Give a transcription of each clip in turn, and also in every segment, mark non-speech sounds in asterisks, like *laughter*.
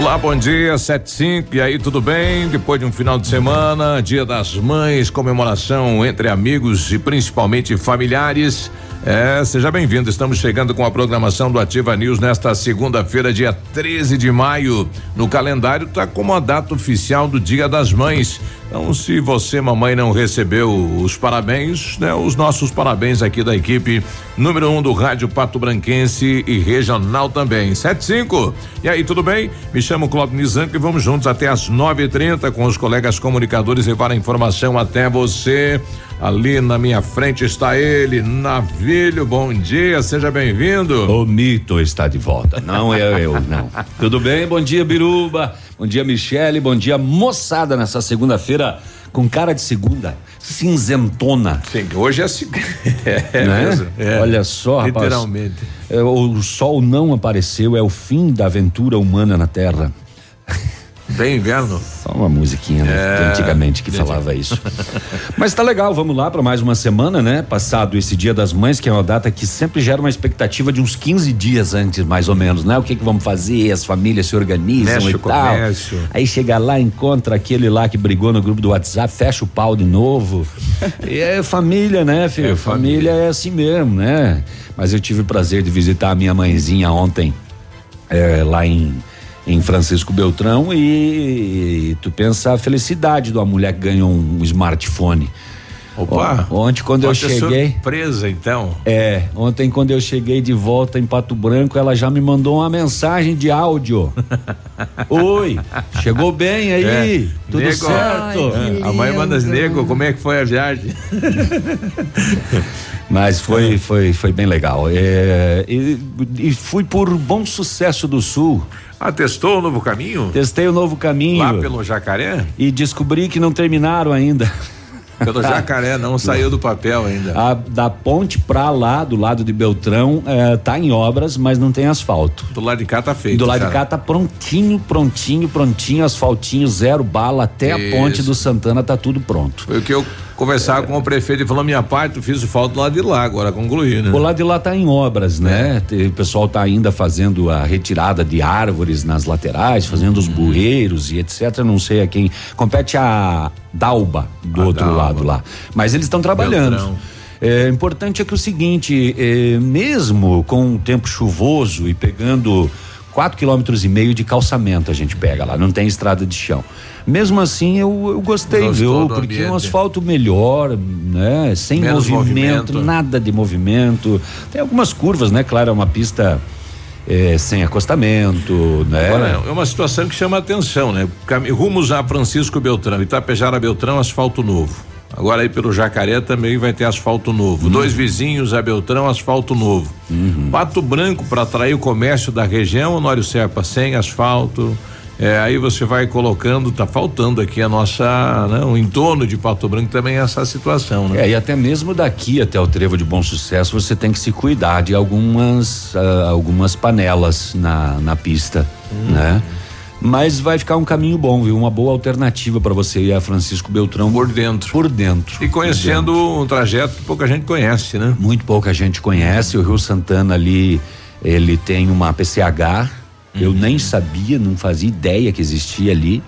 Olá, bom dia, sete cinco, e aí, tudo bem? Depois de um final de semana, dia das mães, comemoração entre amigos e principalmente familiares. É, seja bem-vindo. Estamos chegando com a programação do Ativa News nesta segunda-feira, dia 13 de maio. No calendário está como a data oficial do Dia das Mães. Então, se você, mamãe, não recebeu os parabéns, né? Os nossos parabéns aqui da equipe número um do Rádio Pato Branquense e regional também. Sete cinco. E aí, tudo bem? Me chamo Cláudio Nizanco e vamos juntos até e trinta com os colegas comunicadores levar a informação até você. Ali na minha frente está ele, Navilho. Bom dia, seja bem-vindo. O mito está de volta, não é eu, não. *laughs* Tudo bem? Bom dia, Biruba. Bom dia, Michele. Bom dia, moçada, nessa segunda-feira com cara de segunda, cinzentona. Sim, hoje é, *laughs* é, né? mesmo. É. Olha só, rapaz. Literalmente. É, o sol não apareceu, é o fim da aventura humana na Terra. Bem inverno. Só uma musiquinha né? é, antigamente que falava isso. Mas tá legal, vamos lá para mais uma semana, né? Passado esse Dia das Mães, que é uma data que sempre gera uma expectativa de uns 15 dias antes, mais ou menos, né? O que que vamos fazer? As famílias se organizam Mexe e tal. Comércio. Aí chega lá, encontra aquele lá que brigou no grupo do WhatsApp, fecha o pau de novo. e é família, né, filho? É família. família é assim mesmo, né? Mas eu tive o prazer de visitar a minha mãezinha ontem, é, lá em em Francisco Beltrão e, e tu pensa a felicidade de uma mulher que ganhou um smartphone. Opa! Ontem quando eu cheguei. Surpresa, então. É, ontem quando eu cheguei de volta em Pato Branco, ela já me mandou uma mensagem de áudio. *laughs* Oi, chegou bem aí? É, tudo nego, certo? Ai, a mãe manda nego, como é que foi a viagem? *laughs* Mas foi, foi, foi bem legal. É, e, e fui por Bom Sucesso do Sul. Ah, testou o novo caminho? Testei o novo caminho. Lá pelo Jacaré? E descobri que não terminaram ainda. Pelo jacaré, não saiu do papel ainda. A, da ponte pra lá, do lado de Beltrão, é, tá em obras, mas não tem asfalto. Do lado de cá tá feito. Do lado de cá tá prontinho, prontinho, prontinho, asfaltinho, zero bala, até Isso. a ponte do Santana tá tudo pronto. Foi o que eu conversar com o prefeito e falou: minha parte, eu fiz o falta do lado de lá, agora concluir, né? O lado de lá tá em obras, né? É. O pessoal tá ainda fazendo a retirada de árvores nas laterais, fazendo os uhum. bueiros e etc. Não sei a quem. Compete a Dalba do a outro Dalba. lado lá. Mas eles estão trabalhando. Beltrão. É importante é que o seguinte, é, mesmo com o tempo chuvoso e pegando quatro quilômetros e meio de calçamento a gente pega lá, não tem estrada de chão. Mesmo assim, eu, eu gostei, Gostou viu? Porque ambiente. um asfalto melhor, né? Sem movimento, movimento, nada de movimento. Tem algumas curvas, né? Claro, é uma pista é, sem acostamento, né? Agora, é uma situação que chama atenção, né? Rumos a Francisco Beltrão, Itapejara Beltrão, asfalto novo. Agora aí pelo Jacaré também vai ter asfalto novo. Uhum. Dois vizinhos a Beltrão, asfalto novo. Uhum. Pato Branco para atrair o comércio da região, Honório Serpa sem asfalto. É, aí você vai colocando, tá faltando aqui a nossa, né, o entorno de Pato Branco também é essa situação, né? É, e até mesmo daqui até o Trevo de Bom Sucesso você tem que se cuidar de algumas uh, algumas panelas na, na pista, hum. né? Mas vai ficar um caminho bom, viu? Uma boa alternativa para você ir a Francisco Beltrão. Por dentro. Por dentro. E conhecendo dentro. um trajeto que pouca gente conhece, né? Muito pouca gente conhece. O Rio Santana ali, ele tem uma PCH. Uhum. Eu nem sabia, não fazia ideia que existia ali.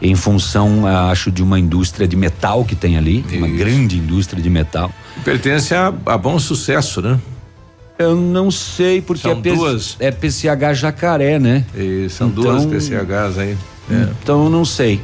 Em função, acho, de uma indústria de metal que tem ali, Isso. uma grande indústria de metal. Pertence a, a bom sucesso, né? Eu não sei, porque são é, duas. é PCH Jacaré, né? E são então, duas PCHs aí. É. Então eu não sei.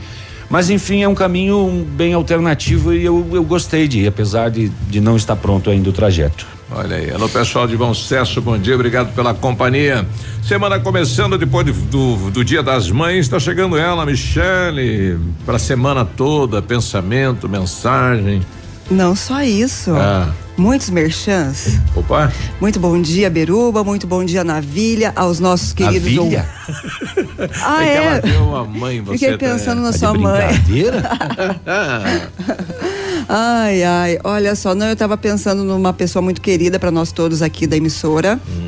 Mas enfim, é um caminho bem alternativo e eu, eu gostei de ir, apesar de, de não estar pronto ainda o trajeto. Olha aí, alô pessoal de bom sucesso, bom dia, obrigado pela companhia. Semana começando depois de, do, do Dia das Mães, está chegando ela, Michele, para a semana toda, pensamento, mensagem. Não só isso. Ah. Muitos merchans. Opa. Muito bom dia, Beruba. Muito bom dia, Navilha. Aos nossos queridos. Navilha? *laughs* ah, é? é. Que ela uma mãe, você Fiquei pensando tá, na sua mãe. *laughs* ai, ai. Olha só, não, eu estava pensando numa pessoa muito querida para nós todos aqui da emissora. Hum.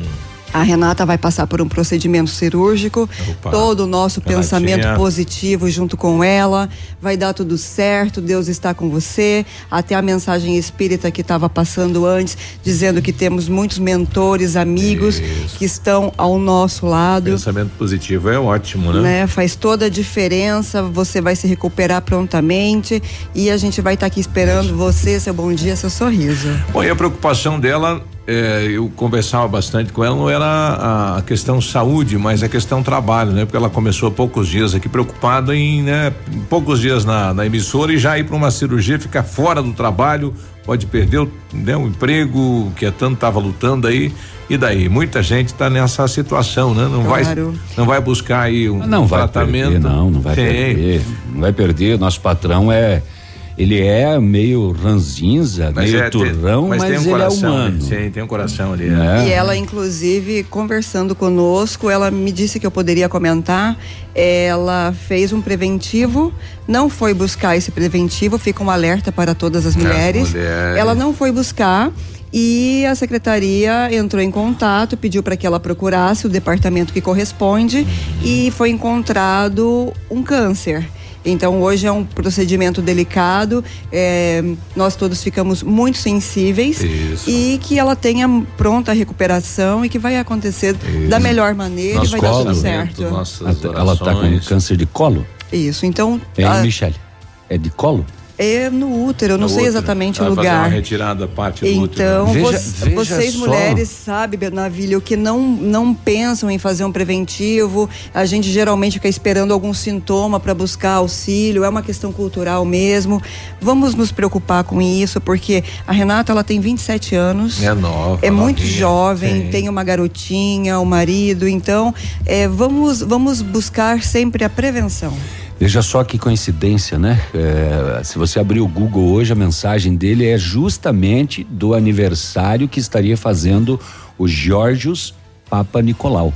A Renata vai passar por um procedimento cirúrgico. Opa, todo o nosso Renatinha. pensamento positivo junto com ela. Vai dar tudo certo. Deus está com você. Até a mensagem espírita que estava passando antes, dizendo que temos muitos mentores, amigos Isso. que estão ao nosso lado. Pensamento positivo é ótimo, né? né? Faz toda a diferença. Você vai se recuperar prontamente e a gente vai estar tá aqui esperando você, seu bom dia, seu sorriso. Bom, e a preocupação dela é, eu conversava bastante com ela, não era a questão saúde, mas a questão trabalho, né? Porque ela começou há poucos dias aqui preocupada em, né, poucos dias na, na emissora e já ir para uma cirurgia, ficar fora do trabalho, pode perder o, né, o emprego que é tanto estava lutando aí. E daí, muita gente está nessa situação, né? Não claro. vai não vai buscar aí um, não um vai tratamento. Perder, não, não vai Sim. perder. Não vai perder. Nosso patrão é ele é meio ranzinza, mas meio é, turrão, mas, mas um ele é coração, é humano. Sim, tem um coração ali. É. E ela, inclusive, conversando conosco, ela me disse que eu poderia comentar. Ela fez um preventivo, não foi buscar esse preventivo, fica um alerta para todas as mulheres. As mulheres. Ela não foi buscar. E a secretaria entrou em contato, pediu para que ela procurasse o departamento que corresponde e foi encontrado um câncer. Então hoje é um procedimento delicado, é, nós todos ficamos muito sensíveis Isso. e que ela tenha pronta a recuperação e que vai acontecer Isso. da melhor maneira Nosso e vai colo, dar tudo certo. Ela está com câncer de colo? Isso, então. É, a... Michele? É de colo? É no útero, eu não no sei útero. exatamente Vai o lugar. Fazer uma retirada parte do então, útero. Então, veja, vocês só. mulheres, sabe, Bernavilho, que não não pensam em fazer um preventivo, a gente geralmente fica esperando algum sintoma para buscar auxílio, é uma questão cultural mesmo. Vamos nos preocupar com isso, porque a Renata ela tem 27 anos. É nova. É muito jovem, Sim. tem uma garotinha, o um marido, então, é, vamos vamos buscar sempre a prevenção. Veja só que coincidência, né? É, se você abrir o Google hoje, a mensagem dele é justamente do aniversário que estaria fazendo o Georgios Papa Nicolau.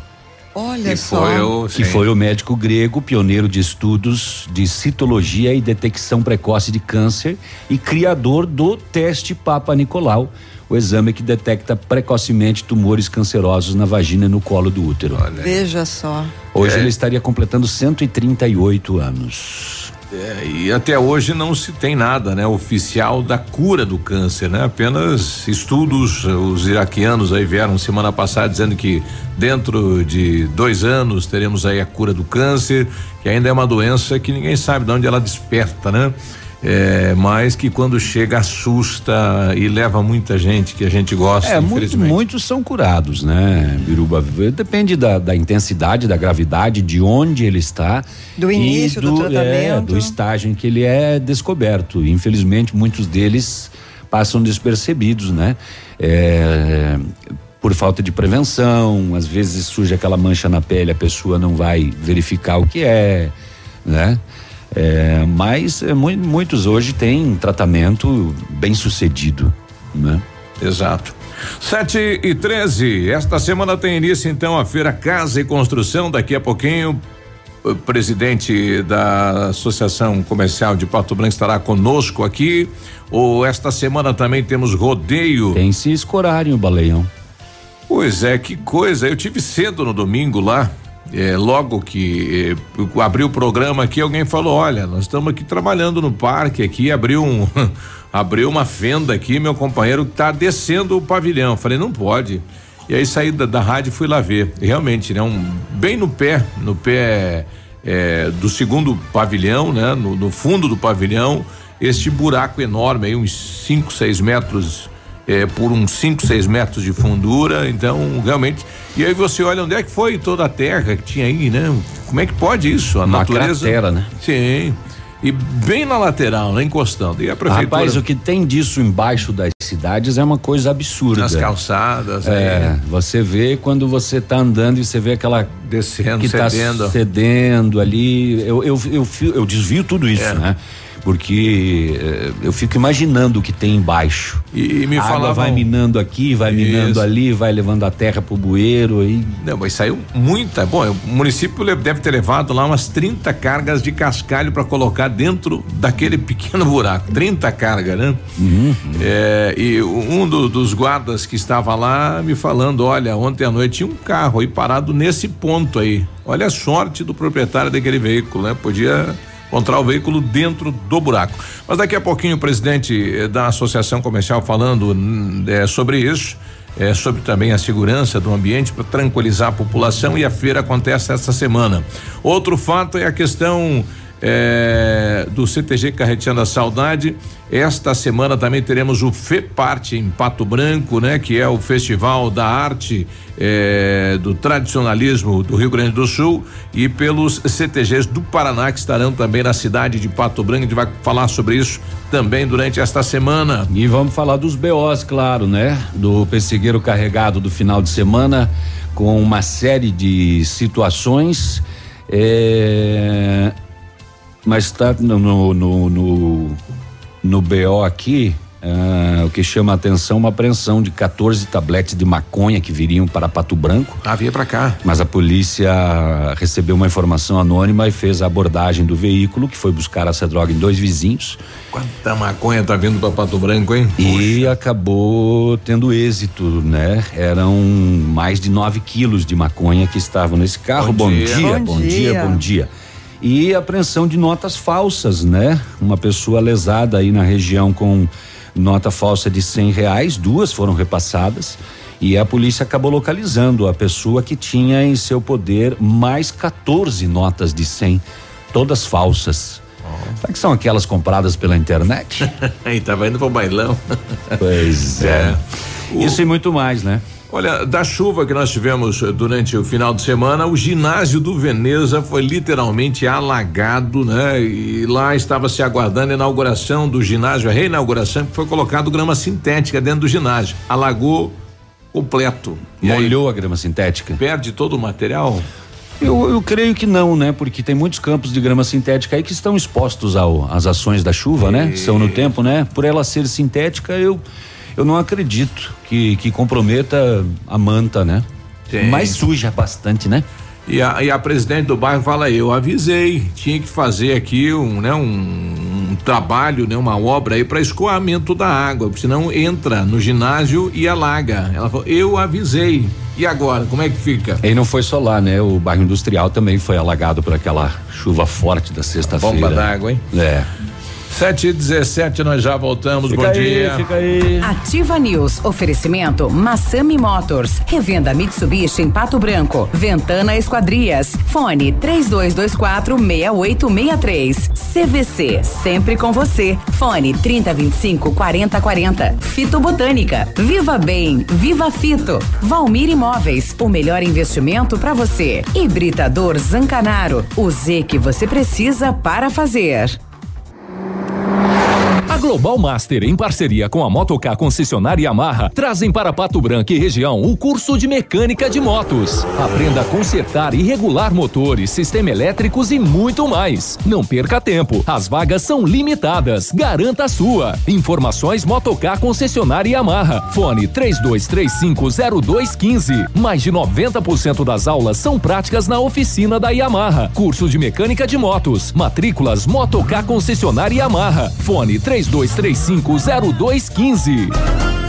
Olha que só. Foi o, que foi o médico grego, pioneiro de estudos de citologia e detecção precoce de câncer e criador do teste Papa Nicolau o exame que detecta precocemente tumores cancerosos na vagina e no colo do útero. Olha. Veja só. Hoje é. ele estaria completando 138 anos. É, e até hoje não se tem nada, né, oficial da cura do câncer, né? Apenas estudos. Os iraquianos aí vieram semana passada dizendo que dentro de dois anos teremos aí a cura do câncer, que ainda é uma doença que ninguém sabe de onde ela desperta, né? É, mas que quando chega assusta e leva muita gente que a gente gosta. É, muito, muitos são curados, né, Biruba? Depende da, da, intensidade, da gravidade, de onde ele está. Do início do, do tratamento. É, do estágio em que ele é descoberto. Infelizmente, muitos deles passam despercebidos, né? É, por falta de prevenção, às vezes surge aquela mancha na pele, a pessoa não vai verificar o que é, né? É, mas é, muitos hoje têm tratamento bem sucedido, né? Exato. 7 e 13. Esta semana tem início então a feira Casa e Construção. Daqui a pouquinho, o presidente da Associação Comercial de Porto Branco estará conosco aqui. Ou esta semana também temos rodeio. Tem se escorarem o Baleião. Pois é, que coisa. Eu tive cedo no domingo lá é, logo que é, abriu o programa aqui, alguém falou: olha, nós estamos aqui trabalhando no parque aqui, abriu um *laughs* abriu uma fenda aqui, meu companheiro está descendo o pavilhão. Falei, não pode. E aí saí da, da rádio e fui lá ver. E realmente, né? Um, bem no pé, no pé é, do segundo pavilhão, né? No, no, fundo do pavilhão, este buraco enorme aí, uns 5, 6 metros é, por uns 5, 6 metros de fundura. Então, realmente. E aí você olha onde é que foi toda a terra que tinha aí, né? Como é que pode isso? A Uma natureza. Cratera, né? Sim. E bem na lateral, né? Encostando. E a prefeitura. Rapaz, o que tem disso embaixo das cidades é uma coisa absurda. Nas calçadas, é. é. Você vê quando você está andando e você vê aquela. Descendo, que tá cedendo. Tá cedendo ali. Eu, eu, eu, eu, eu desvio tudo isso, é. né? Porque eh, eu fico imaginando o que tem embaixo. E, e me fala vai minando aqui, vai Isso. minando ali, vai levando a terra pro bueiro e Não, mas saiu muita. Bom, o município deve ter levado lá umas 30 cargas de cascalho para colocar dentro daquele *laughs* pequeno buraco. 30 cargas, né? Uhum. É, e um do, dos guardas que estava lá me falando, olha, ontem à noite tinha um carro aí parado nesse ponto aí. Olha a sorte do proprietário daquele veículo, né? Podia encontrar o veículo dentro do buraco. Mas daqui a pouquinho o presidente eh, da Associação Comercial falando é, sobre isso. É, sobre também a segurança do ambiente para tranquilizar a população e a feira acontece esta semana. Outro fato é a questão é, do CTG Carreteando a Saudade. Esta semana também teremos o FEPARTE em Pato Branco, né? Que é o Festival da Arte é, do Tradicionalismo do Rio Grande do Sul e pelos CTGs do Paraná que estarão também na cidade de Pato Branco. A gente vai falar sobre isso também durante esta semana. E vamos falar dos BOs, claro, né? Do pessegueiro carregado do final de semana com uma série de situações. É, mas está no, no, no, no, BO aqui, uh, o que chama a atenção uma apreensão de 14 tabletes de maconha que viriam para Pato Branco. Ah, vinha para cá. Mas a polícia recebeu uma informação anônima e fez a abordagem do veículo, que foi buscar essa droga em dois vizinhos. Quanta maconha tá vindo para Pato Branco, hein? E Poxa. acabou tendo êxito, né? Eram mais de 9 quilos de maconha que estavam nesse carro. Bom, bom dia, dia, bom, bom dia, dia, bom dia e apreensão de notas falsas, né? Uma pessoa lesada aí na região com nota falsa de cem reais, duas foram repassadas e a polícia acabou localizando a pessoa que tinha em seu poder mais 14 notas de cem, todas falsas. Oh. Será que são aquelas compradas pela internet? e tava indo pro bailão. Pois *laughs* é. é. Isso e muito mais, né? Olha, da chuva que nós tivemos eh, durante o final de semana, o ginásio do Veneza foi literalmente alagado, né? E lá estava se aguardando a inauguração do ginásio, a reinauguração, que foi colocado grama sintética dentro do ginásio. Alagou completo. E Molhou aí, a grama sintética? Perde todo o material? Eu, eu, creio que não, né? Porque tem muitos campos de grama sintética aí que estão expostos ao, às ações da chuva, e... né? São no tempo, né? Por ela ser sintética, eu eu não acredito que, que comprometa a manta, né? Tem. Mas suja bastante, né? E a, e a presidente do bairro fala, eu avisei, tinha que fazer aqui um, né, um, um trabalho, né, uma obra aí para escoamento da água, porque senão entra no ginásio e alaga. Ela falou, eu avisei. E agora, como é que fica? E não foi só lá, né? O bairro industrial também foi alagado por aquela chuva forte da sexta-feira. Bomba d'água, hein? É. 7 e 17 nós já voltamos. Fica Bom aí, dia. Fica aí. Ativa News. Oferecimento Massami Motors. Revenda Mitsubishi em Pato Branco. Ventana Esquadrias. Fone 3224 6863. CVC. Sempre com você. Fone 3025 4040. Fito Botânica. Viva Bem. Viva Fito. Valmir Imóveis. O melhor investimento para você. Hibridador Zancanaro. O Z que você precisa para fazer. A Global Master, em parceria com a Motocar concessionária Yamaha, trazem para Pato Branco e região o curso de mecânica de motos. Aprenda a consertar e regular motores, sistema elétricos e muito mais. Não perca tempo, as vagas são limitadas. Garanta a sua. Informações Motocar concessionária Yamaha. Fone 32350215. Mais de 90% das aulas são práticas na oficina da Yamaha. Curso de mecânica de motos. Matrículas Motocar concessionária Yamaha. Fone 32 32350215.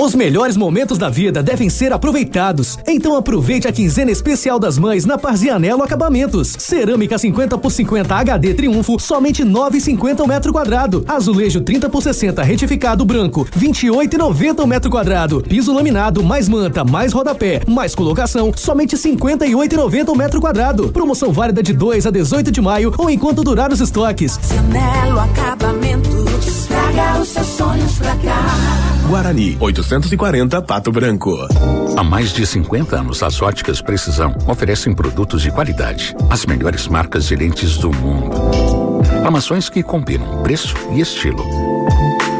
Os melhores momentos da vida devem ser aproveitados. Então aproveite a quinzena especial das mães na Parzianello Acabamentos. Cerâmica 50 por 50 HD Triunfo, somente 9,50 metro quadrado. Azulejo 30 por 60 retificado branco, 28,90 metro quadrado. Piso laminado mais manta, mais rodapé, mais colocação, somente 58,90 metro quadrado. Promoção válida de 2 a 18 de maio ou enquanto durar os estoques. Cianello Acabamentos os seus sonhos pra cá. Guarani, 840 Pato Branco. Há mais de 50 anos, as óticas Precisão oferecem produtos de qualidade, as melhores marcas de lentes do mundo. Armações que combinam preço e estilo.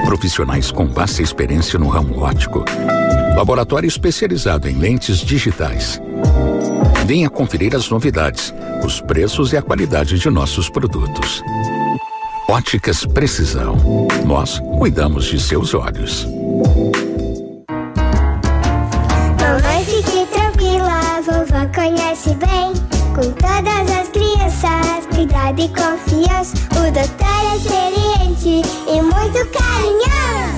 Profissionais com vasta experiência no ramo óptico. Laboratório especializado em lentes digitais. Venha conferir as novidades, os preços e a qualidade de nossos produtos. Óticas Precisão. Nós cuidamos de seus olhos. Mamãe, fique tranquila, vovó conhece bem. Com todas as crianças, cuidado e confiança. O doutor é experiente e muito carinhoso.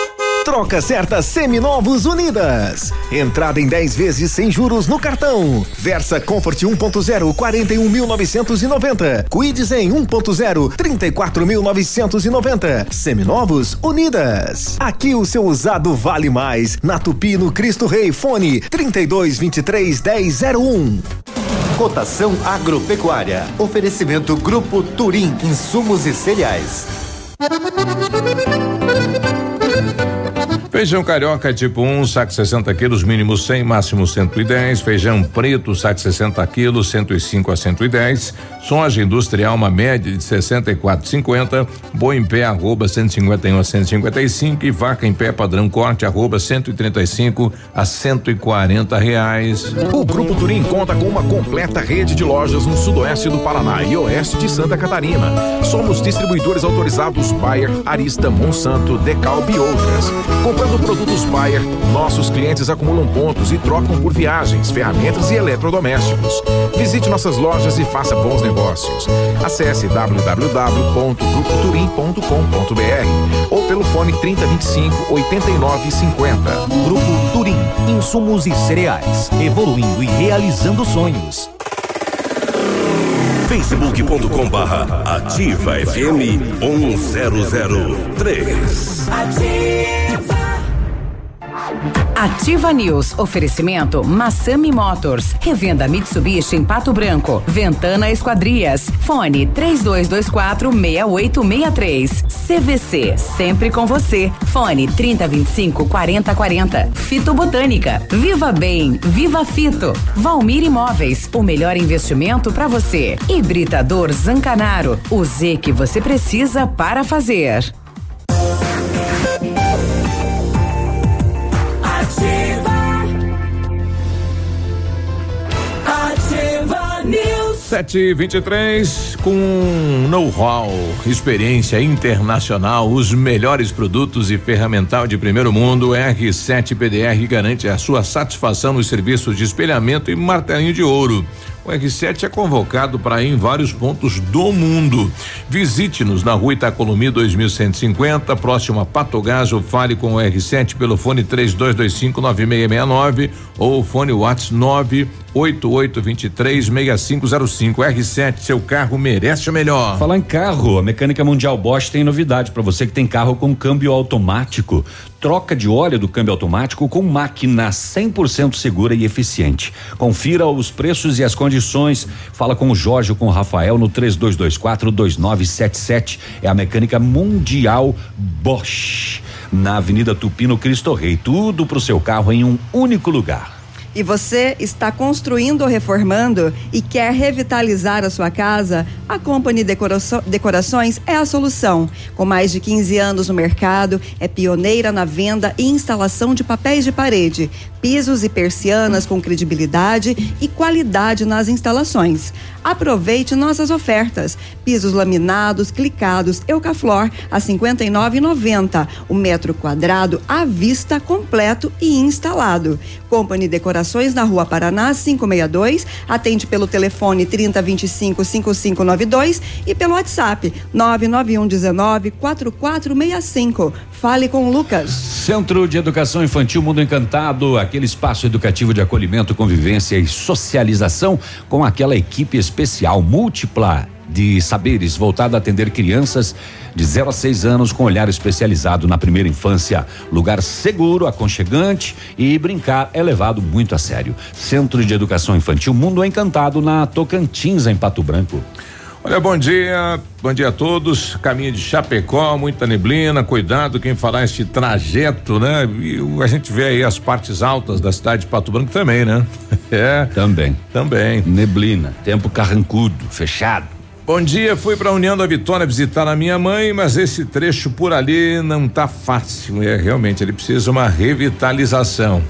Troca certa Seminovos Unidas. Entrada em 10 vezes sem juros no cartão. Versa Comfort 1.0 41.990. Quid em 1.0 34.990. Seminovos Unidas. Aqui o seu usado vale mais. Na Tupi no Cristo Rei Fone 32 23 1001. Cotação agropecuária. Oferecimento Grupo Turim, insumos e cereais. Feijão carioca tipo 1, um, saco 60 quilos, mínimo 100, máximo 110. Feijão preto, saco 60 quilos, 105 a 110. Soja industrial, uma média de 64,50. Boi em pé, arroba 151 a 155. E vaca em pé, padrão corte, arroba 135 a 140 reais. O Grupo Turim conta com uma completa rede de lojas no sudoeste do Paraná e oeste de Santa Catarina. Somos distribuidores autorizados Bayer, Arista, Monsanto, Decalb e outras. Comprando produtos Bayer, nossos clientes acumulam pontos e trocam por viagens, ferramentas e eletrodomésticos. Visite nossas lojas e faça bons negócios. Acesse www.grupoturim.com.br ou pelo fone 3025 8950. Grupo Turim, insumos e cereais, evoluindo e realizando sonhos. facebook.com barra ativa FM 1003. Ativa. Ativa News. Oferecimento Massami Motors. Revenda Mitsubishi em Pato Branco. Ventana Esquadrias. Fone 3224 6863. CVC. Sempre com você. Fone 3025 4040. Fito Botânica. Viva Bem. Viva Fito. Valmir Imóveis. O melhor investimento para você. Hibridador Zancanaro. O Z que você precisa para fazer. Sete e vinte e três com know-how, experiência internacional, os melhores produtos e ferramental de primeiro mundo. R7 PDR garante a sua satisfação nos serviços de espelhamento e martelinho de ouro. O R7 é convocado para ir em vários pontos do mundo. Visite-nos na rua Itacolomi 2150, próximo a Patogás, ou fale com o R7 pelo fone 32259669 ou fone WhatsApp 988236505. R7, seu carro merece o melhor. Falar em carro, a Mecânica Mundial Bosch tem novidade para você que tem carro com câmbio automático. Troca de óleo do câmbio automático com máquina 100% segura e eficiente. Confira os preços e as condições. Fala com o Jorge ou com o Rafael no 32242977. É a Mecânica Mundial Bosch. Na Avenida Tupino Cristo Rei. Tudo pro seu carro em um único lugar e você está construindo ou reformando e quer revitalizar a sua casa, a Company Decorações é a solução. Com mais de 15 anos no mercado, é pioneira na venda e instalação de papéis de parede Pisos e persianas com credibilidade e qualidade nas instalações. Aproveite nossas ofertas. Pisos laminados, clicados, Eucaflor a 59,90. O metro quadrado à vista completo e instalado. Company Decorações na Rua Paraná 562. Atende pelo telefone 3025 5592 e pelo WhatsApp 991 19 4465. Fale com o Lucas. Centro de Educação Infantil Mundo Encantado, aquele espaço educativo de acolhimento, convivência e socialização com aquela equipe especial múltipla de saberes voltada a atender crianças de 0 a 6 anos com olhar especializado na primeira infância. Lugar seguro, aconchegante e brincar é levado muito a sério. Centro de Educação Infantil Mundo Encantado na Tocantins, em Pato Branco. Olha, bom dia, bom dia a todos. Caminho de Chapecó, muita neblina, cuidado quem fará este trajeto, né? E a gente vê aí as partes altas da cidade de Pato Branco também, né? *laughs* É. Também. Também. Neblina, tempo carrancudo, fechado. Bom dia, fui para a União da Vitória visitar a minha mãe, mas esse trecho por ali não tá fácil. É realmente, ele precisa uma revitalização.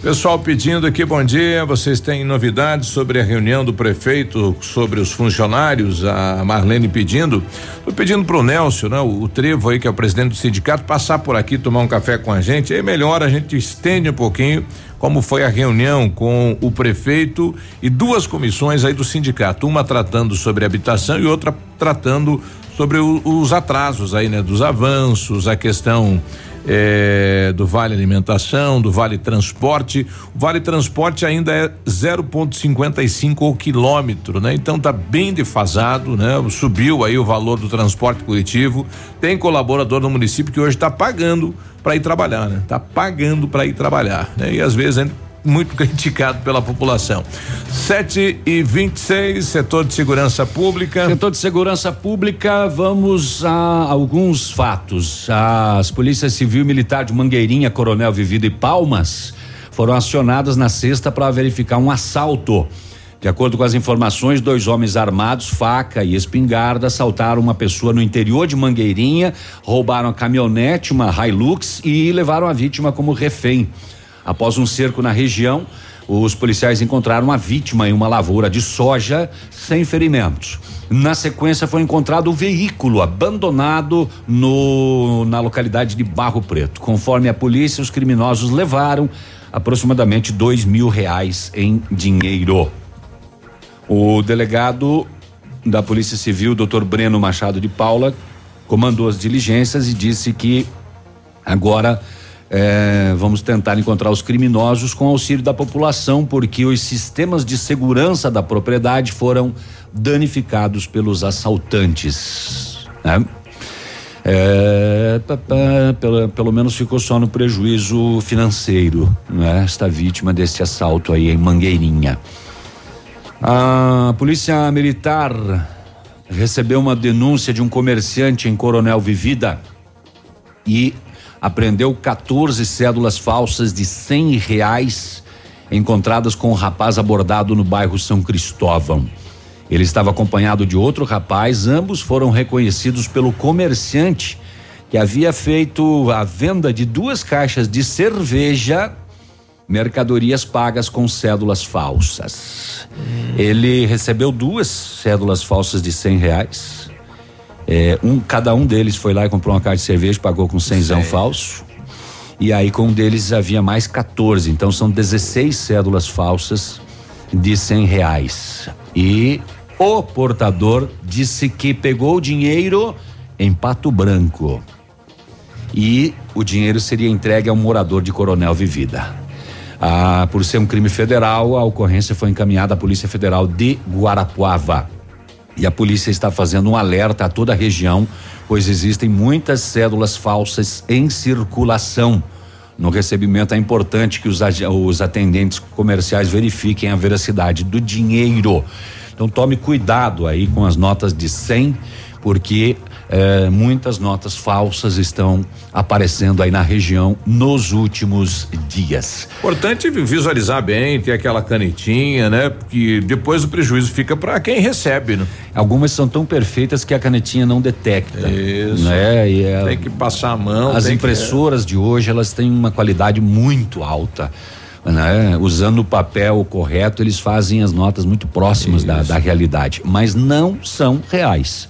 Pessoal pedindo aqui, bom dia. Vocês têm novidades sobre a reunião do prefeito sobre os funcionários? A Marlene pedindo. Tô pedindo pro Nelson, né? O, o Trevo aí, que é o presidente do sindicato, passar por aqui, tomar um café com a gente. É melhor a gente estende um pouquinho como foi a reunião com o prefeito e duas comissões aí do sindicato, uma tratando sobre habitação e outra tratando sobre o, os atrasos aí, né? Dos avanços, a questão eh, do Vale Alimentação, do Vale Transporte. O Vale Transporte ainda é 0,55 o quilômetro, né? Então tá bem defasado, né? Subiu aí o valor do transporte coletivo. Tem colaborador no município que hoje está pagando para ir trabalhar, né? Tá pagando para ir trabalhar, né? E às vezes é muito criticado pela população. 7 e 26 setor de segurança pública. Setor de segurança pública, vamos a alguns fatos. As polícias civil e militar de Mangueirinha, Coronel Vivido e Palmas foram acionadas na sexta para verificar um assalto. De acordo com as informações, dois homens armados, faca e espingarda, assaltaram uma pessoa no interior de Mangueirinha, roubaram a caminhonete, uma Hilux e levaram a vítima como refém. Após um cerco na região, os policiais encontraram a vítima em uma lavoura de soja sem ferimentos. Na sequência foi encontrado o veículo abandonado no na localidade de Barro Preto. Conforme a polícia, os criminosos levaram aproximadamente dois mil reais em dinheiro. O delegado da Polícia Civil, Dr. Breno Machado de Paula, comandou as diligências e disse que agora eh, vamos tentar encontrar os criminosos com auxílio da população, porque os sistemas de segurança da propriedade foram danificados pelos assaltantes. Né? É, pá, pá, pelo, pelo menos ficou só no prejuízo financeiro, né? Esta vítima desse assalto aí em Mangueirinha. A polícia militar recebeu uma denúncia de um comerciante em Coronel Vivida e apreendeu 14 cédulas falsas de cem reais encontradas com um rapaz abordado no bairro São Cristóvão. Ele estava acompanhado de outro rapaz, ambos foram reconhecidos pelo comerciante que havia feito a venda de duas caixas de cerveja, mercadorias pagas com cédulas falsas. Ele recebeu duas cédulas falsas de cem reais. É, um, cada um deles foi lá e comprou uma caixa de cerveja, pagou com cenzão falso. E aí com um deles havia mais 14, então são 16 cédulas falsas de cem reais. E o portador disse que pegou o dinheiro em Pato Branco. E o dinheiro seria entregue a um morador de Coronel Vivida. Ah, por ser um crime federal, a ocorrência foi encaminhada à Polícia Federal de Guarapuava. E a polícia está fazendo um alerta a toda a região, pois existem muitas cédulas falsas em circulação. No recebimento é importante que os, os atendentes comerciais verifiquem a veracidade do dinheiro. Então tome cuidado aí com as notas de 100, porque eh, muitas notas falsas estão aparecendo aí na região nos últimos dias. Importante visualizar bem, ter aquela canetinha, né? Porque depois o prejuízo fica para quem recebe, né? Algumas são tão perfeitas que a canetinha não detecta. Isso. Né? E é, tem que passar a mão. as impressoras de hoje elas têm uma qualidade muito alta. né? Usando o papel correto, eles fazem as notas muito próximas da, da realidade, mas não são reais.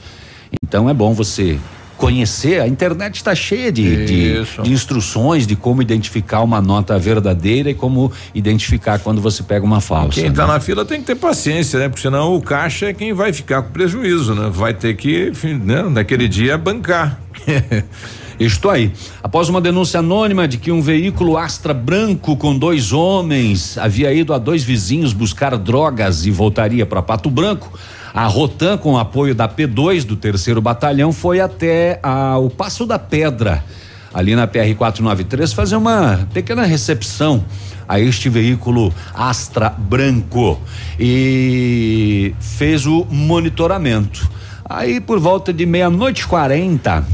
Então é bom você conhecer. A internet está cheia de, de, de, instruções de como identificar uma nota verdadeira e como identificar quando você pega uma falsa. Quem está né? na fila tem que ter paciência, né? Porque senão o caixa é quem vai ficar com prejuízo, né? Vai ter que, né? naquele dia, bancar. *laughs* Estou aí. Após uma denúncia anônima de que um veículo Astra branco com dois homens havia ido a dois vizinhos buscar drogas e voltaria para Pato Branco, a Rotan, com apoio da P2 do terceiro batalhão, foi até a, o Passo da Pedra, ali na PR 493, fazer uma pequena recepção a este veículo Astra branco e fez o monitoramento. Aí por volta de meia-noite 40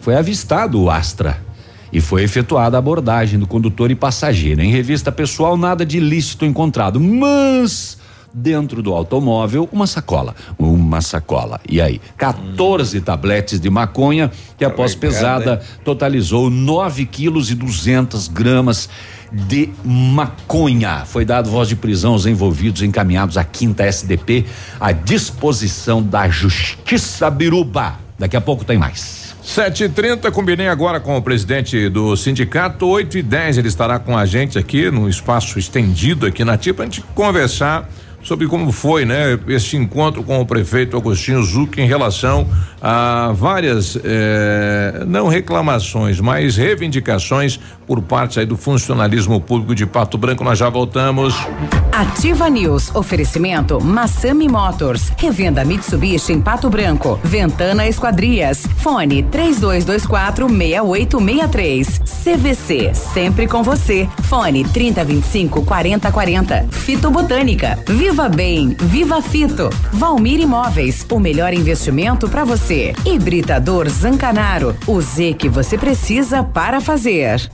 foi avistado o Astra e foi efetuada a abordagem do condutor e passageiro. Em revista pessoal, nada de ilícito encontrado, mas dentro do automóvel uma sacola, uma sacola. E aí, 14 hum. tabletes de maconha que após pesada totalizou 9 quilos e 200 gramas de maconha. Foi dado voz de prisão aos envolvidos encaminhados à quinta SDP à disposição da Justiça Biruba. Daqui a pouco tem mais. Sete e trinta, combinei agora com o presidente do sindicato, oito e dez ele estará com a gente aqui no espaço estendido aqui na TIP, a gente conversar sobre como foi, né, este encontro com o prefeito Agostinho Zuc em relação a várias eh, não reclamações, mas reivindicações por parte aí do funcionalismo público de Pato Branco. Nós já voltamos. Ativa News, oferecimento Massami Motors, revenda Mitsubishi em Pato Branco, Ventana Esquadrias, fone 3224 6863. CVC, sempre com você. Fone 3025 4040. Fito Botânica. Viva Bem, Viva Fito. Valmir Imóveis, o melhor investimento para você. Hibridador Zancanaro, o Z que você precisa para fazer.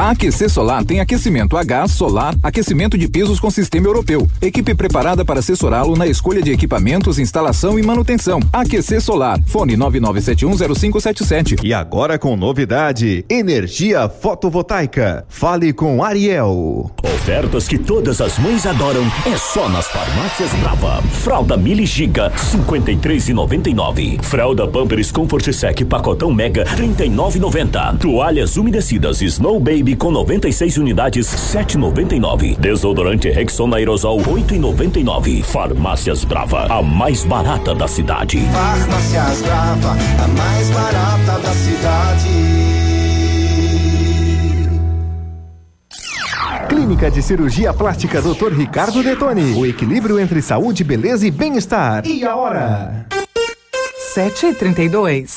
A Aquecer Solar tem aquecimento a gás, solar, aquecimento de pisos com sistema europeu. Equipe preparada para assessorá-lo na escolha de equipamentos, instalação e manutenção. Aquecer Solar. Fone 99710577. E agora com novidade: energia fotovoltaica. Fale com Ariel. Ofertas que todas as mães adoram é só nas farmácias Brava. Fralda Mili Giga 53,99. Fralda Pampers Comfort Sec pacotão Mega 39,90. Toalhas umedecidas Snow Baby Baby com 96 unidades, 7,99. Desodorante Rexona Aerosol, 8,99. Farmácias Brava, a mais barata da cidade. Farmácias Brava, a mais barata da cidade. Clínica de Cirurgia Plástica Dr. Ricardo Detoni. O equilíbrio entre saúde, beleza e bem-estar. E a hora? 7 e 32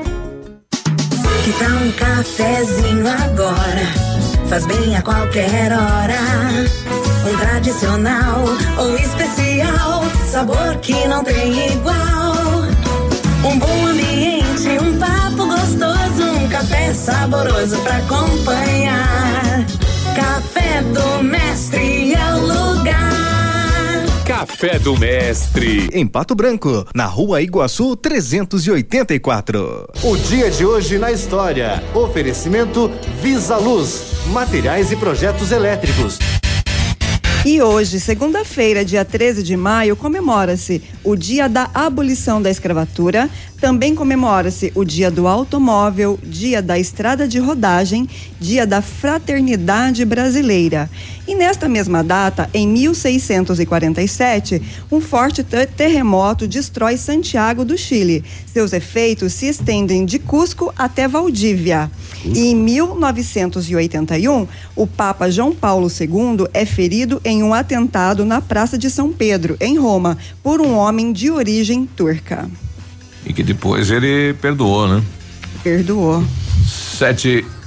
Que tal um cafezinho agora? Faz bem a qualquer hora. Um tradicional ou especial, sabor que não tem igual. Um bom ambiente, um papo gostoso, um café saboroso para acompanhar. Café do Mestre é o lugar. Café do Mestre. Em Pato Branco, na rua Iguaçu 384. O dia de hoje na história. Oferecimento Visa Luz. Materiais e projetos elétricos. E hoje, segunda-feira, dia 13 de maio, comemora-se o Dia da Abolição da Escravatura, também comemora-se o Dia do Automóvel, Dia da Estrada de Rodagem, Dia da Fraternidade Brasileira. E nesta mesma data, em 1647, um forte terremoto destrói Santiago do Chile. Seus efeitos se estendem de Cusco até Valdívia. E em 1981, o Papa João Paulo II é ferido em um atentado na Praça de São Pedro, em Roma, por um homem de origem turca. E que depois ele perdoou, né? Perdoou. Sete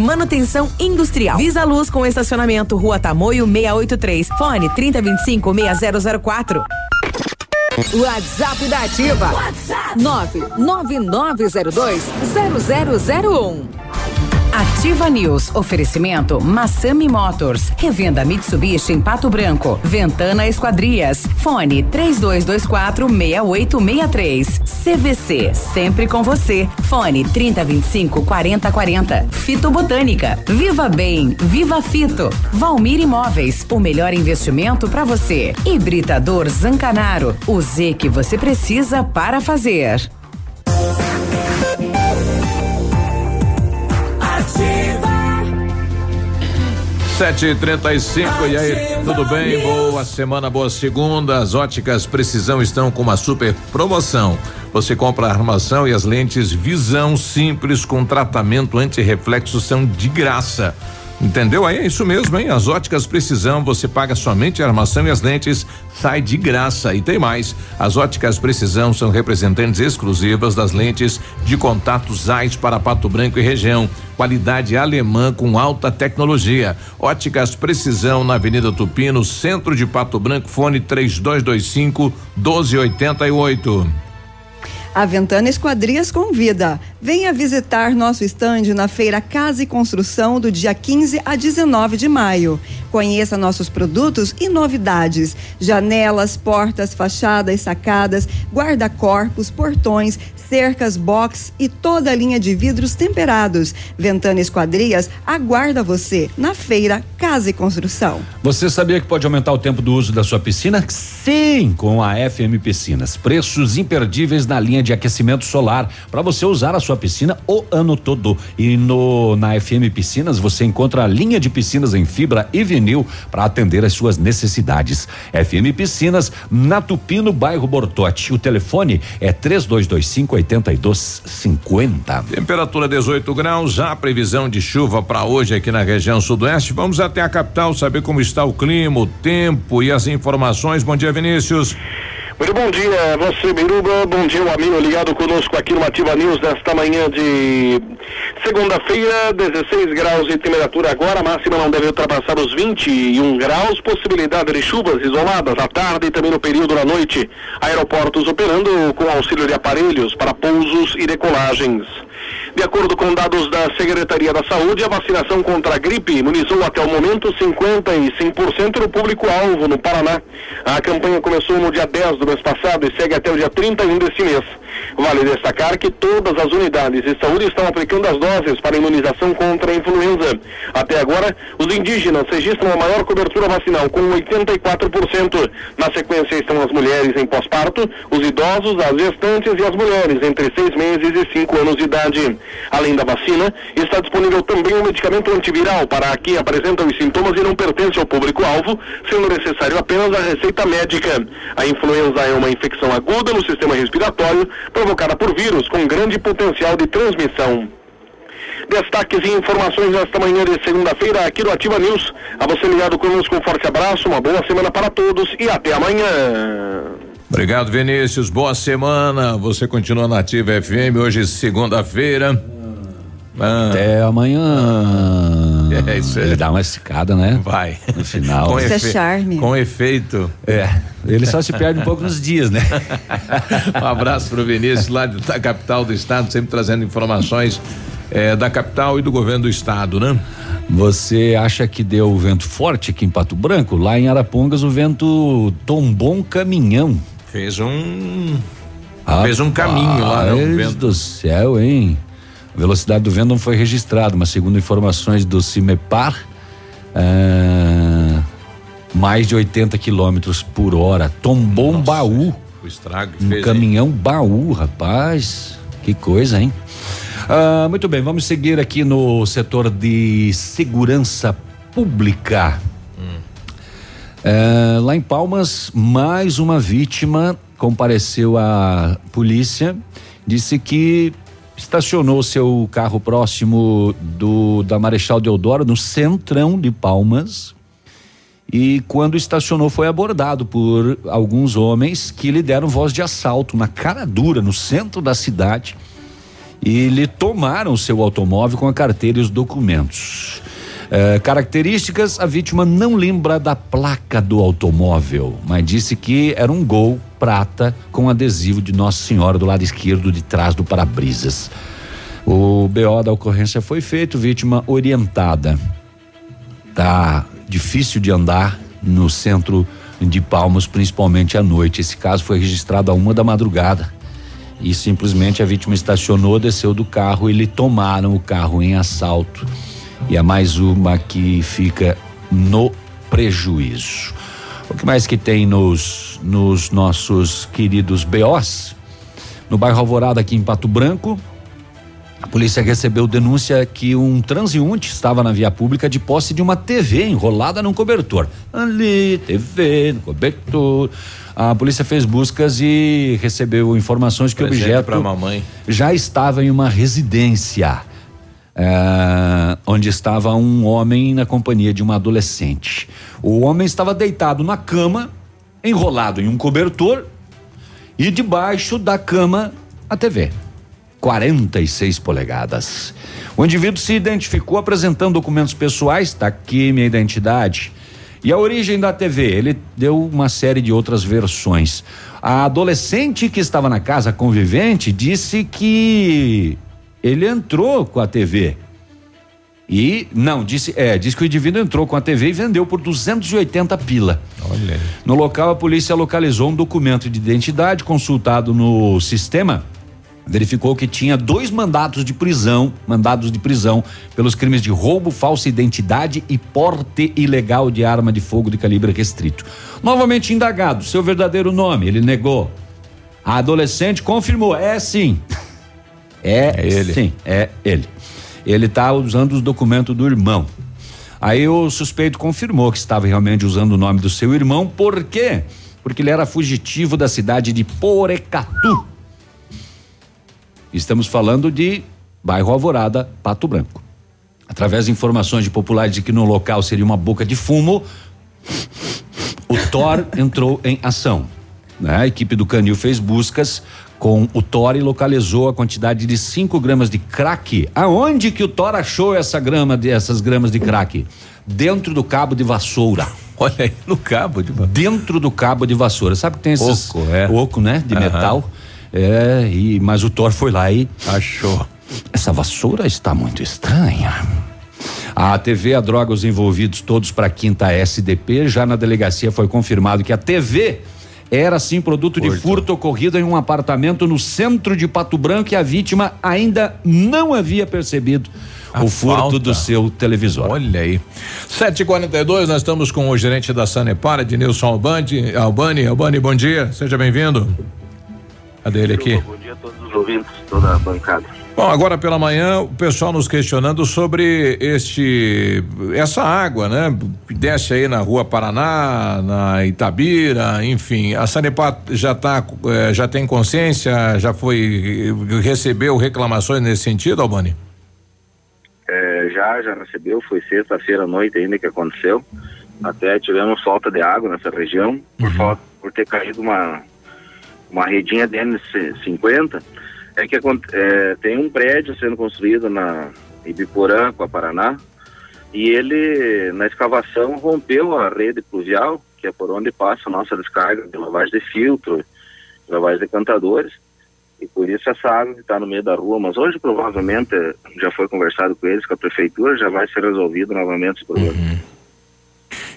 manutenção industrial. Visa Luz com estacionamento Rua Tamoio 683. Fone 3025 6004. WhatsApp da Ativa. WhatsApp 99902 0001. Ativa News. Oferecimento Massami Motors. Revenda Mitsubishi em Pato Branco. Ventana Esquadrias. Fone 3224 6863. CVC. Sempre com você. Fone 3025 4040. Fito Botânica. Viva Bem. Viva Fito. Valmir Imóveis. O melhor investimento para você. Hibridador Zancanaro. O Z que você precisa para fazer. Sete e trinta e cinco, e aí, tudo bem? Boa semana, boa segunda. As óticas Precisão estão com uma super promoção. Você compra a armação e as lentes Visão Simples com tratamento anti-reflexo são de graça. Entendeu? Aí é isso mesmo, hein? As óticas Precisão, você paga somente a armação e as lentes sai de graça. E tem mais. As óticas Precisão são representantes exclusivas das lentes de contato Zeiss para Pato Branco e região. Qualidade alemã com alta tecnologia. Óticas Precisão na Avenida Tupi, no centro de Pato Branco, fone 3225 1288. A Ventana Esquadrias convida. Venha visitar nosso estande na Feira Casa e Construção do dia 15 a 19 de maio. Conheça nossos produtos e novidades: janelas, portas, fachadas, sacadas, guarda-corpos, portões, cercas, box e toda a linha de vidros temperados. Ventana Esquadrias aguarda você na Feira Casa e Construção. Você sabia que pode aumentar o tempo do uso da sua piscina? Sim, com a FM Piscinas. Preços imperdíveis na linha de aquecimento solar para você usar a sua piscina o ano todo. E no na FM Piscinas você encontra a linha de piscinas em fibra e vinil para atender às suas necessidades. FM Piscinas na Tupi no bairro Bortote. O telefone é 3225 8250. Temperatura 18 graus, já a previsão de chuva para hoje aqui na região sudoeste. Vamos até a capital saber como está o clima, o tempo e as informações. Bom dia, Vinícius. Muito bom dia, você Biruba, bom dia, um amigo ligado conosco aqui no Ativa News nesta manhã de segunda-feira, 16 graus de temperatura agora, a máxima não deve ultrapassar os 21 graus, possibilidade de chuvas isoladas à tarde e também no período da noite. Aeroportos operando com auxílio de aparelhos para pousos e decolagens. De acordo com dados da Secretaria da Saúde, a vacinação contra a gripe imunizou até o momento 55% do público-alvo no Paraná. A campanha começou no dia 10 do mês passado e segue até o dia 31 deste mês. Vale destacar que todas as unidades de saúde estão aplicando as doses para imunização contra a influenza. Até agora, os indígenas registram a maior cobertura vacinal, com 84%. Na sequência estão as mulheres em pós-parto, os idosos, as gestantes e as mulheres entre seis meses e cinco anos de idade. Além da vacina, está disponível também um medicamento antiviral para quem apresenta os sintomas e não pertence ao público-alvo, sendo necessário apenas a receita médica. A influenza é uma infecção aguda no sistema respiratório provocada por vírus com grande potencial de transmissão. Destaques e informações nesta manhã de segunda-feira aqui no Ativa News. A você ligado conosco, um forte abraço, uma boa semana para todos e até amanhã. Obrigado, Vinícius. Boa semana. Você continua na Ativa FM. Hoje, segunda-feira. Ah. Até amanhã. É isso aí. Ele dá uma esticada, né? Vai. No final. Com Isso é charme. Com efeito. É. Ele só se perde um pouco nos dias, né? *laughs* um abraço pro Vinícius, lá da capital do estado, sempre trazendo informações eh, da capital e do governo do estado, né? Você acha que deu vento forte aqui em Pato Branco? Lá em Arapongas o vento tombou um caminhão. Fez um. Fez um caminho lá, né, do céu, hein? A velocidade do vento não foi registrada, mas segundo informações do CIMEPAR, ah, mais de 80 quilômetros por hora. Tombou um baú. O estrago que Um fez. caminhão baú, rapaz. Que coisa, hein? Ah, muito bem, vamos seguir aqui no setor de segurança pública. É, lá em Palmas, mais uma vítima compareceu à polícia, disse que estacionou seu carro próximo do da Marechal Deodoro, no centrão de Palmas. E quando estacionou, foi abordado por alguns homens que lhe deram voz de assalto na cara dura, no centro da cidade. E lhe tomaram seu automóvel com a carteira e os documentos. Eh, características: a vítima não lembra da placa do automóvel, mas disse que era um gol prata com adesivo de Nossa Senhora do lado esquerdo de trás do para-brisas. O BO da ocorrência foi feito, vítima orientada. Tá difícil de andar no centro de Palmas, principalmente à noite. Esse caso foi registrado a uma da madrugada. E simplesmente a vítima estacionou, desceu do carro e lhe tomaram o carro em assalto. E é mais uma que fica no prejuízo. O que mais que tem nos, nos nossos queridos BOs? No bairro Alvorada, aqui em Pato Branco, a polícia recebeu denúncia que um transeunte estava na via pública de posse de uma TV enrolada num cobertor. Ali, TV, no cobertor. A polícia fez buscas e recebeu informações que o objeto já estava em uma residência. É, onde estava um homem na companhia de uma adolescente. O homem estava deitado na cama, enrolado em um cobertor, e debaixo da cama a TV. 46 polegadas. O indivíduo se identificou apresentando documentos pessoais, está aqui minha identidade. E a origem da TV, ele deu uma série de outras versões. A adolescente que estava na casa convivente disse que ele entrou com a TV. E não, disse, é, disse que o indivíduo entrou com a TV e vendeu por 280 pila. Olha aí. No local, a polícia localizou um documento de identidade consultado no sistema. Verificou que tinha dois mandatos de prisão, mandados de prisão pelos crimes de roubo, falsa identidade e porte ilegal de arma de fogo de calibre restrito. Novamente indagado, seu verdadeiro nome, ele negou. A adolescente confirmou, é sim. É, ele. Sim, é ele. Ele está usando os documentos do irmão. Aí o suspeito confirmou que estava realmente usando o nome do seu irmão, por quê? Porque ele era fugitivo da cidade de Porecatu. Estamos falando de bairro Alvorada, Pato Branco. Através de informações de populares de que no local seria uma boca de fumo, o Thor entrou em ação. né? A equipe do Canil fez buscas com o Thor e localizou a quantidade de 5 gramas de crack. Aonde que o Thor achou essa grama de, essas gramas de crack? Dentro do cabo de vassoura. *laughs* Olha aí, no cabo de vassoura. Dentro do cabo de vassoura. Sabe que tem esses Oco, é. oco, né? De Aham. metal. É, e, mas o Thor foi lá e achou. Essa vassoura está muito estranha. A TV, a droga, os envolvidos todos para a quinta SDP. Já na delegacia foi confirmado que a TV era sim produto de furto ocorrido em um apartamento no centro de Pato Branco e a vítima ainda não havia percebido o furto falta. do seu televisor. Olha aí. 7h42, nós estamos com o gerente da Sanepar, Ednilson Albani. Albani, Albani, bom dia, seja bem-vindo. Cadê ele aqui? Bom dia a todos os ouvintes, toda a bancada. Bom, agora pela manhã, o pessoal nos questionando sobre este essa água, né? Que desce aí na Rua Paraná, na Itabira, enfim. A Sanepar já tá, eh, já tem consciência, já foi recebeu reclamações nesse sentido, Albani? É, já, já recebeu, foi sexta-feira à noite ainda que aconteceu. Até tivemos falta de água nessa região, por, falta, por ter caído uma, uma redinha de N50. É que é, tem um prédio sendo construído na Ibiporã, com a Paraná, e ele, na escavação, rompeu a rede pluvial, que é por onde passa a nossa descarga de lavagem de filtro, lavagem de cantadores, e por isso essa água que está no meio da rua, mas hoje provavelmente já foi conversado com eles, com a prefeitura, já vai ser resolvido novamente esse problema.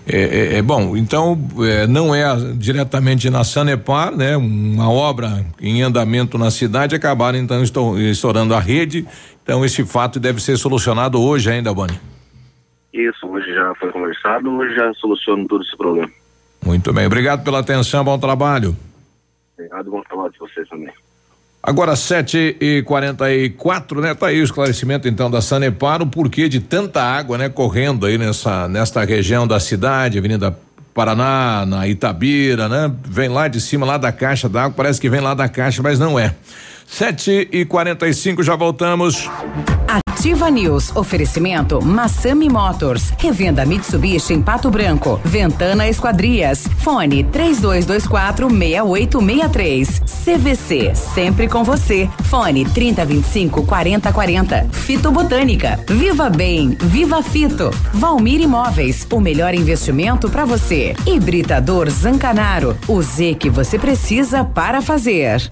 É, é- é bom, então é, não é diretamente na Sanepar, né? Uma obra em andamento na cidade acabaram então estou- estourando a rede. Então esse fato deve ser solucionado hoje ainda, Albani. Isso, hoje já foi conversado, hoje já soluciono todo esse problema. Muito bem, obrigado pela atenção, bom trabalho. Obrigado, bom trabalho de vocês também. Agora 7 e 44 né? Tá aí o esclarecimento então da Sanepar, o porquê de tanta água, né? Correndo aí nessa, nesta região da cidade, Avenida Paraná, na Itabira, né? Vem lá de cima, lá da caixa d'água, parece que vem lá da caixa, mas não é. 7 e 45 já voltamos. Ativa News. Oferecimento Massami Motors. Revenda Mitsubishi em Pato Branco. Ventana Esquadrias. Fone 3224 6863. CVC. Sempre com você. Fone 3025 4040. Fito Botânica. Viva Bem. Viva Fito. Valmir Imóveis. O melhor investimento para você. Hibridador Zancanaro. O Z que você precisa para fazer.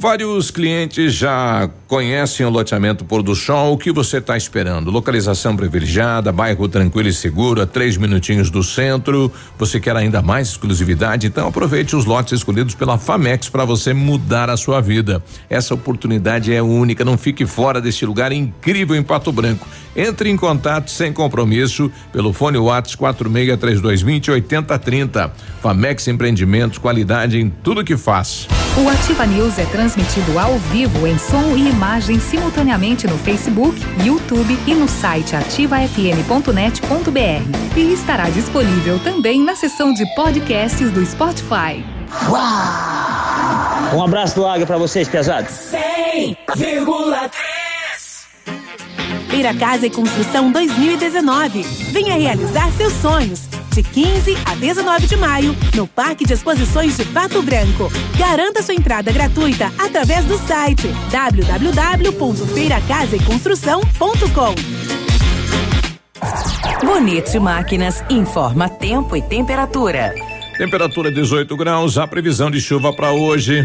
Vários clientes já conhecem o loteamento Pôr do Sol. O que você está esperando? Localização privilegiada, bairro tranquilo e seguro, a três minutinhos do centro. Você quer ainda mais exclusividade? Então aproveite os lotes escolhidos pela Famex para você mudar a sua vida. Essa oportunidade é única. Não fique fora deste lugar incrível em Pato Branco. Entre em contato sem compromisso pelo fone Whats 463220 8030. Famex Empreendimentos, qualidade em tudo que faz. O Ativa News é transmitido ao vivo em som e imagem simultaneamente no Facebook, YouTube e no site ativafm.net.br. E estará disponível também na seção de podcasts do Spotify. Um abraço do Águia pra vocês, pesados. 100,3 Feira Casa e Construção 2019. Venha realizar seus sonhos. De 15 a 19 de maio, no Parque de Exposições de Pato Branco. Garanta sua entrada gratuita através do site www.feiracasaeconstrução.com. Bonito Máquinas informa tempo e temperatura. Temperatura 18 graus, a previsão de chuva para hoje.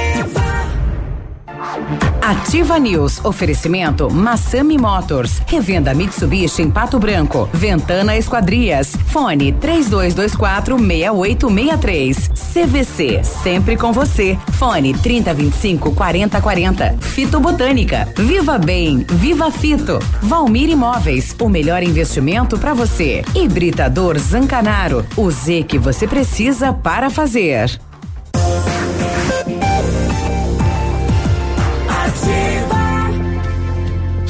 Ativa News. Oferecimento Massami Motors. Revenda Mitsubishi em Pato Branco. Ventana Esquadrias. Fone 3224 6863. CVC. Sempre com você. Fone 3025 4040. Fito Botânica. Viva Bem. Viva Fito. Valmir Imóveis. O melhor investimento para você. Hibridador Zancanaro. O Z que você precisa para fazer.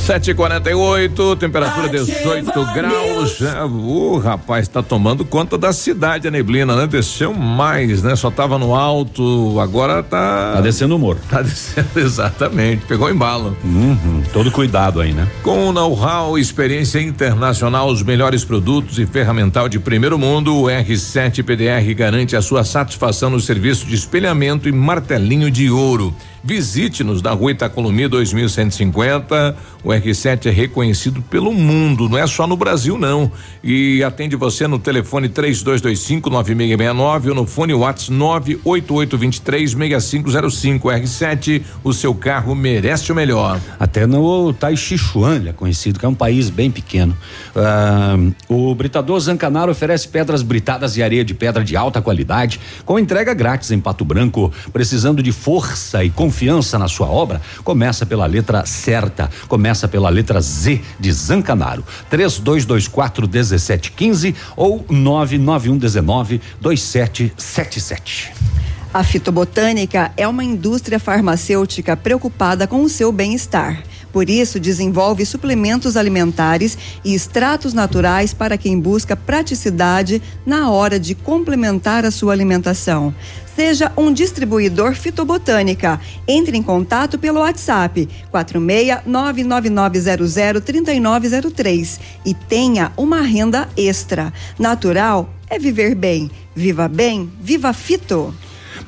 Sete e quarenta e oito, temperatura 18 graus. É, o rapaz está tomando conta da cidade, a neblina, né? Desceu mais, né? Só tava no alto, agora tá. Tá descendo o morro. *laughs* Tá descendo, exatamente. Pegou embalo. Uhum, todo cuidado aí, né? Com know-how, experiência internacional, os melhores produtos e ferramental de primeiro mundo, o R7 PDR garante a sua satisfação no serviço de espelhamento e martelinho de ouro. Visite-nos na rua Itacolomi 2150. O R7 é reconhecido pelo mundo, não é só no Brasil, não. E atende você no telefone 3225-9669 ou no fone WhatsApp 988236505. R7, o seu carro merece o melhor. Até no Taixichuan, ele é conhecido, que é um país bem pequeno. Ah, o Britador Zancanaro oferece pedras britadas e areia de pedra de alta qualidade, com entrega grátis em Pato Branco. Precisando de força e confiança na sua obra? Começa pela letra certa. Começa pela letra Z de Zancanaro. 3224 1715 ou 99119 2777. A fitobotânica é uma indústria farmacêutica preocupada com o seu bem-estar. Por isso, desenvolve suplementos alimentares e extratos naturais para quem busca praticidade na hora de complementar a sua alimentação. Seja um distribuidor fitobotânica. Entre em contato pelo WhatsApp 46999003903 e tenha uma renda extra. Natural é viver bem. Viva bem, viva fito.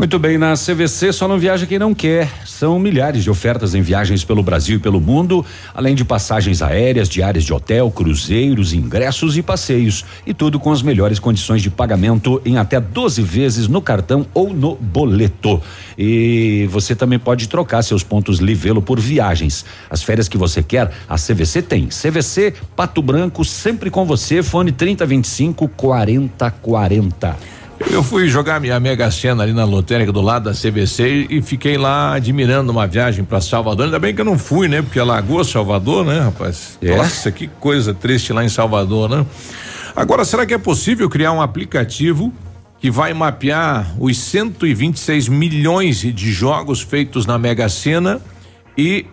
Muito bem, na CVC só não viaja quem não quer. São milhares de ofertas em viagens pelo Brasil e pelo mundo, além de passagens aéreas, diárias de hotel, cruzeiros, ingressos e passeios. E tudo com as melhores condições de pagamento em até 12 vezes no cartão ou no boleto. E você também pode trocar seus pontos Livelo por viagens. As férias que você quer, a CVC tem. CVC Pato Branco, sempre com você. Fone 3025 4040. Eu fui jogar minha Mega Sena ali na lotérica do lado da CVC e fiquei lá admirando uma viagem para Salvador. Ainda bem que eu não fui, né? Porque é Lagoa Salvador, né, rapaz? É. Nossa, que coisa triste lá em Salvador, né? Agora, será que é possível criar um aplicativo que vai mapear os 126 milhões de jogos feitos na Mega Sena e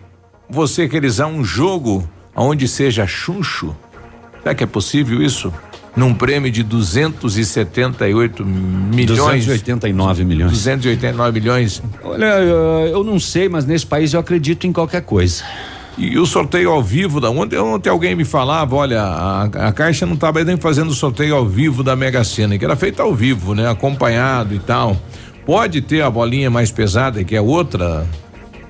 você realizar um jogo onde seja chuncho? Será que é possível isso? Num prêmio de 278 milhões. 289 milhões. 289 milhões. Olha, eu, eu não sei, mas nesse país eu acredito em qualquer coisa. E o sorteio ao vivo da ontem, ontem alguém me falava, olha, a, a Caixa não estava nem fazendo o sorteio ao vivo da Mega Sena, que era feito ao vivo, né? Acompanhado e tal. Pode ter a bolinha mais pesada que é outra?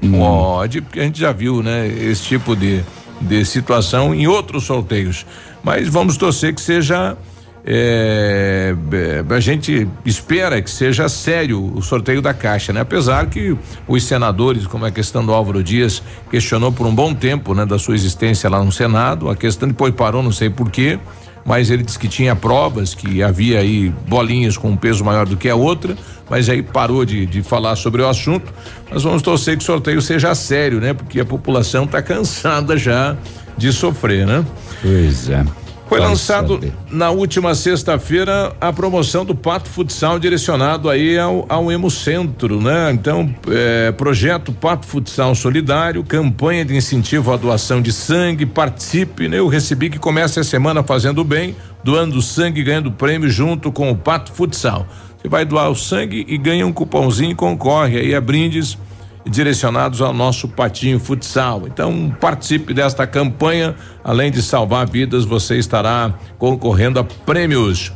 Pode, porque a gente já viu, né? Esse tipo de, de situação em outros sorteios. Mas vamos torcer que seja é, é, a gente espera que seja sério o sorteio da Caixa, né? Apesar que os senadores, como a questão do Álvaro Dias, questionou por um bom tempo, né? Da sua existência lá no Senado, a questão depois parou, não sei porquê, mas ele disse que tinha provas, que havia aí bolinhas com um peso maior do que a outra, mas aí parou de, de falar sobre o assunto. Nós vamos torcer que o sorteio seja sério, né? Porque a população está cansada já de sofrer, né? Pois é. Foi Vai lançado saber. na última sexta-feira a promoção do Pato Futsal direcionado aí ao, ao Hemocentro, né? Então, é, projeto Pato Futsal Solidário, campanha de incentivo à doação de sangue, participe, né? Eu recebi que começa a semana fazendo bem, doando sangue e ganhando prêmio junto com o Pato Futsal. Você vai doar o sangue e ganha um cupomzinho e concorre aí a brindes direcionados ao nosso patinho futsal. Então, participe desta campanha. Além de salvar vidas, você estará concorrendo a prêmios.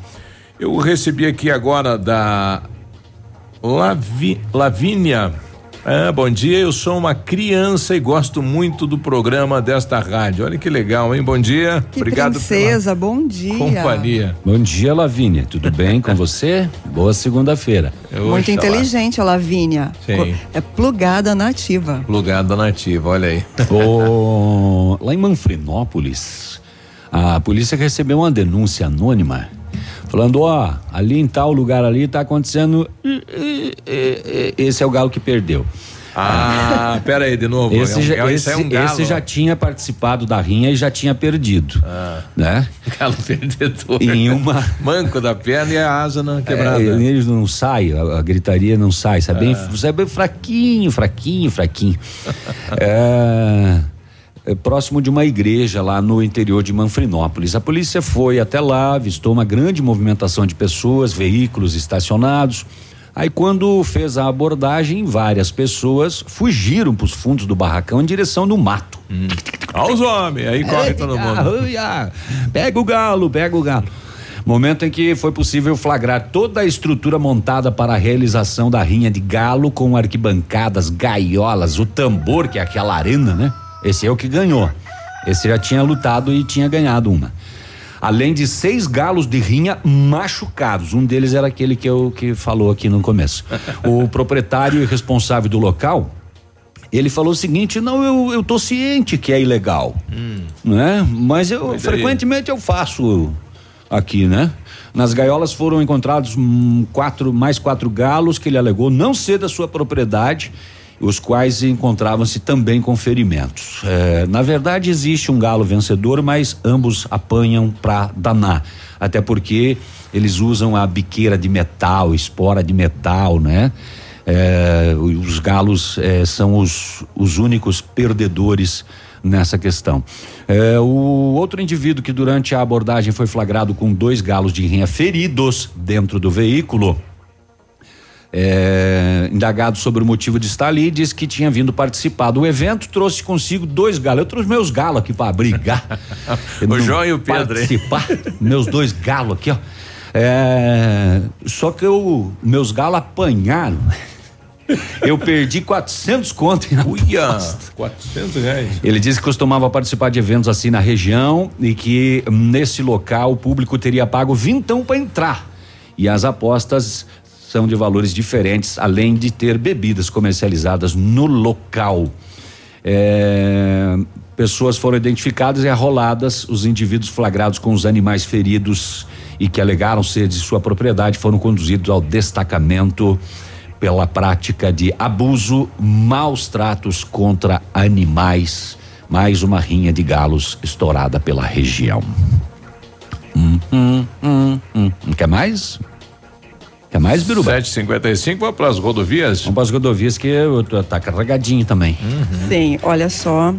Eu recebi aqui agora da Lavi, Lavínia. Ah, bom dia, eu sou uma criança e gosto muito do programa desta rádio. Olha que legal, hein? Bom dia. Que Obrigado princesa, bom dia. companhia. Bom dia, Lavínia. Tudo bem com você? Boa segunda-feira. Muito inteligente a Lavínia. Sim. É plugada nativa. Plugada nativa, olha aí. *laughs* Ô, lá em Manfrinópolis, a polícia recebeu uma denúncia anônima falando, ó, ali em tal lugar ali tá acontecendo esse é o galo que perdeu. Ah, pera aí de novo. Esse, É um- já, é- esse, isso é um esse já tinha participado da rinha e já tinha perdido, Ah. né? *laughs* Galo perdedor. Em uma- Manco da perna e a asa na quebrada. É, eles não saem, a, a gritaria não sai, sai, bem, Ah. sai bem fraquinho, fraquinho, fraquinho. *laughs* é, é próximo de uma igreja lá no interior de Manfrinópolis. A polícia foi até lá, avistou uma grande movimentação de pessoas, veículos estacionados. Aí, quando fez a abordagem, várias pessoas fugiram para os fundos do barracão em direção do mato. Olha os homens, aí corre todo mundo. Ah, pega o galo, pega o galo. Momento em que foi possível flagrar toda a estrutura montada para a realização da rinha de galo com arquibancadas, gaiolas, o tambor, que é aquela arena, né? Esse é o que ganhou. Esse já tinha lutado e tinha ganhado uma. Além de seis galos de rinha machucados. Um deles era aquele que eu que falou aqui no começo. o *laughs* proprietário e responsável do local, ele falou o seguinte: não, eu, eu tô ciente que é ilegal, Hum. né? Mas eu Mas frequentemente eu faço aqui, né? Nas gaiolas foram encontrados hum, quatro mais quatro galos que ele alegou não ser da sua propriedade, os quais encontravam-se também com ferimentos. É, na verdade existe um galo vencedor, mas ambos apanham para danar, até porque eles usam a biqueira de metal, espora de metal, né? É, os galos é, são os, os únicos perdedores nessa questão. É, o outro indivíduo que durante a abordagem foi flagrado com dois galos de rinha feridos dentro do veículo. É, indagado sobre o motivo de estar ali, disse que tinha vindo participar do evento, trouxe consigo dois galos. Eu trouxe meus galos aqui para brigar. *laughs* O João e o Pedro, hein? Participar, meus dois galos aqui, ó. É, só que eu, meus galos apanharam. Eu perdi 400 conto na Uia, aposta. 400 reais. Ele disse que costumava participar de eventos assim na região e que hum, nesse local o público teria pago vintão para entrar. E as apostas são de valores diferentes, além de ter bebidas comercializadas no local. É, pessoas foram identificadas e arroladas. Os indivíduos flagrados com os animais feridos e que alegaram ser de sua propriedade foram conduzidos ao destacamento pela prática de abuso, maus tratos contra animais. Mais uma rinha de galos estourada pela região. Hum, hum, hum, hum. Quer mais? Quer mais, Biruba? 755, vamos para as rodovias? Vamos para as rodovias que eu tô- tá carregadinho também. Sim, olha só.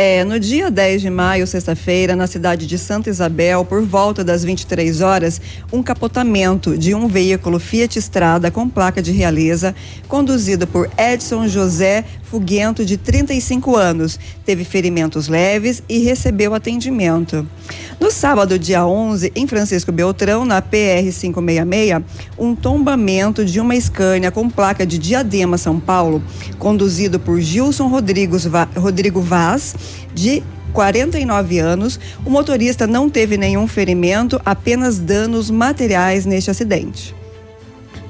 É, no dia 10 de maio, sexta-feira, na cidade de Santa Isabel, por volta das 23 horas, um capotamento de um veículo Fiat Strada com placa de realeza, conduzido por Edson José Fuguento, de 35 anos, teve ferimentos leves e recebeu atendimento. No sábado, dia 11, em Francisco Beltrão, na PR 566, um tombamento de uma Scania com placa de Diadema, São Paulo, conduzido por Gilson Rodrigos Va- Rodrigo Vaz, de 49 anos. O motorista não teve nenhum ferimento, apenas danos materiais neste acidente.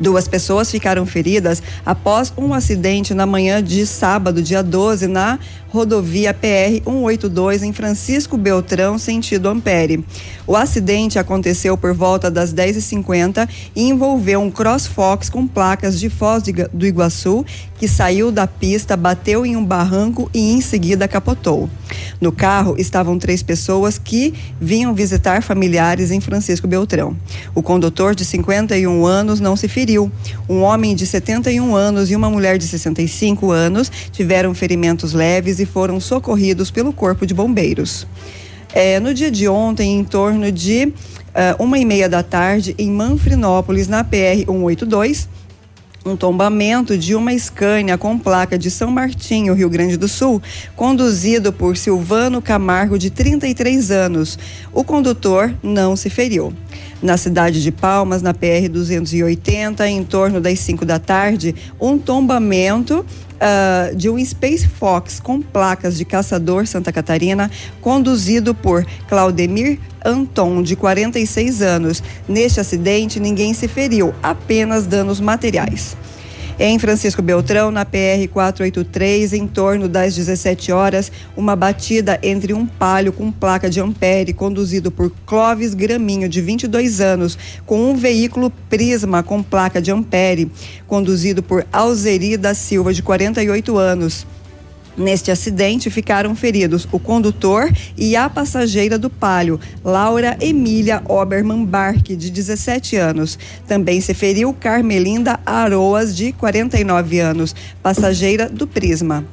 Duas pessoas ficaram feridas após um acidente na manhã de sábado, dia 12, na rodovia PR 182 em Francisco Beltrão, sentido Ampere. O acidente aconteceu por volta das 10h50 e envolveu um CrossFox com placas de Foz do Iguaçu que saiu da pista, bateu em um barranco e em seguida capotou. No carro estavam três pessoas que vinham visitar familiares em Francisco Beltrão. O condutor de 51 anos não se feriu. Um homem de 71 anos e uma mulher de 65 anos tiveram ferimentos leves e foram socorridos pelo Corpo de Bombeiros. É, no dia de ontem, em torno de ah, uma e meia da tarde, em Manfrinópolis, na PR 182, um tombamento de uma Scania com placa de São Martinho, Rio Grande do Sul, conduzido por Silvano Camargo, de 33 anos. O condutor não se feriu. Na cidade de Palmas, na PR 280, em torno das 5 da tarde, um tombamento ah, de um Space Fox com placas de caçador Santa Catarina, conduzido por Claudemir Anton, de 46 anos. Neste acidente, ninguém se feriu, apenas danos materiais. Em Francisco Beltrão, na PR 483, em torno das 17 horas, uma batida entre um palio com placa de ampere, conduzido por Clóvis Graminho, de 22 anos, com um veículo Prisma com placa de ampere, conduzido por Alzeri da Silva, de 48 anos. Neste acidente ficaram feridos o condutor e a passageira do Palio, Laura Emília Oberman Barque, de 17 anos. Também se feriu Carmelinda Aroas, de 49 anos, passageira do Prisma.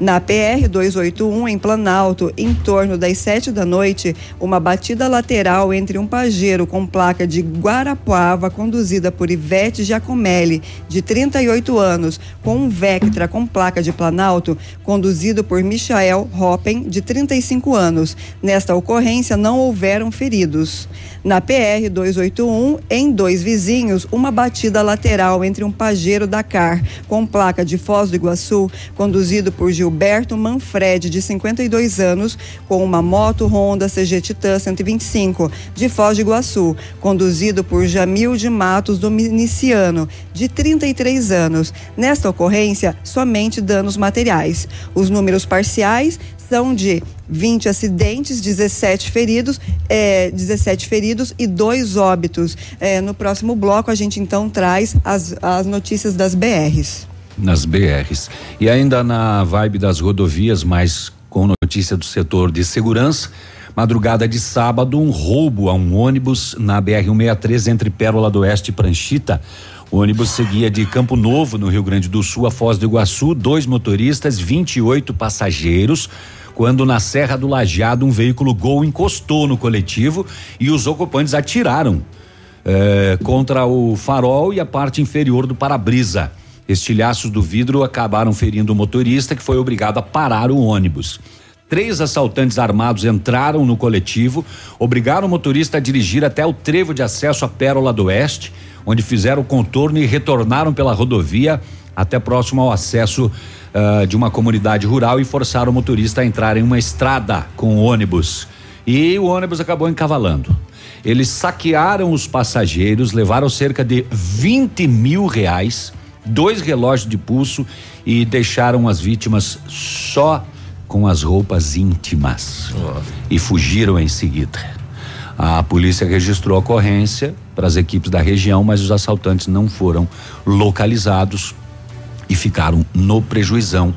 Na PR 281, em Planalto, em torno das 7 da noite, uma batida lateral entre um pajeiro com placa de Guarapuava, conduzida por Ivete Giacomelli, de 38 anos, com um Vectra com placa de Planalto, conduzido por Michael Hoppen, de 35 anos. Nesta ocorrência, não houveram feridos. Na PR 281, em dois vizinhos, uma batida lateral entre um Pajero Dakar com placa de Foz do Iguaçu, conduzido por Gilberto Manfred, de 52 anos, com uma moto Honda CG Titan 125, de Foz do Iguaçu, conduzido por Jamil de Matos Dominiciano, de 33 anos. Nesta ocorrência, somente danos materiais. Os números parciais são de 20 acidentes, 17 feridos, é, 17 feridos e dois óbitos. É, no próximo bloco a gente então traz as, as notícias das BRs. Nas BRs. E ainda na vibe das rodovias, mas com notícia do setor de segurança. Madrugada de sábado, um roubo a um ônibus na BR-163 entre Pérola do Oeste e Pranchita. O ônibus seguia de Campo Novo, no Rio Grande do Sul, a Foz do Iguaçu, dois motoristas, 28 passageiros. Quando na Serra do Lajeado um veículo Gol encostou no coletivo e os ocupantes atiraram eh, contra o farol e a parte inferior do para-brisa. Estilhaços do vidro acabaram ferindo o motorista, que foi obrigado a parar o ônibus. Três assaltantes armados entraram no coletivo, obrigaram o motorista a dirigir até o trevo de acesso à Pérola do Oeste, onde fizeram o contorno e retornaram pela rodovia até próximo ao acesso uh, de uma comunidade rural e forçaram o motorista a entrar em uma estrada com o ônibus. E o ônibus acabou encavalando. Eles saquearam os passageiros, levaram cerca de 20 mil reais, dois relógios de pulso e deixaram as vítimas só com as roupas íntimas. Oh. E fugiram em seguida. A polícia registrou a ocorrência para as equipes da região, mas os assaltantes não foram localizados e ficaram no prejuizão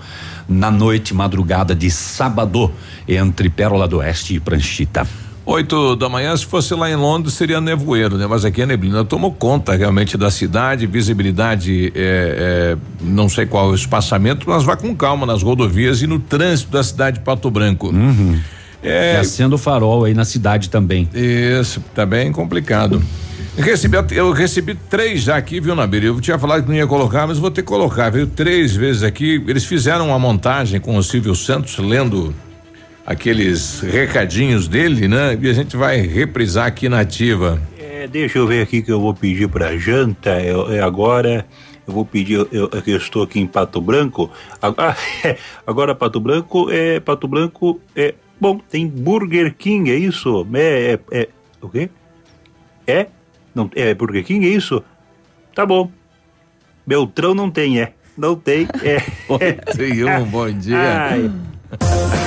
na noite madrugada de sábado entre Pérola do Oeste e Pranchita. Oito da manhã, se fosse lá em Londres, seria nevoeiro, né? Mas aqui a neblina tomou conta realmente da cidade, visibilidade, é, é, não sei qual é o espaçamento, mas vá com calma nas rodovias e no trânsito da cidade de Pato Branco. Uhum. É, e acendo farol aí na cidade também. Isso, tá bem complicado. Recebi, eu recebi três já aqui, viu, Nabir? Eu tinha falado que não ia colocar, mas vou ter que colocar, viu? Três vezes aqui. Eles fizeram uma montagem com o Silvio Santos lendo aqueles recadinhos dele, né? E a gente vai reprisar aqui na ativa. É, deixa eu ver aqui que eu vou pedir pra janta. é agora. Eu vou pedir, eu, eu, estou aqui em Pato Branco. Agora, *laughs* agora Pato Branco é. Pato Branco é. Bom, tem Burger King, é isso? É. é, é o quê? É? Não, é Burger King, é isso? Tá bom. Beltrão não tem, é. Não tem, é. *laughs* *laughs* um, bom dia. Ai.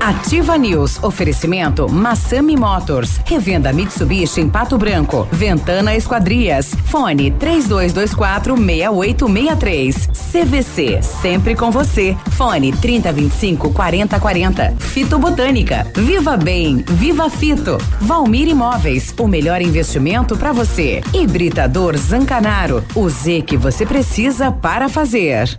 Ativa News. Oferecimento Massami Motors. Revenda Mitsubishi em Pato Branco. Ventana Esquadrias. Fone 3224 6863. CVC. Sempre com você. Fone 3025 4040. Fito Botânica. Viva Bem. Viva Fito. Valmir Imóveis. O melhor investimento para você. Hibridador Zancanaro. O Z que você precisa para fazer.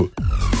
novo.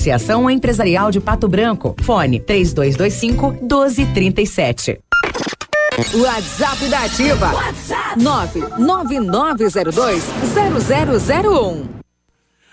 Associação Empresarial de Pato Branco. Fone 3225 1237. WhatsApp da Ativa. WhatsApp 999020001.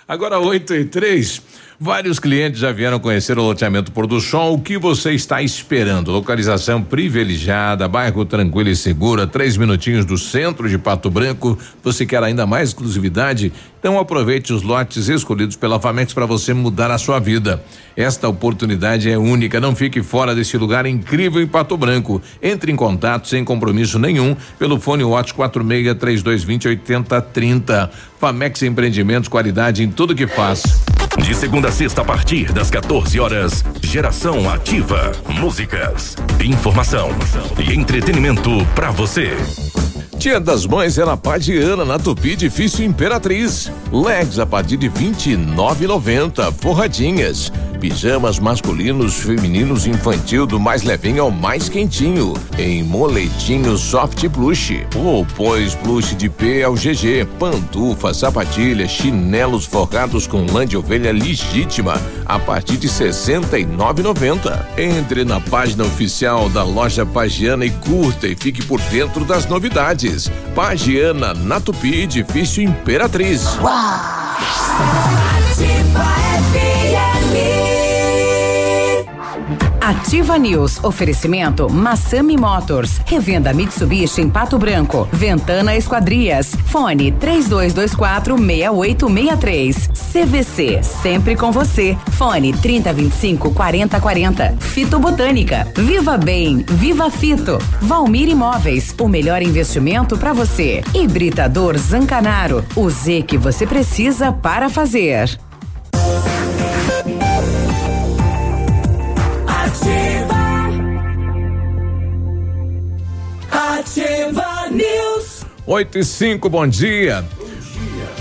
Agora 8 e 3. Vários clientes já vieram conhecer o loteamento Pôr do Sol. O que você está esperando? Localização privilegiada, bairro tranquilo e segura, três minutinhos do centro de Pato Branco. Você quer ainda mais exclusividade? Então aproveite os lotes escolhidos pela Famex para você mudar a sua vida. Esta oportunidade é única. Não fique fora desse lugar incrível em Pato Branco. Entre em contato sem compromisso nenhum pelo fone WhatsApp 46 3220 8030. Famex Empreendimentos, qualidade em tudo que faz. De segunda a sexta, a partir das 14 horas, Geração Ativa. Músicas, informação e entretenimento para você. Dia das Mães é na Padiana, na Tupi Difícil Imperatriz. Legs a partir de 29,90. Forradinhas. Pijamas masculinos, femininos infantil do mais levinho ao mais quentinho. Em moletinho soft plush. Roupões plush de P ao GG. Pantufa, sapatilha, chinelos forrados com lã de ovelha legítima. A partir de 69,90. Entre na página oficial da loja Pagiana e curta e fique por dentro das novidades. Pagiana, na Tupi, edifício Imperatriz. Ativa News. Oferecimento Massami Motors. Revenda Mitsubishi em Pato Branco. Ventana Esquadrias. Fone 3224 6863. CVC. Sempre com você. Fone 3025 4040. Fito Botânica. Viva Bem. Viva Fito. Valmir Imóveis. O melhor investimento para você. Hibridador Zancanaro. O Z que você precisa para fazer. 8 e 5, bom dia.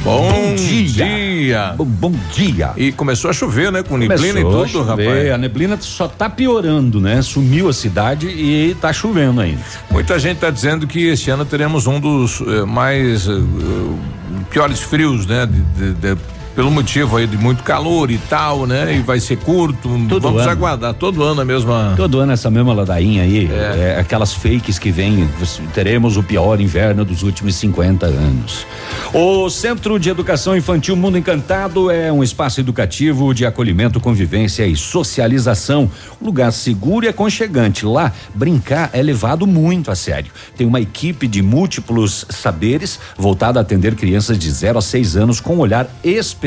Bom, dia. Bom, dia. E começou a chover, né? Com neblina Começou e tudo, rapaz. A neblina só tá piorando, né? Sumiu a cidade e tá chovendo ainda. Muita gente está dizendo que este ano teremos um dos eh, mais eh, eh, piores frios, né? De- de- de- pelo motivo aí de muito calor e tal, né? E vai ser curto. Vamos ano. aguardar todo ano a mesma. Todo ano essa mesma ladainha aí, é. aquelas fakes que vêm, teremos o pior inverno dos últimos 50 anos. O Centro de Educação Infantil Mundo Encantado é um espaço educativo de acolhimento, convivência e socialização, um lugar seguro e aconchegante. Lá, brincar é levado muito a sério. Tem uma equipe de múltiplos saberes voltada a atender crianças de 0 a 6 anos com um olhar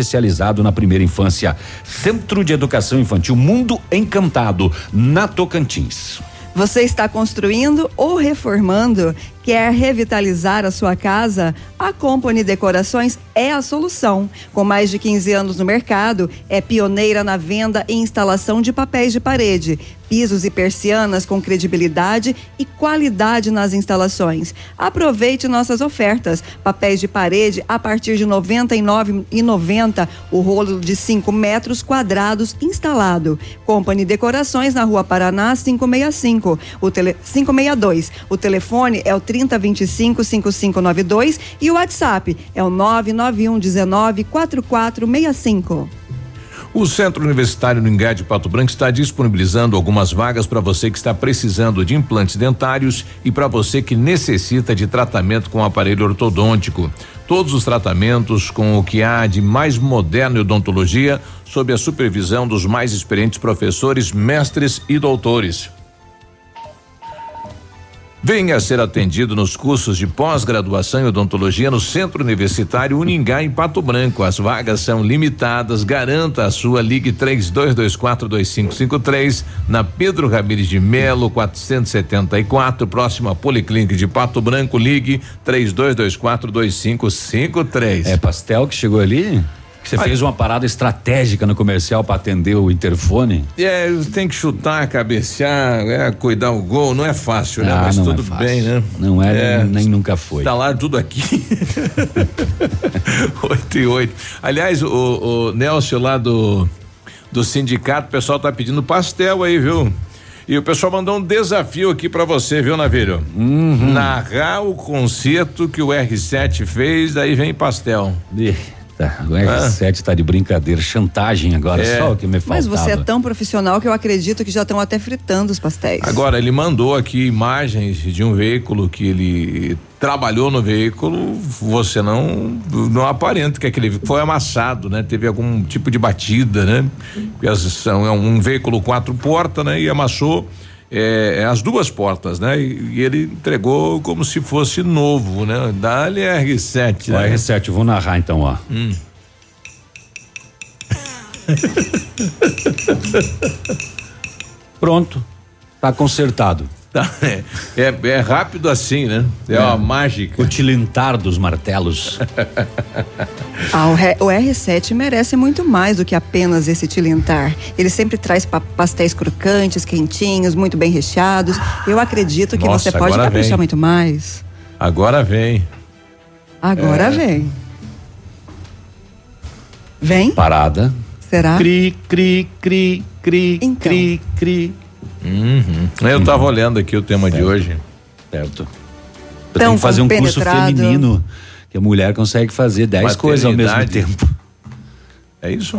especializado na primeira infância. Centro de Educação Infantil Mundo Encantado, na Tocantins. Você está construindo ou reformando? Quer revitalizar a sua casa? A Company Decorações é a solução. Com mais de 15 anos no mercado, é pioneira na venda e instalação de papéis de parede, pisos e persianas com credibilidade e qualidade nas instalações. Aproveite nossas ofertas. Papéis de parede a partir de R$ 99,90 o rolo de 5 metros quadrados instalado. Company Decorações na Rua Paraná 565, o tele 562. O telefone é o 3025 5592 e o WhatsApp é o 991 19 4465. O Centro Universitário no Ingá de Pato Branco está disponibilizando algumas vagas para você que está precisando de implantes dentários e para você que necessita de tratamento com aparelho ortodôntico. Todos os tratamentos com o que há de mais moderno em odontologia, sob a supervisão dos mais experientes professores, mestres e doutores. Venha ser atendido nos cursos de pós-graduação em odontologia no Centro Universitário Uningá em Pato Branco. As vagas são limitadas. Garanta a sua Ligue 32242553 na Pedro Ramires de Melo 474, próximo à Policlínica de Pato Branco. Ligue 32242553. É pastel que chegou ali? Você fez uma parada estratégica no comercial para atender o interfone? É, tem que chutar, cabecear, é, cuidar o gol, não é fácil, né? Ah, Mas não tudo é bem, né? Não é, nem, nem nunca foi. Instalaram tudo aqui. *laughs* oito e oito. Aliás, o, o Nelson lá do, do sindicato, o pessoal tá pedindo pastel aí, viu? E o pessoal mandou um desafio aqui pra você, viu, Navírio? Uhum. Narrar o concerto que o R7 fez, daí vem pastel. Tá, o R7 tá de brincadeira, chantagem agora, É. só o que me faltava. Mas você é tão profissional que eu acredito que já estão até fritando os pastéis. Agora, ele mandou aqui imagens de um veículo que ele trabalhou no veículo, você não não aparenta que aquele foi amassado, né? Teve algum tipo de batida, né? Porque são é um veículo quatro portas, né? E amassou é, as duas portas, né? E, e ele entregou como se fosse novo, né? Dá-lhe R7, O né? R7, eu vou narrar então, ó. Hum. *laughs* Pronto. Tá consertado. Tá, é, é, é rápido assim, né? É, uma mágica. O tilintar dos martelos. *laughs* Ah, o, re- o R7 merece muito mais do que apenas esse tilintar. Ele sempre traz pa- pastéis crocantes, quentinhos, muito bem recheados. Eu acredito que Nossa, você pode caprichar vem. muito mais. Agora vem. Agora É. vem. Vem? Parada. Será? Cri, cri, cri, cri, Então. cri, cri. Uhum. Eu tava olhando aqui o tema de hoje. Certo. Eu Tão tenho que fazer um curso feminino que a mulher consegue fazer 10 coisas ao mesmo tempo. É isso?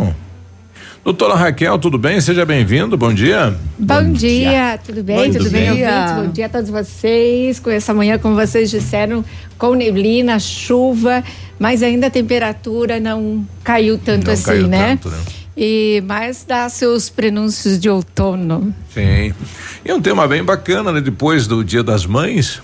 Doutora Raquel, tudo bem? Seja bem-vindo, bom dia. Bom, dia. tudo bem? Bom tudo bem, dia. ouvintes? Bom dia a todos vocês. Com essa manhã, como vocês disseram, com neblina, chuva, mas ainda a temperatura não caiu tanto Não assim, caiu né? tanto, né? E mas dá seus prenúncios de outono. Sim. E um tema bem bacana, né? Depois do Dia das Mães.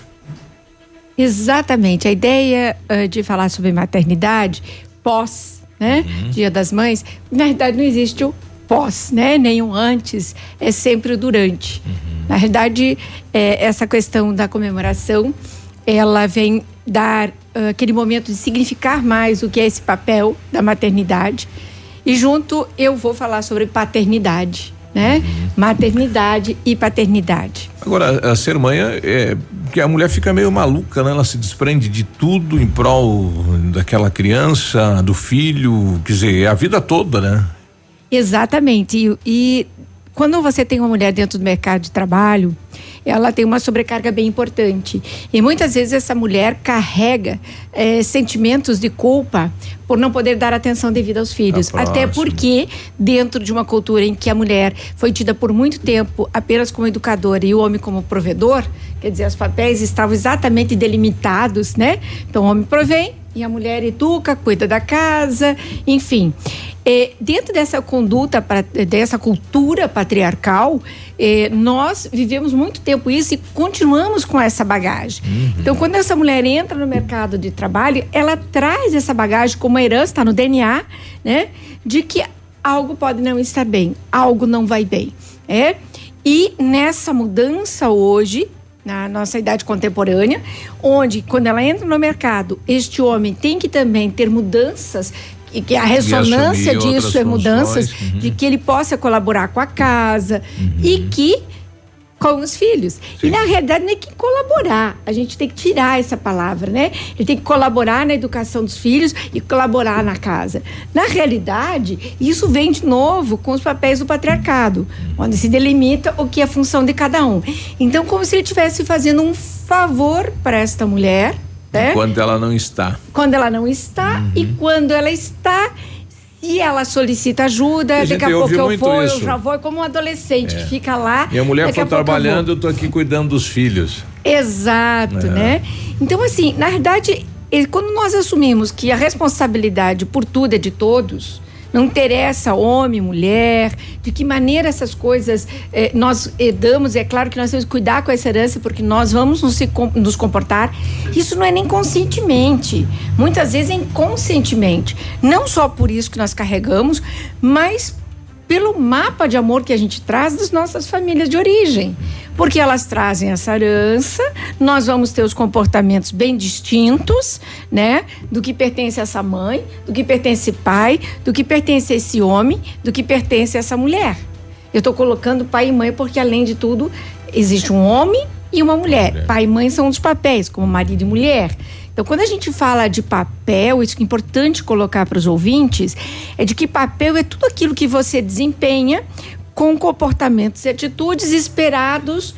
Exatamente. A ideia eh, de falar sobre maternidade pós, né? Uhum. Dia das Mães, na verdade não existe o pós, né? Nem o antes, é sempre o durante. Uhum. Na verdade, eh, essa questão da comemoração, ela vem dar ah, aquele momento de significar mais o que é esse papel da maternidade. E junto eu vou falar sobre paternidade, né? Uhum. Maternidade e paternidade. Agora, a ser mãe é que a mulher fica meio maluca, né? Ela se desprende de tudo em prol daquela criança, do filho, quer dizer, é a vida toda, né? Exatamente. E, e quando você tem uma mulher dentro do mercado de trabalho, ela tem uma sobrecarga bem importante. E muitas vezes essa mulher carrega eh, sentimentos de culpa por não poder dar atenção devida aos filhos. Tá Até porque, dentro de uma cultura em que a mulher foi tida por muito tempo apenas como educadora e o homem como provedor, quer dizer, os papéis estavam exatamente delimitados, né? Então, o homem provém e a mulher educa, cuida da casa, enfim. Eh, dentro dessa conduta, dessa cultura patriarcal, eh, nós vivemos muito tempo isso e continuamos com essa bagagem. Então, quando essa mulher entra no mercado de trabalho, ela traz essa bagagem como herança, está no DNA, né? De que algo pode não estar bem, algo não vai bem. É? E nessa mudança hoje, na nossa idade contemporânea, onde quando ela entra no mercado, este homem tem que também ter mudanças e que a ressonância disso é mudanças uhum. de que ele possa colaborar com a casa e que com os filhos. E na realidade não é que colaborar, a gente tem que tirar essa palavra, né? Ele tem que colaborar na educação dos filhos e colaborar na casa. Na realidade, isso vem de novo com os papéis do patriarcado, onde se delimita o que é a função de cada um. Então, como se ele estivesse fazendo um favor para esta mulher, né? Quando ela não está. quando ela não está e quando ela está. Se ela solicita ajuda, daqui a pouco eu vou, isso. eu já vou é como um adolescente É. que fica lá. E a mulher foi pouco eu trabalhando, eu tô aqui cuidando dos filhos. Exato, É. né? Então, assim, na verdade, quando nós assumimos que a responsabilidade por tudo é de todos, não interessa homem, mulher, de que maneira essas coisas eh, nós herdamos, é claro que nós temos que cuidar com essa herança, porque nós vamos nos, nos comportar. Isso não é nem conscientemente, muitas vezes é inconscientemente. Não só por isso que nós carregamos, mas pelo mapa de amor que a gente traz das nossas famílias de origem. Porque elas trazem essa herança, nós vamos ter os comportamentos bem distintos, né? Do que pertence a essa mãe, do que pertence esse pai, do que pertence a esse homem, do que pertence a essa mulher. Eu estou colocando pai e mãe porque, além de tudo, existe um homem e uma mulher. Pai e mãe são os papéis, como marido e mulher. Então, quando a gente fala de papel, isso que é importante colocar para os ouvintes, é de que papel é tudo aquilo que você desempenha com comportamentos e atitudes esperados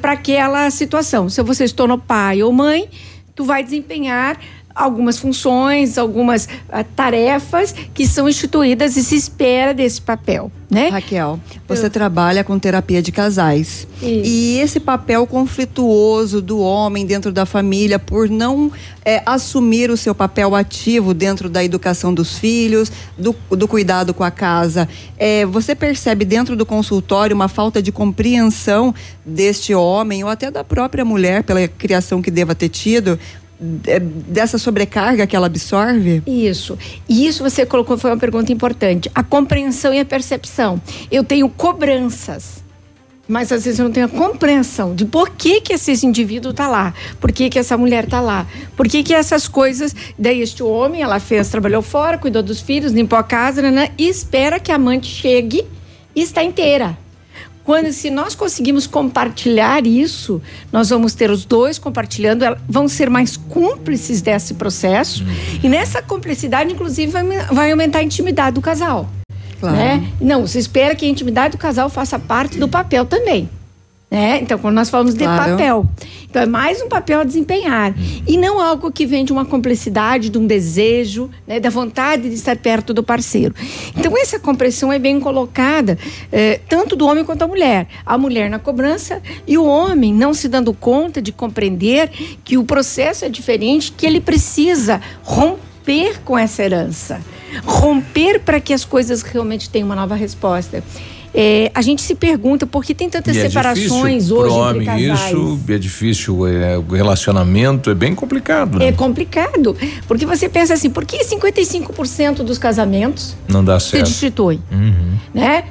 para aquela situação. Se você se tornou pai ou mãe, tu vai desempenhar algumas funções, algumas ah, tarefas que são instituídas e se espera desse papel, né? Raquel, você trabalha com terapia de casais. E esse papel conflituoso do homem dentro da família por não é, assumir o seu papel ativo dentro da educação dos filhos, do, do cuidado com a casa. É, você percebe dentro do consultório uma falta de compreensão deste homem ou até da própria mulher pela criação que deva ter tido? É, dessa sobrecarga que ela absorve? Isso. E isso você colocou foi uma pergunta importante. A compreensão e a percepção. Eu tenho cobranças. Mas às vezes eu não tenho a compreensão de por que, que esse indivíduo está lá, por que, que essa mulher está lá, por que, que essas coisas. Daí, este homem, ela fez, trabalhou fora, cuidou dos filhos, limpou a casa, né, né, e espera que a amante chegue e está inteira. Quando se nós conseguimos compartilhar isso, nós vamos ter os dois compartilhando, vão ser mais cúmplices desse processo. E nessa cumplicidade, inclusive, vai, aumentar a intimidade do casal. Claro. Né? Não, você espera que a intimidade do casal faça parte do papel também. Né? Então, quando nós falamos de Claro. papel. Então, é mais um papel a desempenhar. E não algo que vem de uma complexidade, de um desejo, né? da vontade de estar perto do parceiro. Então, essa compreensão é bem colocada, eh, tanto do homem quanto da mulher. A mulher na cobrança e o homem não se dando conta de compreender que o processo é diferente, que ele precisa romper com essa herança. Romper para que as coisas realmente tenham uma nova resposta. É, a gente se pergunta por que tem tantas E é separações difícil hoje entre homem casais. isso, é difícil, é, o relacionamento é bem complicado, né? É complicado, porque você pensa assim, por que 55% dos casamentos Não dá se certo. destituem, Uhum. né?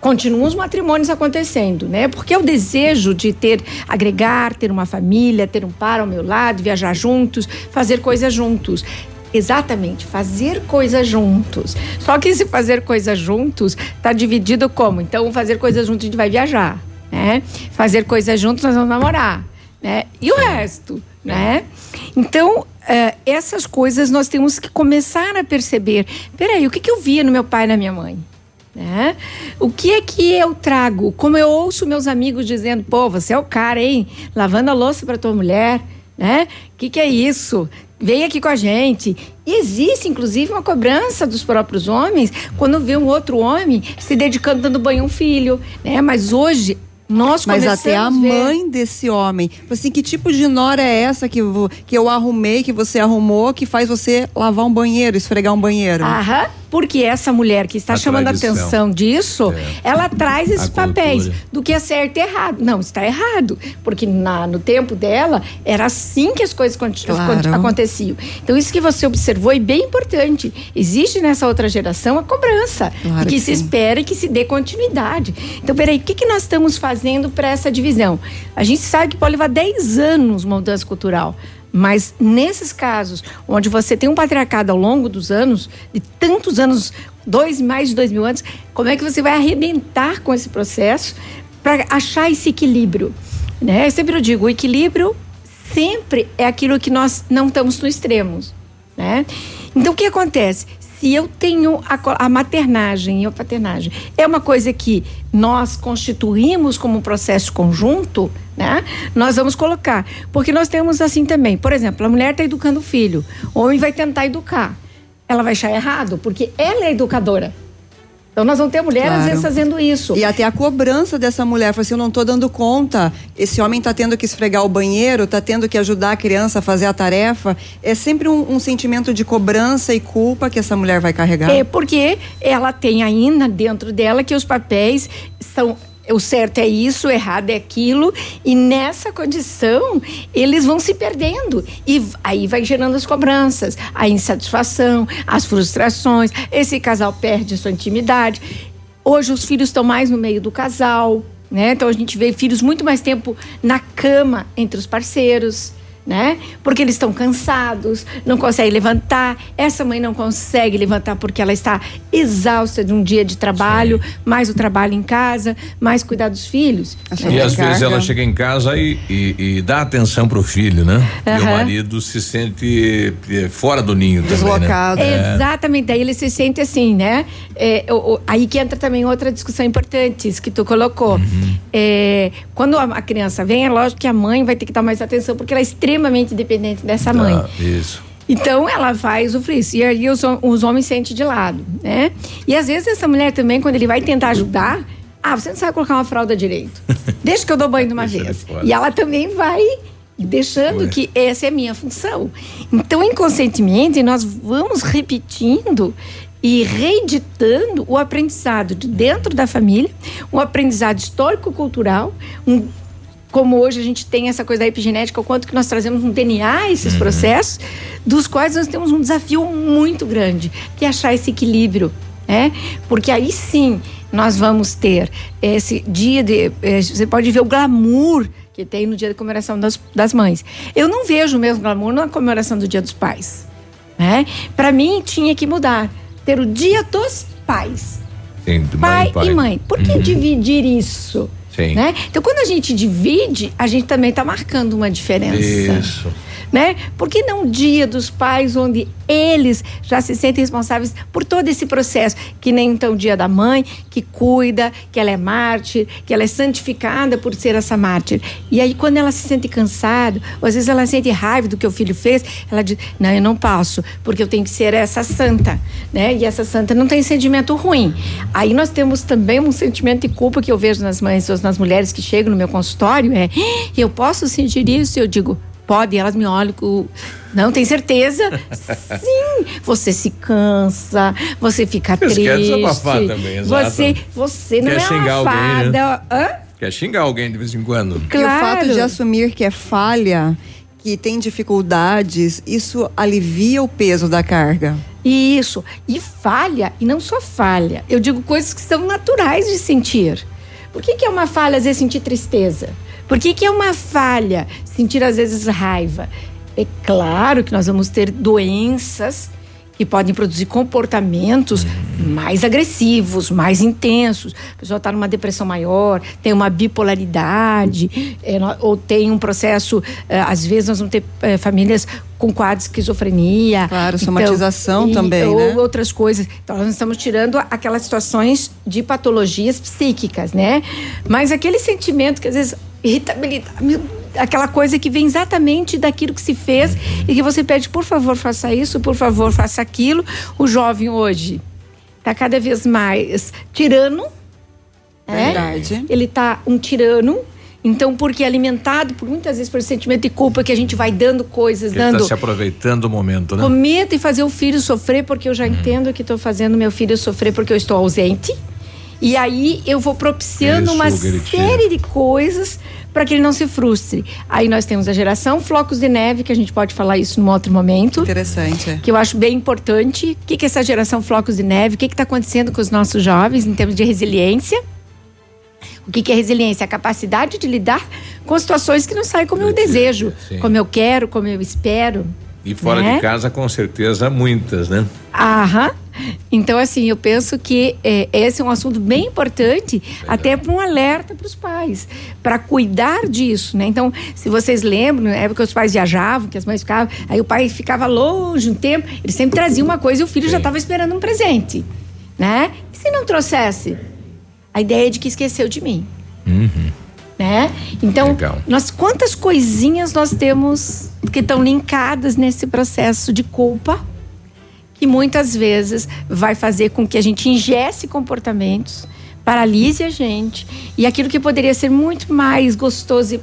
Continuam os matrimônios acontecendo, né? Porque é o desejo de ter, agregar, ter uma família, ter um par ao meu lado, viajar juntos, fazer coisas juntos. Exatamente, fazer coisas juntos. Só que esse fazer coisas juntos está dividido como? Então, fazer coisas juntos a gente vai viajar, né? Fazer coisas juntos nós vamos namorar, né? E o resto, né? Então, eh, essas coisas nós temos que começar a perceber. Peraí, o que, que eu via no meu pai e na minha mãe? Né? O que é que eu trago? Como eu ouço meus amigos dizendo, pô, você é o cara, hein? Lavando a louça para tua mulher, né? O que, que é isso? Vem aqui com a gente. E existe, inclusive, uma cobrança dos próprios homens quando vê um outro homem se dedicando, dando banho a um filho, né? Mas hoje nós Mas até a ver- mãe desse homem. Assim, que tipo de nora é essa que, que eu arrumei, que você arrumou, que faz você lavar um banheiro, esfregar um banheiro? Aham, porque essa mulher que está A chamando a atenção disso, ela traz esses A cultura. papéis do que é certo e errado. Não, está errado, porque na, no tempo dela era assim que as coisas Claro. aconteciam. Então isso que você observou é bem importante. Existe nessa outra geração a cobrança Claro e que, que se espera que se dê continuidade. Então, peraí, o que, que nós estamos fazendo para essa divisão? A gente sabe que pode levar 10 anos uma mudança cultural. Mas nesses casos, onde você tem um patriarcado ao longo dos anos, de tantos anos, dois mais de dois mil anos, como é que você vai arrebentar com esse processo para achar esse equilíbrio? Né? Eu sempre digo, o equilíbrio sempre é aquilo que nós não estamos no extremos. Né? Então, o que acontece? Se eu tenho a, a maternagem e a paternagem, é uma coisa que nós constituímos como um processo conjunto, né? Nós vamos colocar. Porque nós temos assim também. Por exemplo, a mulher está educando o filho, o homem vai tentar educar. Ela vai achar errado, porque ela é educadora. Então, nós vamos ter mulher, às Claro. vezes, fazendo isso. E até a cobrança dessa mulher, assim, eu não tô dando conta, esse homem tá tendo que esfregar o banheiro, tá tendo que ajudar a criança a fazer a tarefa, é sempre um, um sentimento de cobrança e culpa que essa mulher vai carregar. É porque ela tem ainda dentro dela que os papéis são. O certo é isso, o errado é aquilo, e nessa condição eles vão se perdendo. E aí vai gerando as cobranças, a insatisfação, as frustrações. Esse casal perde sua intimidade. Hoje os filhos estão mais no meio do casal, né? Então a gente vê filhos muito mais tempo na cama entre os parceiros, né? Porque eles estão cansados, não conseguem levantar. Essa mãe não consegue levantar porque ela está exausta de um dia de trabalho, mais o trabalho em casa, mais cuidar dos filhos. né? E às vezes ela chega em casa e, e, e dá atenção pro filho, né? E o marido se sente eh, fora do ninho também, né? É. Exatamente, daí ele se sente assim, né? É, o- o- aí que entra também outra discussão importante, isso que tu colocou. Uhum. É, quando a, a criança vem, é lógico que a mãe vai ter que dar mais atenção, porque ela é extremamente dependente dessa mãe. Ah, isso. Então ela vai usufruir isso. E aí os, os homens sentem de lado, né? E às vezes essa mulher também, quando ele vai tentar ajudar, ah, você não sabe colocar uma fralda direito. *laughs* Deixa que eu dou banho de uma vez. E ela também vai deixando que essa é a minha função. Então, inconscientemente, nós vamos repetindo e reeditando o aprendizado de dentro da família, um aprendizado histórico-cultural, um como hoje a gente tem essa coisa da epigenética, o quanto que nós trazemos no DNA esses processos, dos quais nós temos um desafio muito grande, que é achar esse equilíbrio, né? Porque aí sim nós vamos ter esse dia de. eh, Você pode ver o glamour que tem no dia da comemoração das, das mães. Eu não vejo o mesmo glamour na comemoração do dia dos pais. Né? Para mim tinha que mudar. Ter o dia dos pais. Sim, Pai, e mãe. Por que Uhum. dividir isso? Sim. Né? Então, quando a gente divide, a gente também está marcando uma diferença. Isso. Né? Por que não o dia dos pais, onde eles já se sentem responsáveis por todo esse processo? Que nem então o dia da mãe, que cuida, que ela é mártir, que ela é santificada por ser essa mártir. E aí, quando ela se sente cansada, ou às vezes ela sente raiva do que o filho fez, ela diz: Não, eu não posso, porque eu tenho que ser essa santa. Né? E essa santa não tem sentimento ruim. Aí nós temos também um sentimento de culpa que eu vejo nas mães ou nas mulheres que chegam no meu consultório: é, eu posso sentir isso? Eu digo, Pode, elas me olham com. Não, tem certeza? *laughs* Sim! Você se cansa, você fica Eles triste. querem desabafar também, exato. Você, você não Quer é xingar uma alguém, né? fada. Hã? Quer xingar alguém de vez em quando? E o fato de assumir que é falha, que tem dificuldades, isso alivia o peso da carga. Isso. E falha, e não só falha. Eu digo coisas que são naturais de sentir. Por que, que é uma falha, às vezes, sentir tristeza? Por que, que é uma falha sentir, às vezes, raiva? É claro que nós vamos ter doenças que podem produzir comportamentos mais agressivos, mais intensos. A pessoa está numa depressão maior, tem uma bipolaridade, é, ou tem um processo. é, às vezes, nós vamos ter é, famílias com quadro de esquizofrenia. Claro, somatização também, ou né? outras coisas. Então, nós estamos tirando aquelas situações de patologias psíquicas, né? Mas aquele sentimento que às vezes irritabilidade, meu, aquela coisa que vem exatamente daquilo que se fez e que você pede, por favor, faça isso, por favor, faça aquilo. O jovem hoje está cada vez mais tirano. né? Verdade. Ele está um tirano. Então, porque é alimentado por muitas vezes por sentimento de culpa que a gente vai dando coisas, Ele dando está se aproveitando do momento, né? com medo de fazer o filho sofrer, porque eu já entendo que estou fazendo meu filho sofrer porque eu estou ausente. E aí eu vou propiciando Ele uma série de coisas para que ele não se frustre. Aí nós temos a geração flocos de neve, que a gente pode falar isso num outro momento. Interessante. Que eu acho bem importante. O que, que é essa geração flocos de neve? O que está acontecendo com os nossos jovens em termos de resiliência? O que, que é resiliência? A capacidade de lidar com situações que não saem como eu desejo, sim. como eu quero, como eu espero. E fora né? de casa, com certeza, muitas, né? Aham. Então, assim, eu penso que é, esse é um assunto bem importante, até para um alerta para os pais, para cuidar disso, né? Então, se vocês lembram, na época que os pais viajavam, que as mães ficavam, aí o pai ficava longe um tempo, ele sempre trazia uma coisa e o filho já estava esperando um presente, né? E se não trouxesse? A ideia é de que esqueceu de mim, né? Então, Legal. nós quantas coisinhas nós temos que estão linkadas nesse processo de culpa? Que muitas vezes vai fazer com que a gente ingesse comportamentos, paralise a gente e aquilo que poderia ser muito mais gostoso e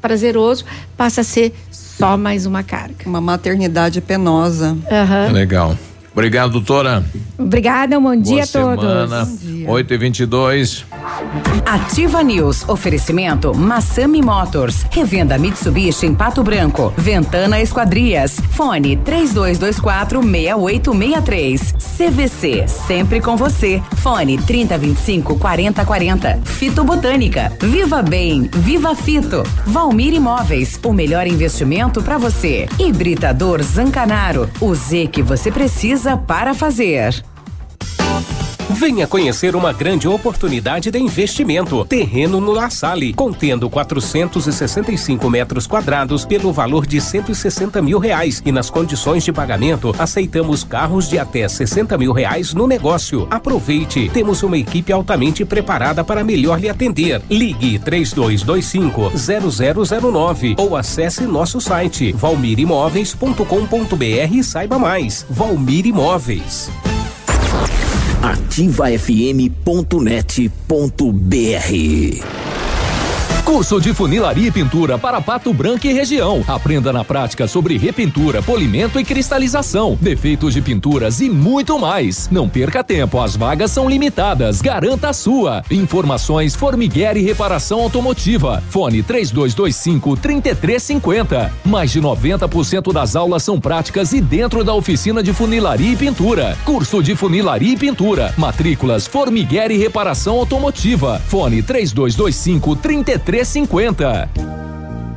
prazeroso passa a ser só mais uma carga. Uma maternidade penosa. Aham. Legal. Obrigado, doutora. Obrigada, um bom dia Boa a todos. semana. 8 e 22 Ativa News. Oferecimento Massami Motors. Revenda Mitsubishi em Pato Branco. Ventana Esquadrias. Fone 3224 6863. CVC. Sempre com você. Fone 3025 4040. Fito Botânica. Viva Bem. Viva Fito. Valmir Imóveis. O melhor investimento para você. Hibridador Zancanaro. O Z que você precisa para fazer. Venha conhecer uma grande oportunidade de investimento. Terreno no La Salle, contendo 465 metros quadrados pelo valor de 160 mil reais. E nas condições de pagamento, aceitamos carros de até 60 mil reais no negócio. Aproveite, temos uma equipe altamente preparada para melhor lhe atender. Ligue 3225 0009 ou acesse nosso site valmirimóveis.com.br e saiba mais. Valmir Imóveis. ativafm.net.br Curso de funilaria e pintura para Pato Branco e região. Aprenda na prática sobre repintura, polimento e cristalização, defeitos de pinturas e muito mais. Não perca tempo, as vagas são limitadas. Garanta a sua. Informações Formiguer e Reparação Automotiva. Fone 3225 3350. Mais de 90% das aulas são práticas e dentro da oficina de funilaria e pintura. Curso de funilaria e pintura. Matrículas Formiguer e Reparação Automotiva. Fone 3225 3350.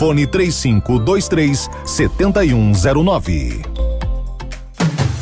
Fone 3523 7109.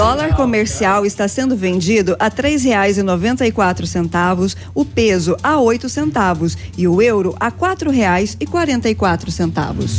Dólar comercial está sendo vendido a três reais e noventa e quatro centavos, o peso a oito centavos e o euro a quatro reais e quarenta e quatro centavos.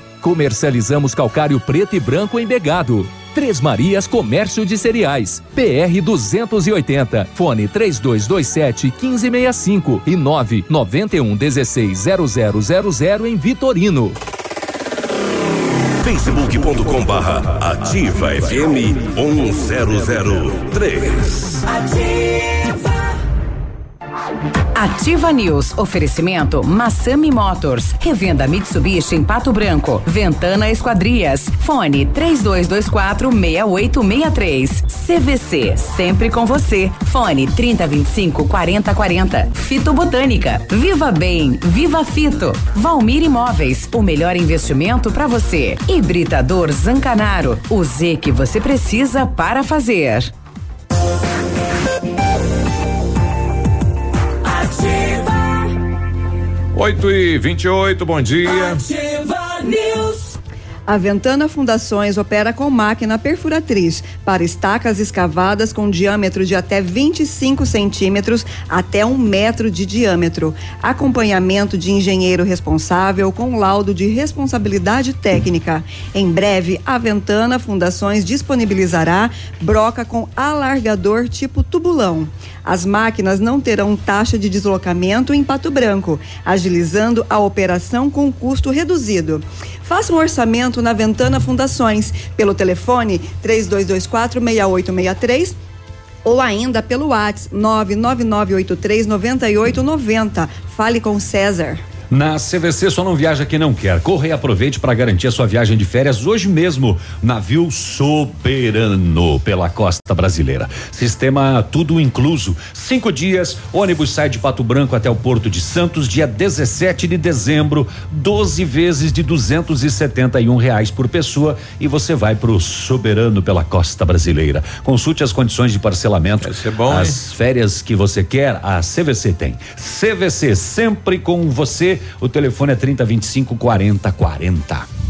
Comercializamos calcário preto e branco embegado. Três Marias Comércio de Cereais. PR 280. Fone 3227 1565 e 991 16 0000 em Vitorino. facebook.com barra ativa FM 1003. Ativa News. Oferecimento Massami Motors. Revenda Mitsubishi em Pato Branco. Ventana Esquadrias. Fone 3224 6863. CVC. Sempre com você. Fone 3025 4040. Fito Botânica. Viva Bem. Viva Fito. Valmir Imóveis. O melhor investimento para você. Hibridador Zancanaro. O Z que você precisa para fazer. 8 e 28 bom dia. ativa. A Ventana Fundações opera com máquina perfuratriz para estacas escavadas com diâmetro de até 25 centímetros até um metro de diâmetro. Acompanhamento de engenheiro responsável com laudo de responsabilidade técnica. Em breve, a Ventana Fundações disponibilizará broca com alargador tipo tubulão. As máquinas não terão taxa de deslocamento em Pato Branco, agilizando a operação com custo reduzido. Faça um orçamento na Ventana Fundações pelo telefone 32246863 ou ainda pelo WhatsApp 999839890. Fale com César. Na CVC só não viaja quem não quer. Corra e aproveite para garantir a sua viagem de férias hoje mesmo. Navio Soberano pela costa brasileira. Sistema tudo incluso. Cinco dias, ônibus sai de Pato Branco até o Porto de Santos, dia 17 de dezembro, 12 vezes de 271 reais por pessoa e você vai pro Soberano pela costa brasileira. Consulte as condições de parcelamento. Vai ser bom, as férias que você quer, a CVC tem. CVC sempre com você. O telefone é 3025 4040.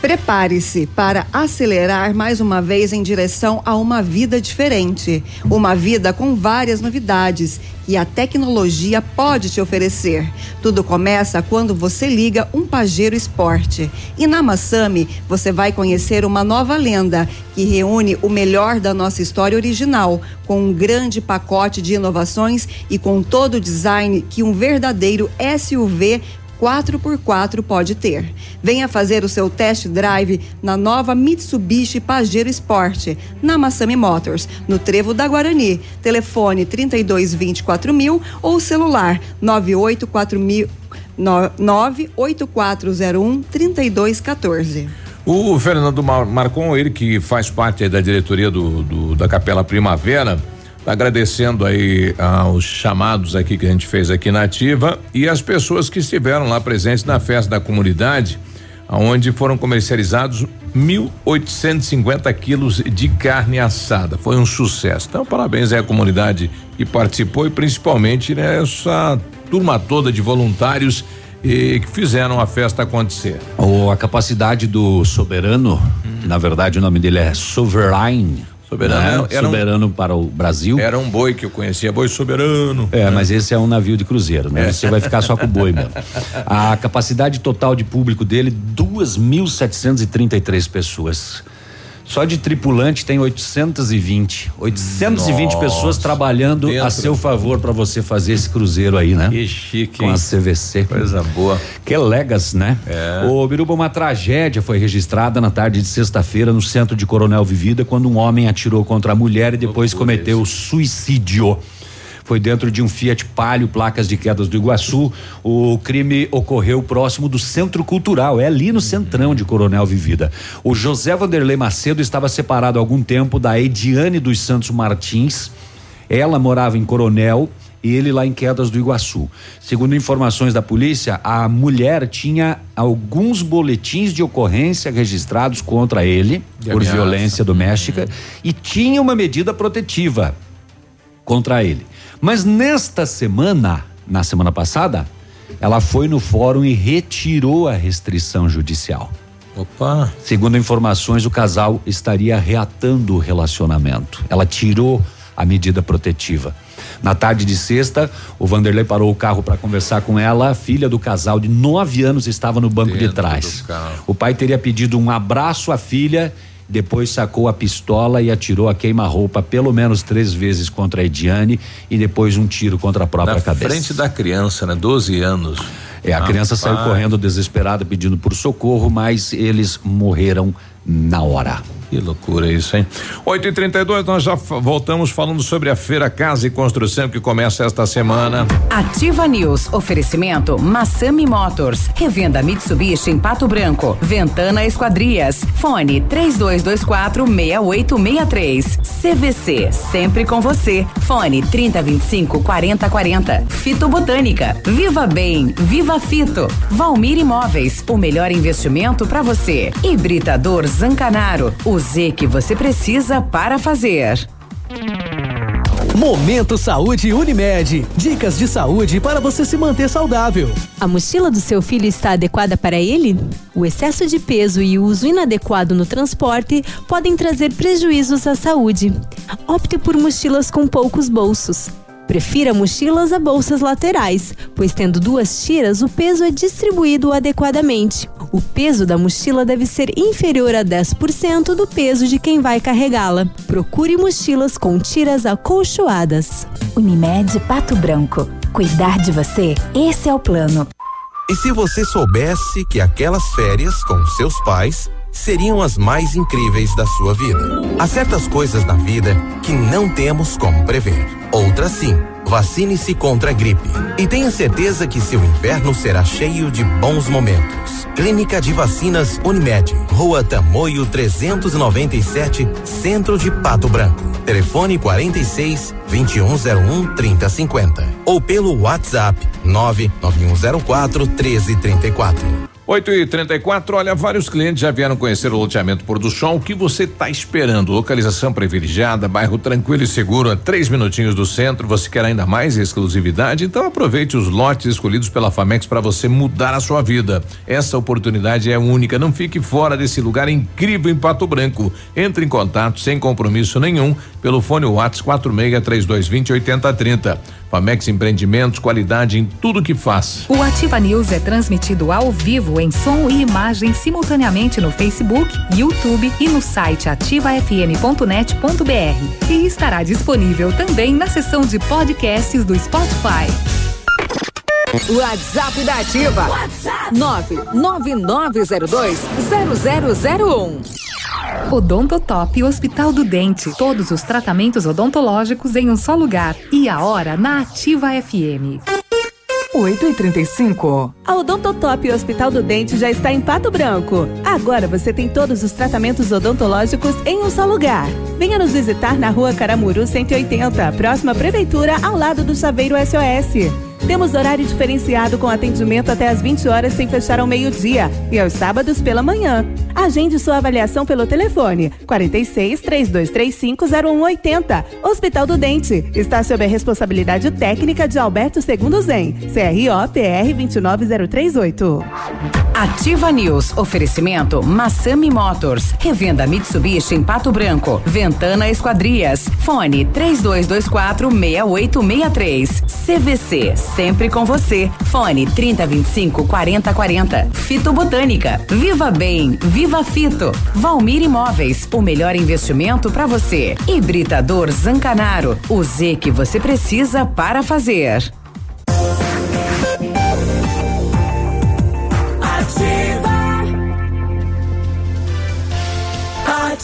Prepare-se para acelerar mais uma vez em direção a uma vida diferente. Uma vida com várias novidades que a tecnologia pode te oferecer. Tudo começa quando você liga um Pajero Esporte. E na Massami você vai conhecer uma nova lenda que reúne o melhor da nossa história original, com um grande pacote de inovações e com todo o design que um verdadeiro SUV 4x4 pode ter. Venha fazer o seu test drive na nova Mitsubishi Pajero Sport, na Massami Motors, no Trevo da Guarani. Telefone 3224 mil ou celular 984 mil. 98401 3214. O Fernando Mar Marcon, ele que faz parte da diretoria do, do- da Capela Primavera, agradecendo aí aos chamados aqui que a gente fez aqui na ativa e as pessoas que estiveram lá presentes na festa da comunidade, aonde foram comercializados 1.850 quilos de carne assada. Foi um sucesso. Então, parabéns à comunidade que participou e principalmente né, essa turma toda de voluntários e que fizeram a festa acontecer. O, a capacidade do soberano, que na verdade o nome dele é Sovereign. Soberano né? era um- soberano para o Brasil. Era um boi que eu conhecia, boi soberano. É, mas esse é um navio de cruzeiro, né? É. Você vai ficar só com o boi mesmo. A capacidade total de público dele, 2.733 pessoas. Só de tripulante tem 820. 820 Nossa. pessoas trabalhando a Dentro. seu favor para você fazer esse cruzeiro aí, né? Que chique, Com hein? a CVC. Coisa boa. Que legas, né? É. Ô, Biruba, uma tragédia foi registrada na tarde de sexta-feira no centro de Coronel Vivida quando um homem atirou contra a mulher e depois cometeu suicídio. Foi dentro de um Fiat Palio, placas de quedas do Iguaçu. O crime ocorreu próximo do Centro Cultural, é ali no centrão de Coronel Vivida. O José Vanderlei Macedo estava separado há algum tempo da Ediane dos Santos Martins. Ela morava em Coronel e ele lá em Quedas do Iguaçu. Segundo informações da polícia, a mulher tinha alguns boletins de ocorrência registrados contra ele De por ameaça. violência doméstica e tinha uma medida protetiva contra ele. Mas nesta semana, na semana passada, ela foi no fórum e retirou a restrição judicial. Opa. Segundo informações, o casal estaria reatando o relacionamento. Ela tirou a medida protetiva. Na tarde de sexta, o Vanderlei parou o carro para conversar com ela. A filha do casal de nove anos estava no banco de Dentro trás. do carro. O pai teria pedido um abraço à filha, depois sacou a pistola e atirou a queima-roupa pelo menos três vezes contra a Ediane e depois um tiro contra a própria Na cabeça. frente da criança, né? 12 anos. É, a criança saiu correndo desesperada pedindo por socorro, mas eles morreram na hora. Que loucura isso, hein? 8 e 32 nós já voltamos falando sobre a Feira Casa e Construção que começa esta semana. Ativa News. Oferecimento Massami Motors. Revenda Mitsubishi em Pato Branco. Ventana Esquadrias. Fone 3224 6863. CVC. Sempre com você. Fone 3025 4040. Fito Botânica. Viva Bem. Viva Fito. Valmir Imóveis. O melhor investimento para você. Hibridador Zancanaro. O Z que você precisa para fazer. Momento Saúde Unimed. Dicas de saúde para você se manter saudável. A mochila do seu filho está adequada para ele? O excesso de peso e o uso inadequado no transporte podem trazer prejuízos à saúde. Opte por mochilas com poucos bolsos. Prefira mochilas a bolsas laterais, pois tendo duas tiras, o peso é distribuído adequadamente. O peso da mochila deve ser inferior a 10% do peso de quem vai carregá-la. Procure mochilas com tiras acolchoadas. Unimed Pato Branco. Cuidar de você, esse é o plano. E se você soubesse que aquelas férias com seus pais seriam as mais incríveis da sua vida? Há certas coisas na vida que não temos como prever. Outras sim. Vacine-se contra a gripe. E tenha certeza que seu inverno será cheio de bons momentos. Clínica de Vacinas Unimed. Rua Tamoio 397, Centro de Pato Branco. Telefone 46 2101 3050. Ou pelo WhatsApp 99104 1334. 8 e 34 olha, vários clientes já vieram conhecer o loteamento Pôr do Sol. O que você está esperando? Localização privilegiada, bairro tranquilo e seguro, a três minutinhos do centro. Você quer ainda mais exclusividade? Então aproveite os lotes escolhidos pela Famex para você mudar a sua vida. Essa oportunidade é única. Não fique fora desse lugar incrível em Pato Branco. Entre em contato sem compromisso nenhum pelo fone WhatsApp 46 3220 8030. Famex Empreendimentos, qualidade em tudo que faz. O Ativa News é transmitido ao vivo em som e imagem simultaneamente no Facebook, YouTube e no site ativafm.net.br. E estará disponível também na seção de podcasts do Spotify. WhatsApp da Ativa. WhatsApp 999020001. Odontotop Hospital do Dente. Todos os tratamentos odontológicos em um só lugar. E a hora na Ativa FM. 8 e 35 A Odontotop Hospital do Dente já está em Pato Branco. Agora você tem todos os tratamentos odontológicos em um só lugar. Venha nos visitar na rua Caramuru 180, próxima Prefeitura, ao lado do Chaveiro SOS. Temos horário diferenciado com atendimento até às 20 horas sem fechar ao meio-dia e aos sábados pela manhã. Agende sua avaliação pelo telefone 46 3235 0180. Hospital do Dente está sob a responsabilidade técnica de Alberto Segundo Zen, CRO PR 29038. Ativa News. Oferecimento Massami Motors. Revenda Mitsubishi em Pato Branco. Ventana Esquadrias. Fone 3224 6863. CVC. Sempre com você. Fone 3025 4040. Fito Botânica. Viva Bem. Viva Fito. Valmir Imóveis. O melhor investimento para você. Hibridador Zancanaro. O Z que você precisa para fazer.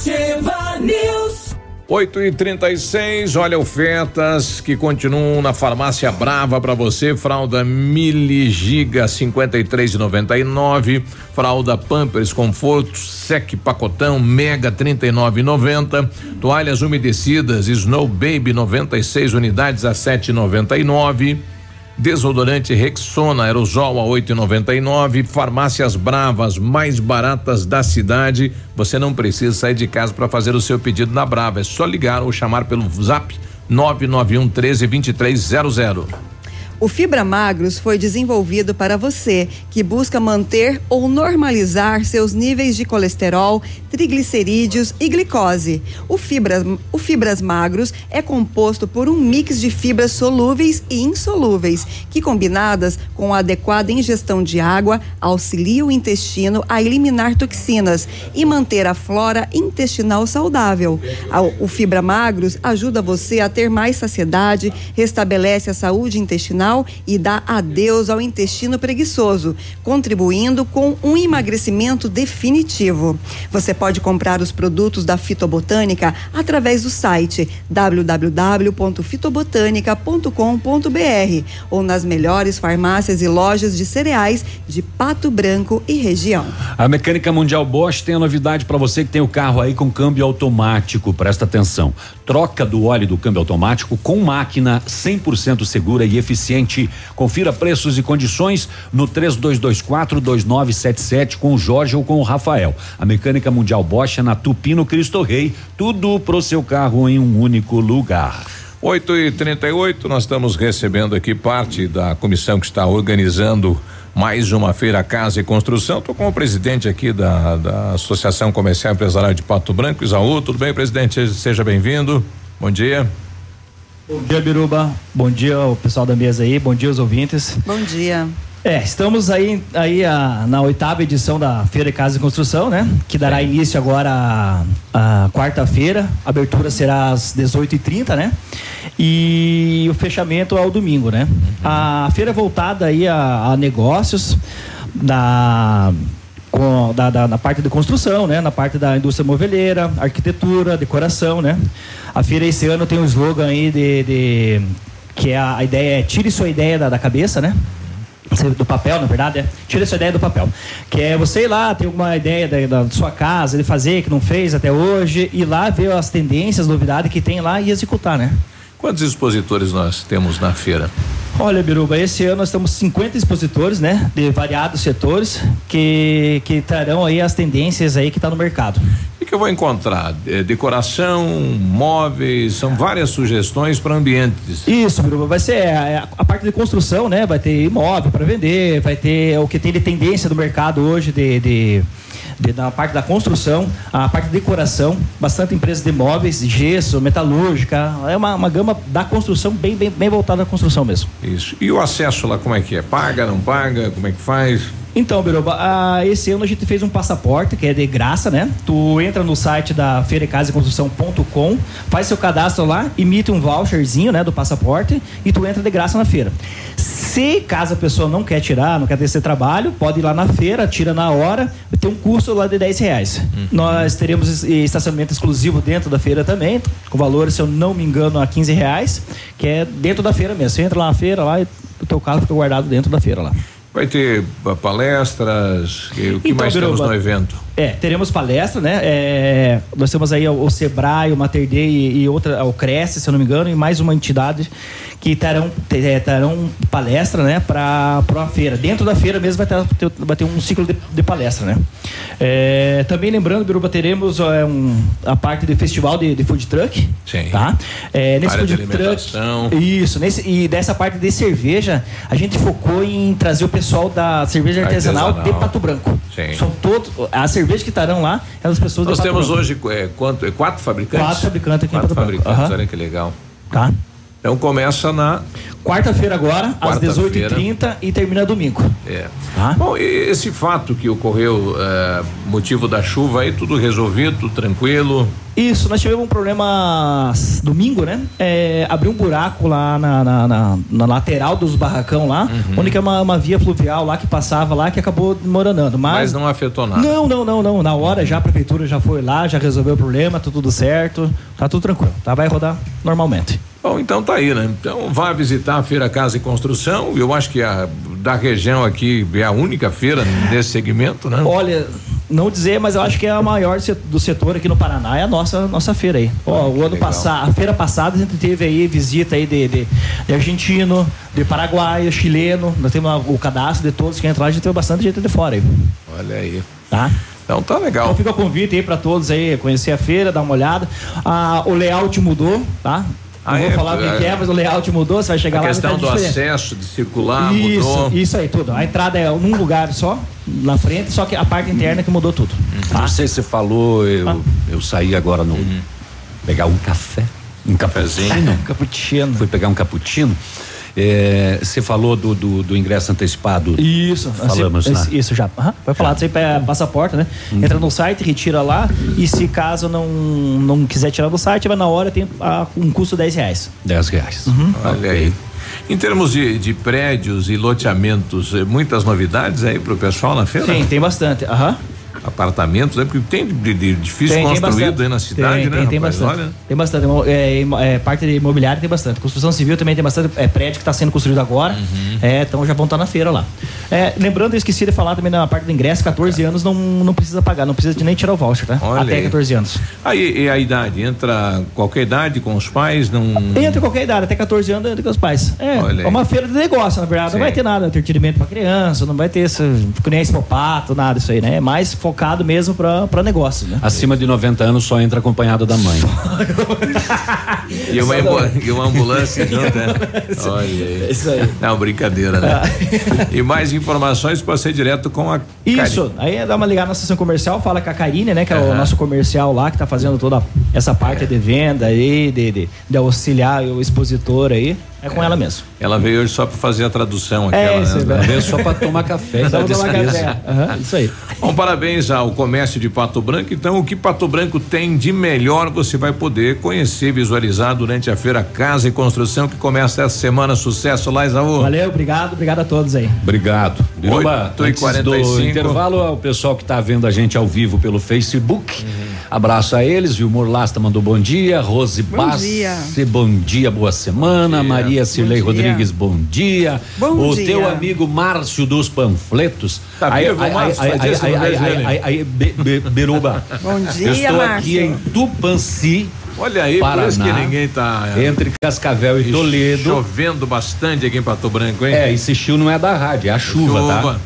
Ativa News. 8 e 36 olha ofertas que continuam na farmácia Brava para você. Fralda Mili Giga 53,99. Fralda Pampers Conforto Sec Pacotão Mega 39,90. Toalhas umedecidas Snow Baby 96 unidades a 7,99. Desodorante Rexona aerosol a 8,99. Farmácias Bravas, mais baratas da cidade. Você não precisa sair de casa para fazer o seu pedido na Brava. É só ligar ou chamar pelo Zap 991 13 2300. O Fibra Magros foi desenvolvido para você que busca manter ou normalizar seus níveis de colesterol, triglicerídeos e glicose. O, fibra, o Fibras Magros é composto por um mix de fibras solúveis e insolúveis, que combinadas com a adequada ingestão de água auxiliam o intestino a eliminar toxinas e manter a flora intestinal saudável. O Fibra Magros ajuda você a ter mais saciedade, restabelece a saúde intestinal intestinal e dá adeus ao intestino preguiçoso, contribuindo com um emagrecimento definitivo. Você pode comprar os produtos da Fitobotânica através do site www.fitobotanica.com.br ou nas melhores farmácias e lojas de cereais de Pato Branco e região. A Mecânica Mundial Bosch tem a novidade para você que tem o carro aí com câmbio automático. Presta atenção. Troca do óleo do câmbio automático com máquina 100% segura e eficiente. Confira preços e condições no 3224 2977 com o Jorge ou com o Rafael. A Mecânica Mundial Bosch é na Tupino Cristo Rei. Tudo pro seu carro em um único lugar. 8 e 38 nós estamos recebendo aqui parte da comissão que está organizando mais uma feira Casa e Construção. Estou com o presidente aqui da, da Associação Comercial Empresarial de Pato Branco, Isaú. Tudo bem, presidente? Seja bem-vindo. Bom dia. Bom dia, Biruba. Bom dia ao pessoal da mesa aí. Bom dia aos ouvintes. Bom dia. É, estamos aí, aí a, na oitava edição da Feira de Casa e Construção, né? Que dará início agora a, a quarta-feira. A abertura será às 18h30, né? E o fechamento ao domingo, né? A feira é voltada aí a, a negócios da, com, da, da, na parte de construção, né? Na parte da indústria moveleira, arquitetura, decoração, né? A feira esse ano tem um slogan aí de, de que é a, ideia é tire sua ideia da, da cabeça, né? do papel, na verdade, é. Tira essa ideia do papel. Que é você ir lá, ter alguma ideia da, da, sua casa, de fazer, que não fez até hoje, ir lá ver as tendências, novidades que tem lá e executar, né? Quantos expositores nós temos na feira? Olha, Biruba, esse ano nós temos 50 expositores, né? De variados setores que, que trarão aí as tendências aí que está no mercado. O que eu vou encontrar? É, decoração, móveis, são várias sugestões para ambientes. Isso, Biruba, vai ser a, a, parte de construção, né? Vai ter imóvel para vender, vai ter o que tem de tendência do mercado hoje de, de de, da parte da construção, a parte de decoração, bastante empresas de móveis, gesso, metalúrgica, é uma, uma gama da construção bem, bem, bem voltada à construção mesmo. Isso. E o acesso lá como é que é? Paga, não paga? Como é que faz? Então, Biroba, ah, esse ano a gente fez um passaporte que é de graça, né? Tu entra no site da feirecasaeconstrução.com, faz seu cadastro lá, emite um voucherzinho, né, do passaporte e tu entra de graça na feira. Se caso a pessoa não quer tirar, não quer ter esse trabalho, pode ir lá na feira, tira na hora, tem um custo lá de 10 reais. Uhum. Nós teremos estacionamento exclusivo dentro da feira também, com valor, se eu não me engano, a 15 reais, que é dentro da feira mesmo. Você entra lá na feira lá e o teu carro fica guardado dentro da feira lá. Vai ter palestras, o que então, mais temos no evento? É, teremos palestra, né? É, nós temos aí o, Sebrae, o Mater Dei e, e, outra, o Cresce, se eu não me engano, e mais uma entidade que terão, é, terão palestra, né? Para a feira. Dentro da feira mesmo vai ter, vai ter um ciclo de, de palestra, né? É, também lembrando, Biruba, teremos é, um, a parte do festival de, de food truck. Sim. Tá? É, nesse food truck. Isso, nesse, e dessa parte de cerveja, a gente focou em trazer o pessoal da cerveja artesanal, artesanal. de Pato Branco. Sim. São todos. A cerveja cerveja que estarão lá, elas pessoas Nós temos hoje é, quanto, é, quatro fabricantes? Quatro fabricantes aqui quatro em fabricantes, uhum. olha que legal. Tá. Então começa na quarta-feira agora, Quarta às 18h30 e termina domingo. É. Tá? Bom, esse fato que ocorreu, é, motivo da chuva aí, tudo resolvido, tudo tranquilo? Isso, nós tivemos um problema domingo, né? É, abriu um buraco lá na, na, na, na lateral dos barracão lá, uhum. onde que é uma, uma, via fluvial lá que passava lá que acabou moranando. Mas, mas não afetou nada. Não, não, não, não. Na hora já a prefeitura já foi lá, já resolveu o problema, tá tudo certo, tá tudo tranquilo, tá? Vai rodar normalmente. Bom, então tá aí, né? Então vá visitar a Feira Casa e Construção. Eu acho que a da região aqui é a única feira nesse segmento, né? Olha, não dizer, mas eu acho que é a maior do setor aqui no Paraná, é a nossa nossa feira aí. Ó, ah, o ano passado, a feira passada a gente teve aí visita aí de, de, de argentino, de paraguaio, chileno, nós temos o cadastro de todos que entram lá, a gente teve bastante gente de fora aí. Olha aí. Tá? Então tá legal. Então fica o convite aí para todos aí conhecer a feira, dar uma olhada. Ah, o layout mudou, tá? Não ah, vou é, falar o que é, é, mas o layout mudou, você vai chegar a lá. A questão do acesso, de circular, isso, mudou. Isso aí, tudo. A entrada é num lugar só, na frente, só que a parte interna que mudou tudo. Uhum. Tá? Não sei se você falou, eu, ah. eu saí agora no. Uhum. pegar um café. Um cafezinho. Um cappuccino. Fui pegar um cappuccino. É, você falou do, do, do, ingresso antecipado. Isso, falamos assim, Isso já. Uhum, vai falar, você pega passaporte, né? Uhum. Entra no site, retira lá e se caso não, não quiser tirar do site, vai na hora, tem a, um custo 10 reais. 10 reais. Uhum. Olha okay. aí. Em termos de, de prédios e loteamentos, eh, muitas novidades aí pro pessoal na feira? Sim, tem bastante. Aham. Apartamentos, né? Porque tem de, de difícil Tem, tem construído bastante. aí na cidade, tem, né? Tem, tem rapaz? bastante. Olha. Tem bastante. É, é, parte de imobiliária tem bastante. Construção civil também tem bastante é, prédio que está sendo construído agora. Uhum. É, então já vão estar na feira lá. É, lembrando, eu esqueci de falar também na parte do ingresso: 14 anos não, não precisa pagar, não precisa de nem tirar o voucher, tá? Olha Até aí. 14 anos. Aí, a idade? Entra qualquer idade com os pais? Não. Entra qualquer idade, até 14 anos entra com os pais. É, Olha aí. é uma feira de negócio, na verdade. Sim. Não vai ter nada, entretenimento para criança, não vai ter esse, nem nada disso aí, né? É mais focado mesmo para negócio, né? Acima de 90 anos só entra acompanhado da mãe. E uma, e uma ambulância junto, né? *laughs* Olha aí. Isso aí. Não, brincadeira, né? *laughs* e mais informações pode ser direto com a Isso, aí dá uma ligada na sessão comercial, fala com a Karine, né? Que é o Aham. nosso comercial lá, que tá fazendo toda essa parte de venda aí, de, de, de auxiliar o expositor aí. É com ela mesmo. Ela veio hoje só para fazer a tradução É, aquela, isso aí, né? vai. Veio só pra tomar café Só pra tomar café. Aham, isso aí. Bom, parabéns ao comércio de Pato Branco. Então, o que Pato Branco tem de melhor você vai poder conhecer, visualizar durante a feira Casa e Construção que começa essa semana. Sucesso lá, Isaú. Valeu, obrigado, obrigado a todos aí. Obrigado. Biruba, Oito e antes do 45. intervalo, ao pessoal que está vendo a gente ao vivo pelo Facebook. Abraço a eles. Vilmor Lasta mandou bom dia. Rose Bom Bassi, dia. bom dia, boa semana. Maria Cirlei Bom dia. Rodrigues, bom dia. Bom o dia. teu amigo Márcio dos Panfletos. Tá vivo, Márcio? Aí, Be- Be- Biruba. *laughs* Bom dia, Eu estou aqui em Tupanci. Olha aí, por isso que Paraná, ninguém tá. Entre Cascavel e Toledo. Chovendo bastante aqui em Pato Branco, hein? É, esse chill não é da rádio, é a chuva, Chuva. tá?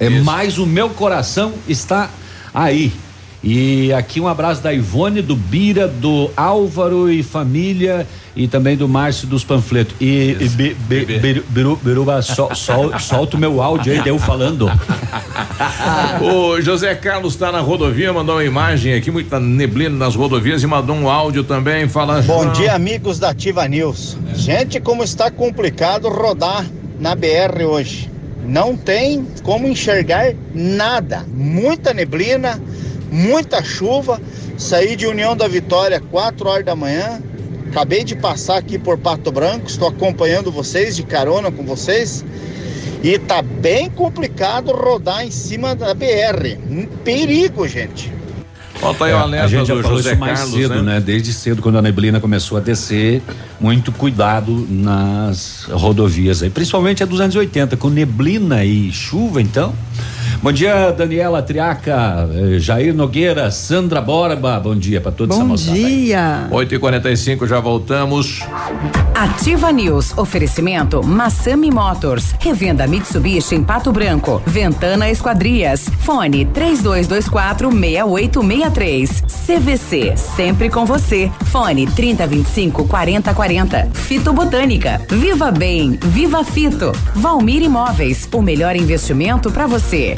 É, mas o meu coração está aí. E aqui um abraço da Ivone, do Bira, do Álvaro e família e também do Márcio dos panfletos. E, e be, be, Biru- Biru- Biruba, sol, sol, solta o meu áudio aí, deu falando. O José Carlos está na rodovia, mandou uma imagem aqui, muita neblina nas rodovias e mandou um áudio também. Fala. Bom João. dia, amigos da Ativa News. Gente, como está complicado rodar na BR hoje. Não tem como enxergar nada. Muita neblina, muita chuva. Saí de União da Vitória 4 horas da manhã. Acabei de passar aqui por Pato Branco, estou acompanhando vocês, de carona com vocês. E tá bem complicado rodar em cima da BR. Um perigo, gente. Falta aí o É, alerta a gente já do falou José isso mais Carlos, cedo, né? Desde cedo, quando a neblina começou a descer, muito cuidado nas rodovias aí, principalmente a 280, com neblina e chuva, então. Bom dia, Daniela Triaca, eh, Jair Nogueira, Sandra Borba, bom dia para todos essa Bom dia. 8 e 45 já voltamos. Ativa News. Oferecimento Massami Motors. Revenda Mitsubishi em Pato Branco. Ventana Esquadrias. Fone 3224 6863. CVC. Sempre com você. Fone 3025 4040. Fito Botânica. Viva Bem. Viva Fito. Valmir Imóveis. O melhor investimento para você.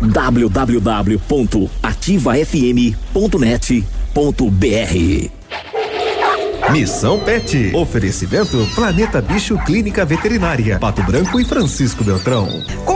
www.ativafm.net.br Missão Pet. Oferecimento Planeta Bicho Clínica Veterinária. Pato Branco e Francisco Beltrão. Com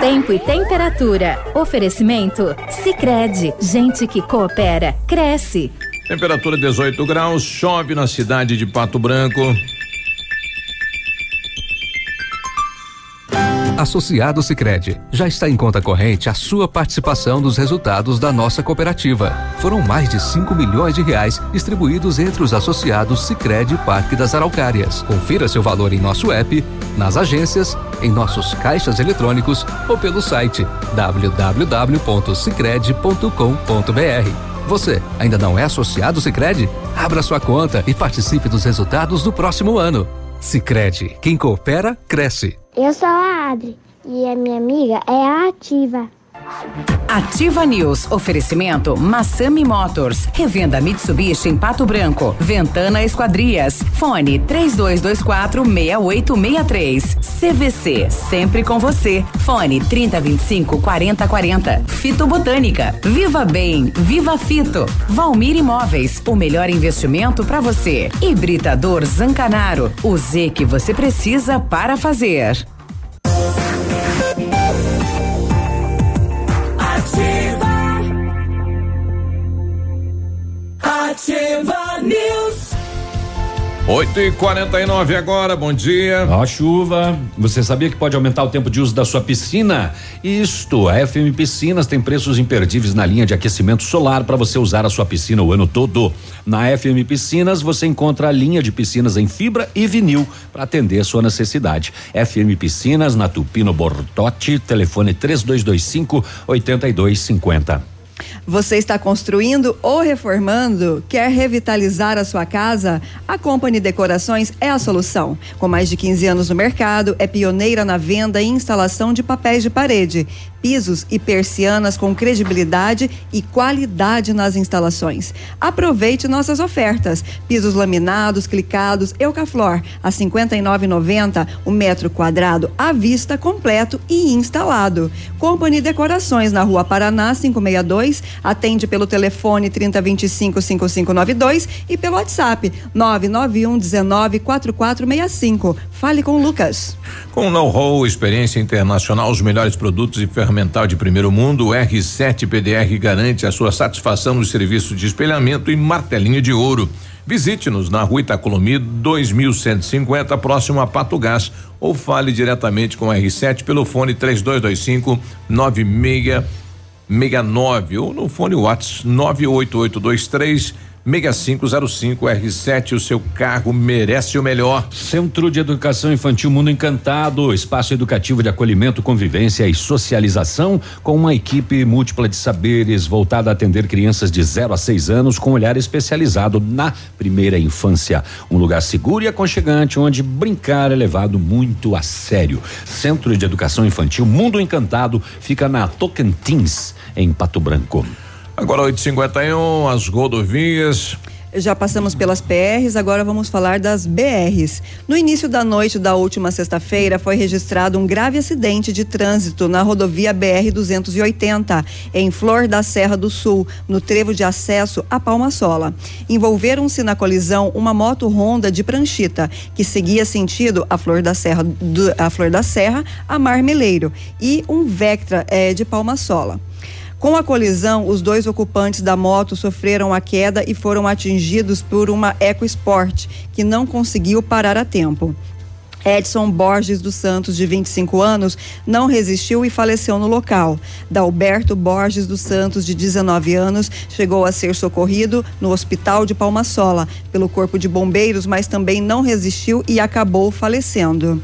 Tempo e temperatura. Oferecimento? Sicredi Gente que coopera, cresce. Temperatura 18 graus, chove na cidade de Pato Branco. Associado Sicredi já está em conta corrente a sua participação nos resultados da nossa cooperativa. Foram mais de 5 milhões de reais distribuídos entre os associados Sicredi Parque das Araucárias. Confira seu valor em nosso app, nas agências, em nossos caixas eletrônicos ou pelo site www.sicredi.com.br. Você ainda não é associado Sicredi? Abra sua conta e participe dos resultados do próximo ano. Sicredi, quem coopera cresce. Eu sou a Adri e a minha amiga é a Ativa. Ativa News. Oferecimento Massami Motors. Revenda Mitsubishi em Pato Branco. Ventana Esquadrias. Fone 3224 6863. CVC. Sempre com você. Fone 3025 4040. Fito Botânica. Viva Bem. Viva Fito. Valmir Imóveis. O melhor investimento para você. Hibridador Zancanaro. O Z que você precisa para fazer. Ativa News. 8 e 49 agora, bom dia. Ó, chuva. Você sabia que pode aumentar o tempo de uso da sua piscina? Isto, a FM Piscinas tem preços imperdíveis na linha de aquecimento solar para você usar a sua piscina o ano todo. Na FM Piscinas você encontra a linha de piscinas em fibra e vinil para atender a sua necessidade. FM Piscinas na Tupino Bortote, telefone 3225 8250. Você está construindo ou reformando? Quer revitalizar a sua casa? A Company Decorações é a solução. Com mais de 15 anos no mercado, é pioneira na venda e instalação de papéis de parede, pisos e persianas com credibilidade e qualidade nas instalações. Aproveite nossas ofertas: pisos laminados, clicados, Eucaflor a 59,90 o metro quadrado à vista completo e instalado. Company Decorações na Rua Paraná 562 atende pelo telefone 3025 5592 e pelo WhatsApp 991 19 4465. Fale com o Lucas. Com know-how, experiência internacional, os melhores produtos e ferramental de primeiro mundo, o R7 PDR garante a sua satisfação no serviço de espelhamento e martelinho de ouro. Visite-nos na rua Itacolomi 2150, próximo a Pato Gás, ou fale diretamente com o R7 pelo fone 3225 96 69 ou no fone Whats 98823 6505 R7, o seu carro merece o melhor. Centro de Educação Infantil Mundo Encantado, espaço educativo de acolhimento, convivência e socialização, com uma equipe múltipla de saberes voltada a atender crianças de 0 a 6 anos com olhar especializado na primeira infância. Um lugar seguro e aconchegante onde brincar é levado muito a sério. Centro de Educação Infantil Mundo Encantado fica na Tocantins, em Pato Branco. Agora 851, as rodovias. Já passamos pelas PRs, agora vamos falar das BRs. No início da noite da última sexta-feira foi registrado um grave acidente de trânsito na rodovia BR 280, em Flor da Serra do Sul, no trevo de acesso a Palmasola. Envolveram-se na colisão uma moto Honda de pranchita, que seguia sentido a Flor da Serra, do, a Flor da Serra a Marmeleiro, e um Vectra eh, de Palmasola. Com a colisão, os dois ocupantes da moto sofreram a queda e foram atingidos por uma EcoSport, que não conseguiu parar a tempo. Edson Borges dos Santos, de 25 anos, não resistiu e faleceu no local. Dalberto Borges dos Santos, de 19 anos, chegou a ser socorrido no hospital de Palmasola pelo Corpo de Bombeiros, mas também não resistiu e acabou falecendo.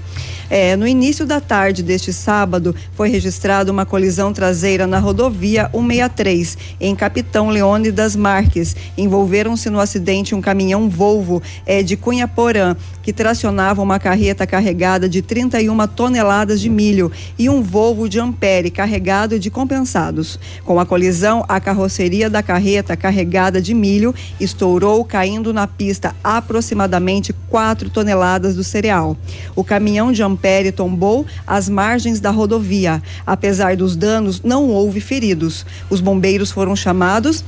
É, no início da tarde deste sábado, foi registrada uma colisão traseira na rodovia 163, em Capitão Leônidas Marques. Envolveram-se no acidente um caminhão Volvo é, de Cunhaporã, que tracionava uma carreta carregada de 31 toneladas de milho e um Volvo de Ampere carregado de compensados. Com a colisão, a carroceria da carreta carregada de milho estourou, caindo na pista aproximadamente 4 toneladas do cereal. O caminhão de Ampere tombou às margens da rodovia. Apesar dos danos, não houve feridos. Os bombeiros foram chamados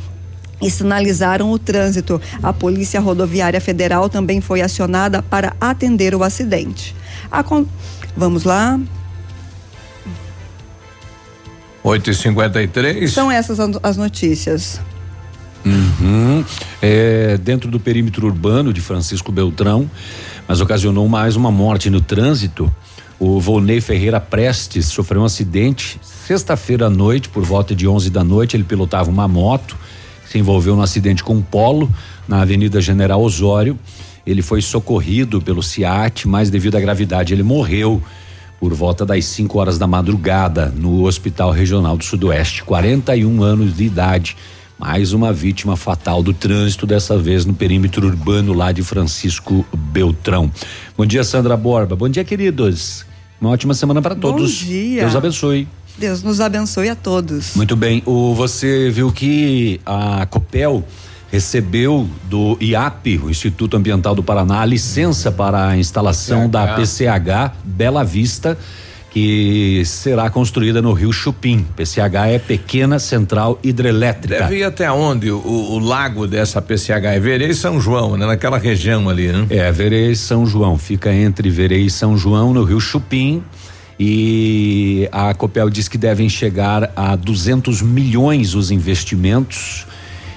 e sinalizaram o trânsito. A Polícia Rodoviária Federal também foi acionada para atender o acidente. Con... Vamos lá. 8 e 53 São essas as notícias. Uhum. É, dentro do perímetro urbano de Francisco Beltrão, mas ocasionou mais uma morte no trânsito. O Volney Ferreira Prestes sofreu um acidente sexta-feira à noite, por volta de 11 da noite. Ele pilotava uma moto se envolveu no acidente com um polo na Avenida General Osório. Ele foi socorrido pelo CIAT, mas devido à gravidade ele morreu por volta das 5 horas da madrugada no Hospital Regional do Sudoeste. 41 anos de idade. Mais uma vítima fatal do trânsito, dessa vez no perímetro urbano lá de Francisco Beltrão. Bom dia, Sandra Borba. Bom dia, queridos. Uma ótima semana para todos. Bom dia. Deus abençoe. Deus nos abençoe a todos. Muito bem. O, você viu que a Copel recebeu do IAP, o Instituto Ambiental do Paraná, a licença para a instalação PCH. da PCH Bela Vista, que será construída no Rio Chupim. PCH é Pequena Central Hidrelétrica. Deve ir até onde o, o lago dessa PCH? É Verei São João, né? Naquela região ali, né? É, Verei São João. Fica entre Verei e São João, no Rio Chupim e a Copel diz que devem chegar a 200 milhões os investimentos.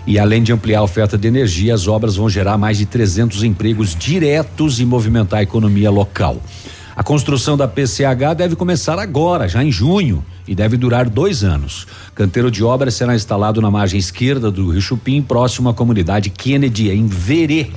E além de ampliar a oferta de energia, as obras vão gerar mais de 300 empregos diretos e movimentar a economia local. A construção da PCH deve começar agora, já em junho, e deve durar dois anos. Canteiro de obras será instalado na margem esquerda do Rio Chupim, próximo à comunidade Kennedy, em Verê.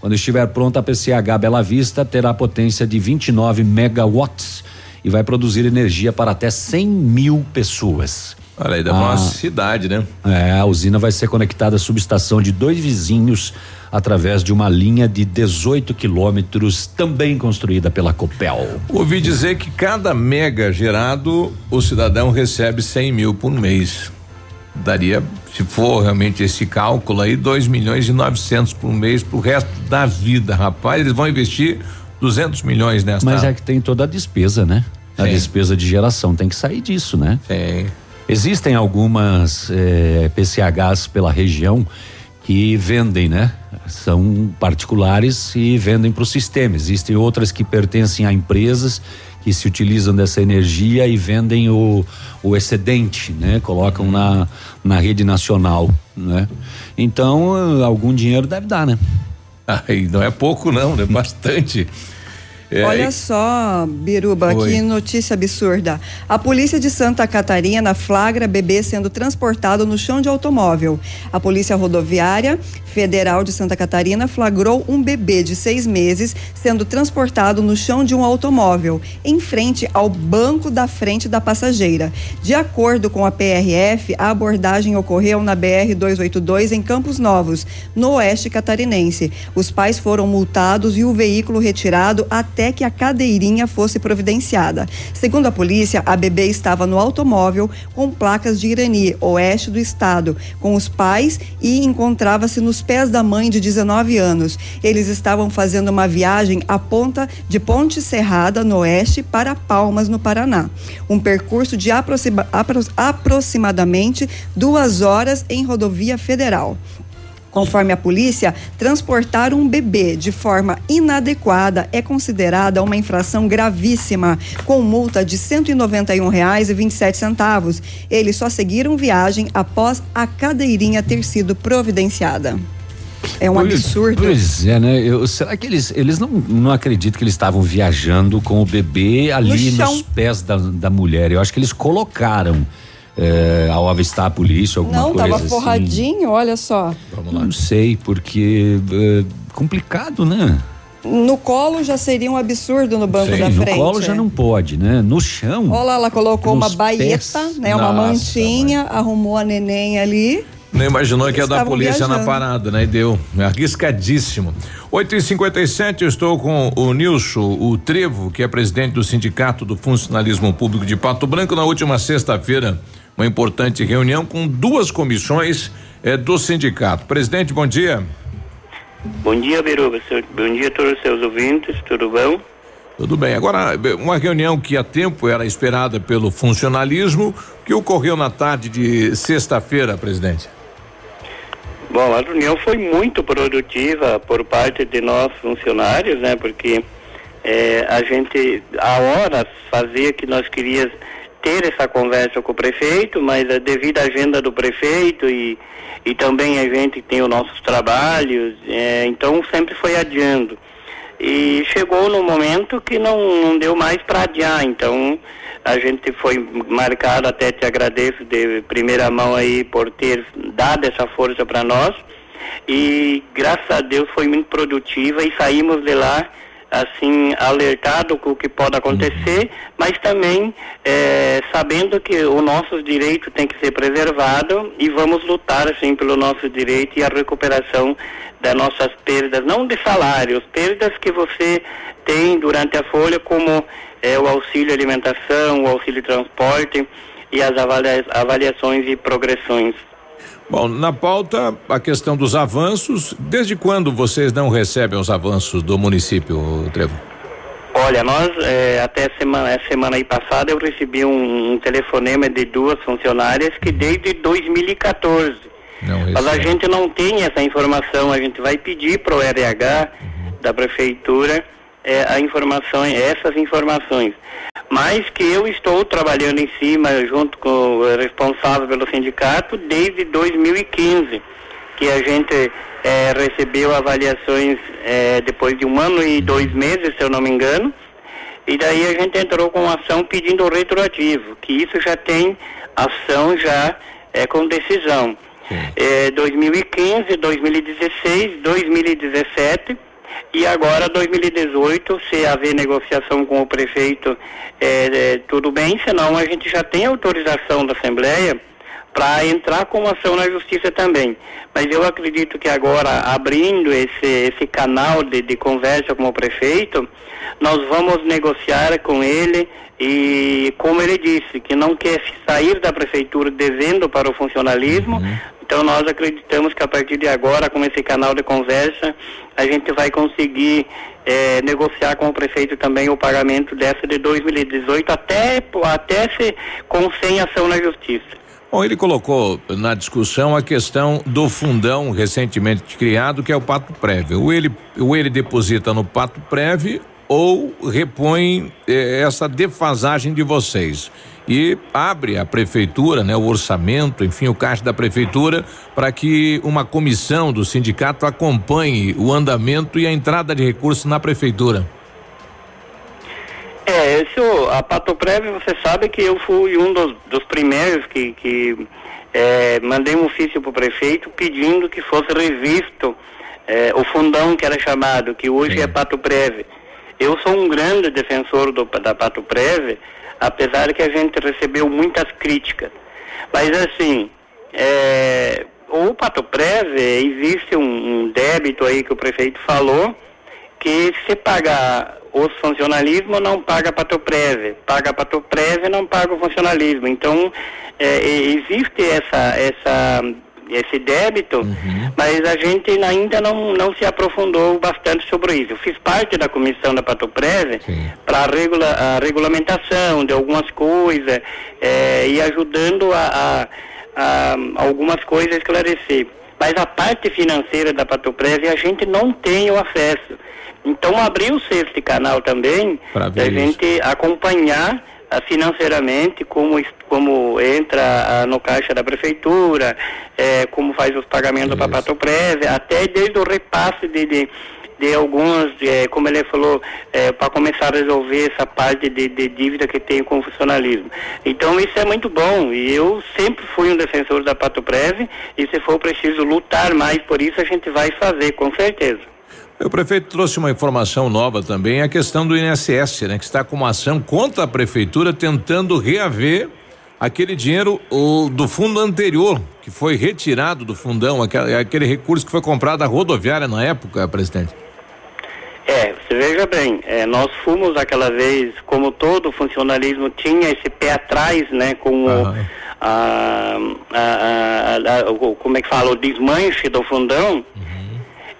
Quando estiver pronta, a PCH Bela Vista terá potência de 29 megawatts e vai produzir energia para até 100 mil pessoas. Olha aí, da nossa cidade, né? É, a usina vai ser conectada à subestação de dois vizinhos através de uma linha de 18 quilômetros, também construída pela Copel. Ouvi dizer que cada mega gerado, o cidadão recebe 100 mil por mês. Daria, se for realmente esse cálculo aí, 2 milhões e 900 por mês pro resto da vida, rapaz. Eles vão investir 200 milhões nessa. Mas é que tem toda a despesa, né? A Sim. despesa de geração tem que sair disso, né? Sim. Existem algumas eh, PCHs pela região que vendem, né? São particulares e vendem para o sistema. Existem outras que pertencem a empresas que se utilizam dessa energia e vendem o, o excedente, né? Colocam na, na rede nacional, né? Então, algum dinheiro deve dar, né? *laughs* Aí não é pouco não, né? Bastante. *laughs* É, Olha só, Biruba, Oi. que notícia absurda. A polícia de Santa Catarina flagra bebê sendo transportado no chão de automóvel. A polícia rodoviária Federal de Santa Catarina flagrou um bebê de seis meses sendo transportado no chão de um automóvel, em frente ao banco da frente da passageira. De acordo com a PRF, a abordagem ocorreu na BR-282 em Campos Novos, no oeste catarinense. Os pais foram multados e o veículo retirado até que a cadeirinha fosse providenciada. Segundo a polícia, a bebê estava no automóvel com placas de Irani, oeste do estado, com os pais e encontrava-se nos pés da mãe de 19 anos. Eles estavam fazendo uma viagem a ponta de Ponte Serrada, no oeste, para Palmas, no Paraná. Um percurso de aproxima, apro, aproximadamente duas horas em rodovia federal. Conforme a polícia, transportar um bebê de forma inadequada é considerada uma infração gravíssima, com multa de R$ 191,27. Eles só seguiram viagem após a cadeirinha ter sido providenciada. É um Pois- absurdo. Pois é, né? Eu- será que eles, eles não, não acreditam que eles estavam viajando com o bebê ali No nos pés da, da mulher? Eu acho que eles colocaram eh, ao avistar a polícia alguma Não, coisa tava assim. forradinho, olha só. Não sei, porque é complicado, né? No colo já seria um absurdo no banco Sim, da no frente. colo já não pode, né? No chão. Olha lá, ela colocou uma baeta, pés. né? Uma Nossa, mantinha, arrumou a neném ali. Nem imaginou que ia dar polícia na viajando. parada, né? E deu. Arriscadíssimo. 8 e 57 eu estou com o Nilson, o Trevo, que é presidente do Sindicato do Funcionalismo Público de Pato Branco, na última sexta-feira, uma importante reunião com duas comissões eh, do sindicato. Presidente, bom dia. Bom dia, Biruba. Bom dia a todos os seus ouvintes, tudo bom? Tudo bem. Agora, uma reunião que há tempo era esperada pelo funcionalismo, que ocorreu na tarde de sexta-feira, presidente. Bom, a reunião foi muito produtiva por parte de nós funcionários, né? Porque eh, a gente, há horas, fazia que nós queríamos ter essa conversa com o prefeito, mas devido à agenda do prefeito e, e também a gente tem os nossos trabalhos, eh, então sempre foi adiando. E chegou no momento que não, não deu mais para adiar, então a gente foi marcado, até te agradeço de primeira mão aí por ter dado essa força para nós. E graças a Deus foi muito produtiva e saímos de lá assim alertado com o que pode acontecer, mas também eh, sabendo que o nosso direito tem que ser preservado e vamos lutar assim pelo nosso direito e a recuperação das nossas perdas, não de salários, perdas que você tem durante a folha, como eh, o auxílio alimentação, o auxílio transporte e as avalia- avaliações e progressões. Bom, na pauta, a questão dos avanços. Desde quando vocês não recebem os avanços do município, Trevo? Olha, nós eh, até semana, semana aí passada eu recebi um, um telefonema de duas funcionárias que desde 2014. Mas a gente não tem essa informação, a gente vai pedir para o RH da prefeitura eh, a informação, essas informações. Mas que eu estou trabalhando em cima junto com o responsável pelo sindicato desde 2015, que a gente eh, recebeu avaliações eh, depois de um ano e dois meses, se eu não me engano, e daí a gente entrou com ação pedindo retroativo, que isso já tem ação já eh, com decisão. Eh, 2015, 2016, 2017 e agora 2018, se haver negociação com o prefeito, eh, eh, tudo bem, senão a gente já tem autorização da Assembleia para entrar com ação na justiça também. Mas eu acredito que agora, abrindo esse, esse canal de, de conversa com o prefeito, nós vamos negociar com ele e, como ele disse, que não quer sair da prefeitura devendo para o funcionalismo, então nós acreditamos que a partir de agora, com esse canal de conversa, a gente vai conseguir eh, negociar com o prefeito também o pagamento dessa de 2018 até, até se, com sem ação na justiça. Bom, ele colocou na discussão a questão do fundão recentemente criado, que é o Pato Prévio. Ou ele, ou ele deposita no Pato Prévio ou repõe eh, essa defasagem de vocês. E abre a prefeitura, né, o orçamento, enfim, o caixa da prefeitura, para que uma comissão do sindicato acompanhe o andamento e a entrada de recursos na prefeitura. É, isso, a Patoprev, você sabe que eu fui um dos, dos primeiros que, que é, mandei um ofício para o prefeito pedindo que fosse revisto é, o fundão que era chamado, que hoje é Patoprev. Eu sou um grande defensor do, da Patoprev, apesar que a gente recebeu muitas críticas. Mas assim, é, o Patoprev, existe um, um débito aí que o prefeito falou, que se pagar os funcionalismo não paga Patoprev, paga Patoprev não paga o funcionalismo. Então é, existe essa essa esse débito, mas a gente ainda não, não se aprofundou bastante sobre isso. Eu fiz parte da comissão da Patoprev para regula, a regulamentação de algumas coisas é, e ajudando a, a, a algumas coisas a esclarecer. Mas a parte financeira da Patoprev a gente não tem o acesso. Então abriu-se esse canal também da ver gente acompanhar financeiramente como como entra ah, no caixa da prefeitura, eh, como faz os pagamentos para Pato Prévia, até desde o repasse de, de de alguns, é, como ele falou, é, para começar a resolver essa parte de, de, dívida que tem com o funcionalismo. Então isso é muito bom e eu sempre fui um defensor da Pato Preve e se for preciso lutar mais por isso a gente vai fazer, com certeza. O prefeito trouxe uma informação nova também, a questão do INSS, né, que está com uma ação contra a prefeitura tentando reaver aquele dinheiro o, do fundo anterior, que foi retirado do fundão, aquele, aquele recurso que foi comprado da rodoviária na época, presidente. É, você veja bem, é, nós fomos aquela vez, como todo funcionalismo tinha esse pé atrás, né, com o, a, a, a, o, como é que fala, o desmanche do fundão, uhum.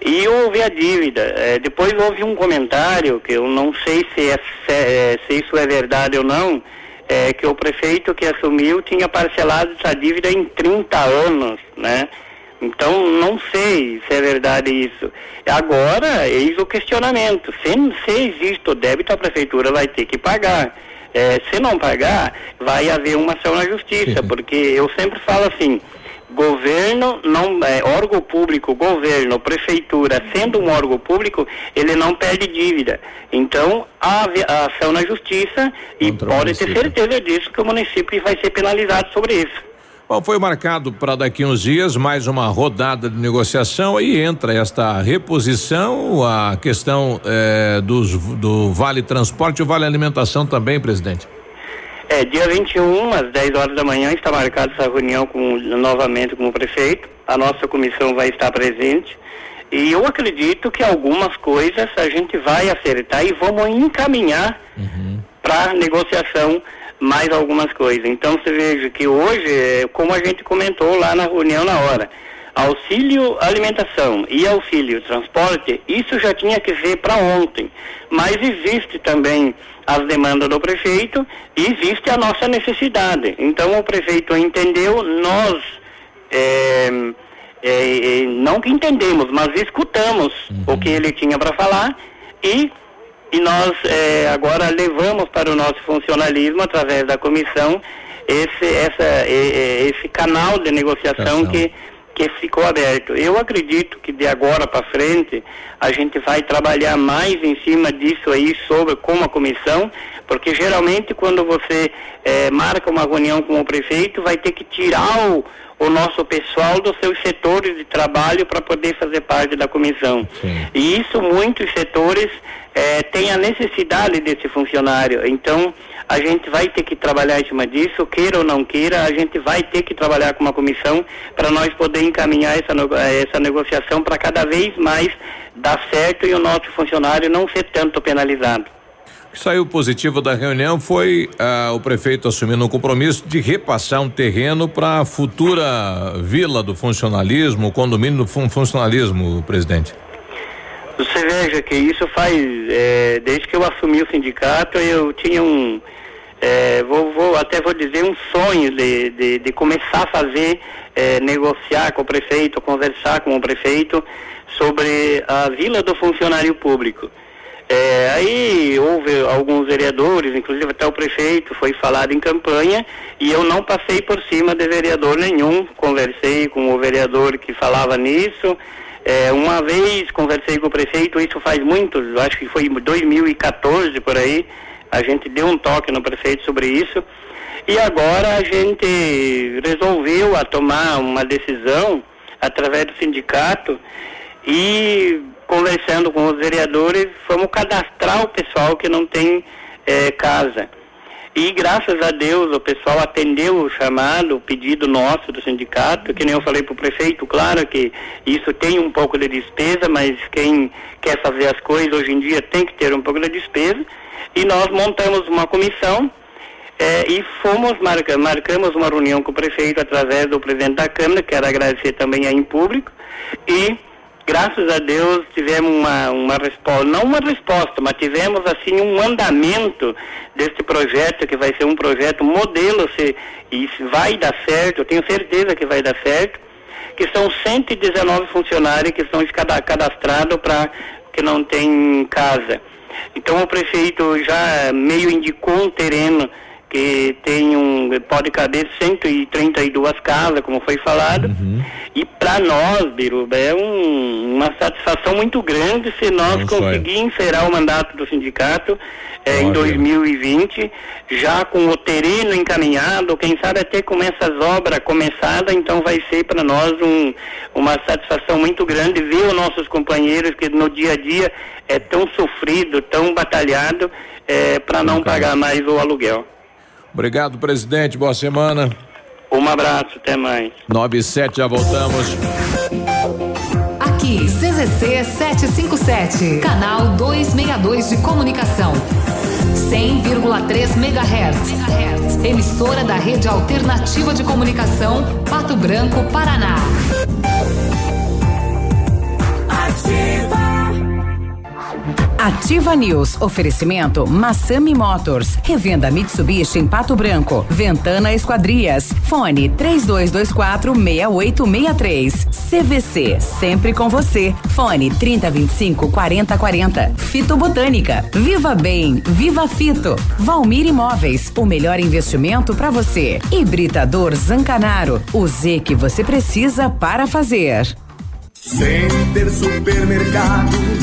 E houve a dívida. É, depois houve um comentário, que eu não sei se, é, se, é, se isso é verdade ou não, é, que o prefeito que assumiu tinha parcelado essa dívida em 30 anos, né? Então, não sei se é verdade isso. Agora, eis o questionamento. Se, se existe o débito, a prefeitura vai ter que pagar. É, se não pagar, vai haver uma ação na justiça, porque eu sempre falo assim, governo não é, órgão público, governo, prefeitura, sendo um órgão público, ele não perde dívida. Então, há a ação na justiça e pode ter certeza disso que o município vai ser penalizado sobre isso. Bom, foi marcado para daqui uns dias mais uma rodada de negociação e entra esta reposição, a questão eh, dos, do Vale Transporte e o Vale Alimentação também, presidente. É, dia 21, às 10 horas da manhã, está marcada essa reunião com, novamente com o prefeito. A nossa comissão vai estar presente. E eu acredito que algumas coisas a gente vai acertar e vamos encaminhar uhum. para negociação mais algumas coisas. Então você veja que hoje, é, como a gente comentou lá na reunião na hora, auxílio alimentação e auxílio transporte, isso já tinha que ser para ontem. Mas existe também as demandas do prefeito e existe a nossa necessidade. Então o prefeito entendeu, nós é, é, não que entendemos, mas escutamos uhum. o que ele tinha para falar e e nós é, agora levamos para o nosso funcionalismo, através da comissão, esse, essa, esse canal de negociação que, que ficou aberto. Eu acredito que de agora para frente a gente vai trabalhar mais em cima disso aí, sobre como a comissão, porque geralmente quando você é, marca uma reunião com o prefeito, vai ter que tirar o o nosso pessoal dos seus setores de trabalho para poder fazer parte da comissão. Sim. E isso muitos setores é, têm a necessidade desse funcionário. Então, a gente vai ter que trabalhar em cima disso, queira ou não queira, a gente vai ter que trabalhar com uma comissão para nós poder encaminhar essa, essa negociação para cada vez mais dar certo e o nosso funcionário não ser tanto penalizado que saiu positivo da reunião foi ah, o prefeito assumindo o compromisso de repassar um terreno para a futura vila do funcionalismo, condomínio do fun funcionalismo, presidente. Você veja que isso faz, é, desde que eu assumi o sindicato, eu tinha um, é, vou, vou, até vou dizer um sonho de, de, de começar a fazer, é, negociar com o prefeito, conversar com o prefeito sobre a vila do funcionário público. É, aí houve alguns vereadores, inclusive até o prefeito, foi falado em campanha e eu não passei por cima de vereador nenhum. Conversei com o vereador que falava nisso. É, uma vez conversei com o prefeito, isso faz muito, acho que foi em 2014 por aí. A gente deu um toque no prefeito sobre isso. E agora a gente resolveu a tomar uma decisão através do sindicato e conversando com os vereadores, fomos cadastrar o pessoal que não tem é, casa. E graças a Deus o pessoal atendeu o chamado, o pedido nosso do sindicato, que nem eu falei para o prefeito, claro que isso tem um pouco de despesa, mas quem quer fazer as coisas hoje em dia tem que ter um pouco de despesa. E nós montamos uma comissão é, e fomos, marca, marcamos uma reunião com o prefeito através do presidente da Câmara, quero agradecer também aí em público, e graças a Deus tivemos uma, uma resposta, não uma resposta, mas tivemos assim um andamento deste projeto que vai ser um projeto modelo se e vai dar certo, eu tenho certeza que vai dar certo, que são 119 funcionários que estão cadastrados para que não tem casa. Então o prefeito já meio indicou um terreno que tem um pode caber 132 casas, como foi falado. Uhum. E para nós, Biruba, é um, uma satisfação muito grande se nós conseguirmos encerrar o mandato do sindicato é, em 2020, já com o terreno encaminhado, quem sabe até com essas obras começadas, então vai ser para nós um, uma satisfação muito grande ver os nossos companheiros que no dia a dia é tão sofrido, tão batalhado, é, para não pagar mais o aluguel. Obrigado, presidente. Boa semana. Um abraço, até mais. 9 e 7, já voltamos. Aqui, CZC 757, canal 262 de comunicação. 100,3 MHz. Emissora da Rede Alternativa de Comunicação, Pato Branco, Paraná. Ativa News. Oferecimento Massami Motors. Revenda Mitsubishi em Pato Branco. Ventana Esquadrias. Fone 3224 6863. CVC. Sempre com você. Fone 3025 4040. Fito Botânica. Viva Bem. Viva Fito. Valmir Imóveis. O melhor investimento para você. Hibridador Zancanaro. O Z que você precisa para fazer. Center Supermercados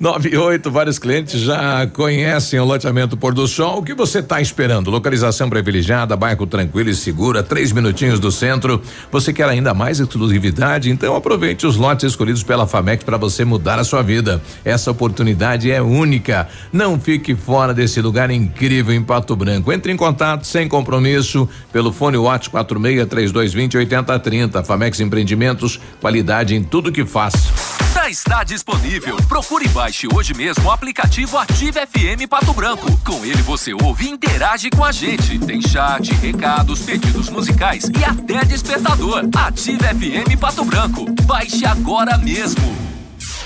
98, vários clientes já conhecem o loteamento Pôr do Sol. O que você está esperando? Localização privilegiada, bairro tranquilo e segura, três minutinhos do centro. Você quer ainda mais exclusividade? Então aproveite os lotes escolhidos pela Famex para você mudar a sua vida. Essa oportunidade é única. Não fique fora desse lugar incrível em Pato Branco. Entre em contato sem compromisso pelo fone WhatsApp 46 3220 8030. Famex Empreendimentos, qualidade em tudo que faz. Já está disponível. Procure e baixe hoje mesmo o aplicativo Ative FM Pato Branco. Com ele você ouve e interage com a gente. Tem chat, recados, pedidos musicais e até despertador. Ative FM Pato Branco. Baixe agora mesmo.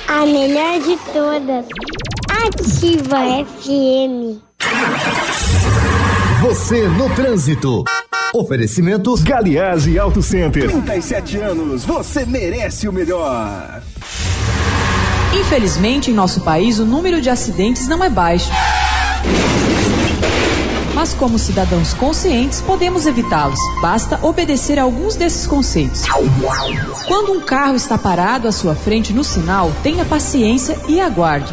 A melhor de todas. Ativa FM. Você no trânsito. Oferecimento Galiase Auto Center. 37 anos, você merece o melhor. Infelizmente, em nosso país, o número de acidentes não é baixo. Mas, como cidadãos conscientes, podemos evitá-los. Basta obedecer a alguns desses conceitos. Quando um carro está parado à sua frente no sinal, tenha paciência e aguarde.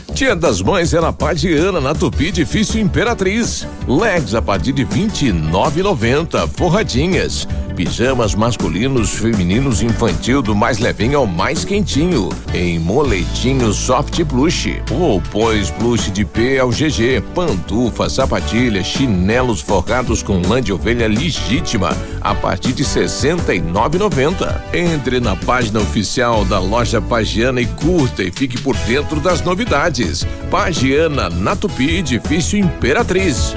Dia das Mães é na Padiana, na Tupi Difícil Imperatriz. Legs a partir de 29,90. Forradinhas. Pijamas masculinos, femininos, infantil, do mais levinho ao mais quentinho. Em moletinho soft plush. Ou pois plush de P ao GG. Pantufa, sapatilha, chinelos forrados com lã de ovelha legítima. A partir de 69,90. Entre na página oficial da loja Pagiana e curta e fique por dentro das novidades. Pagiana, na Tupi, edifício Imperatriz.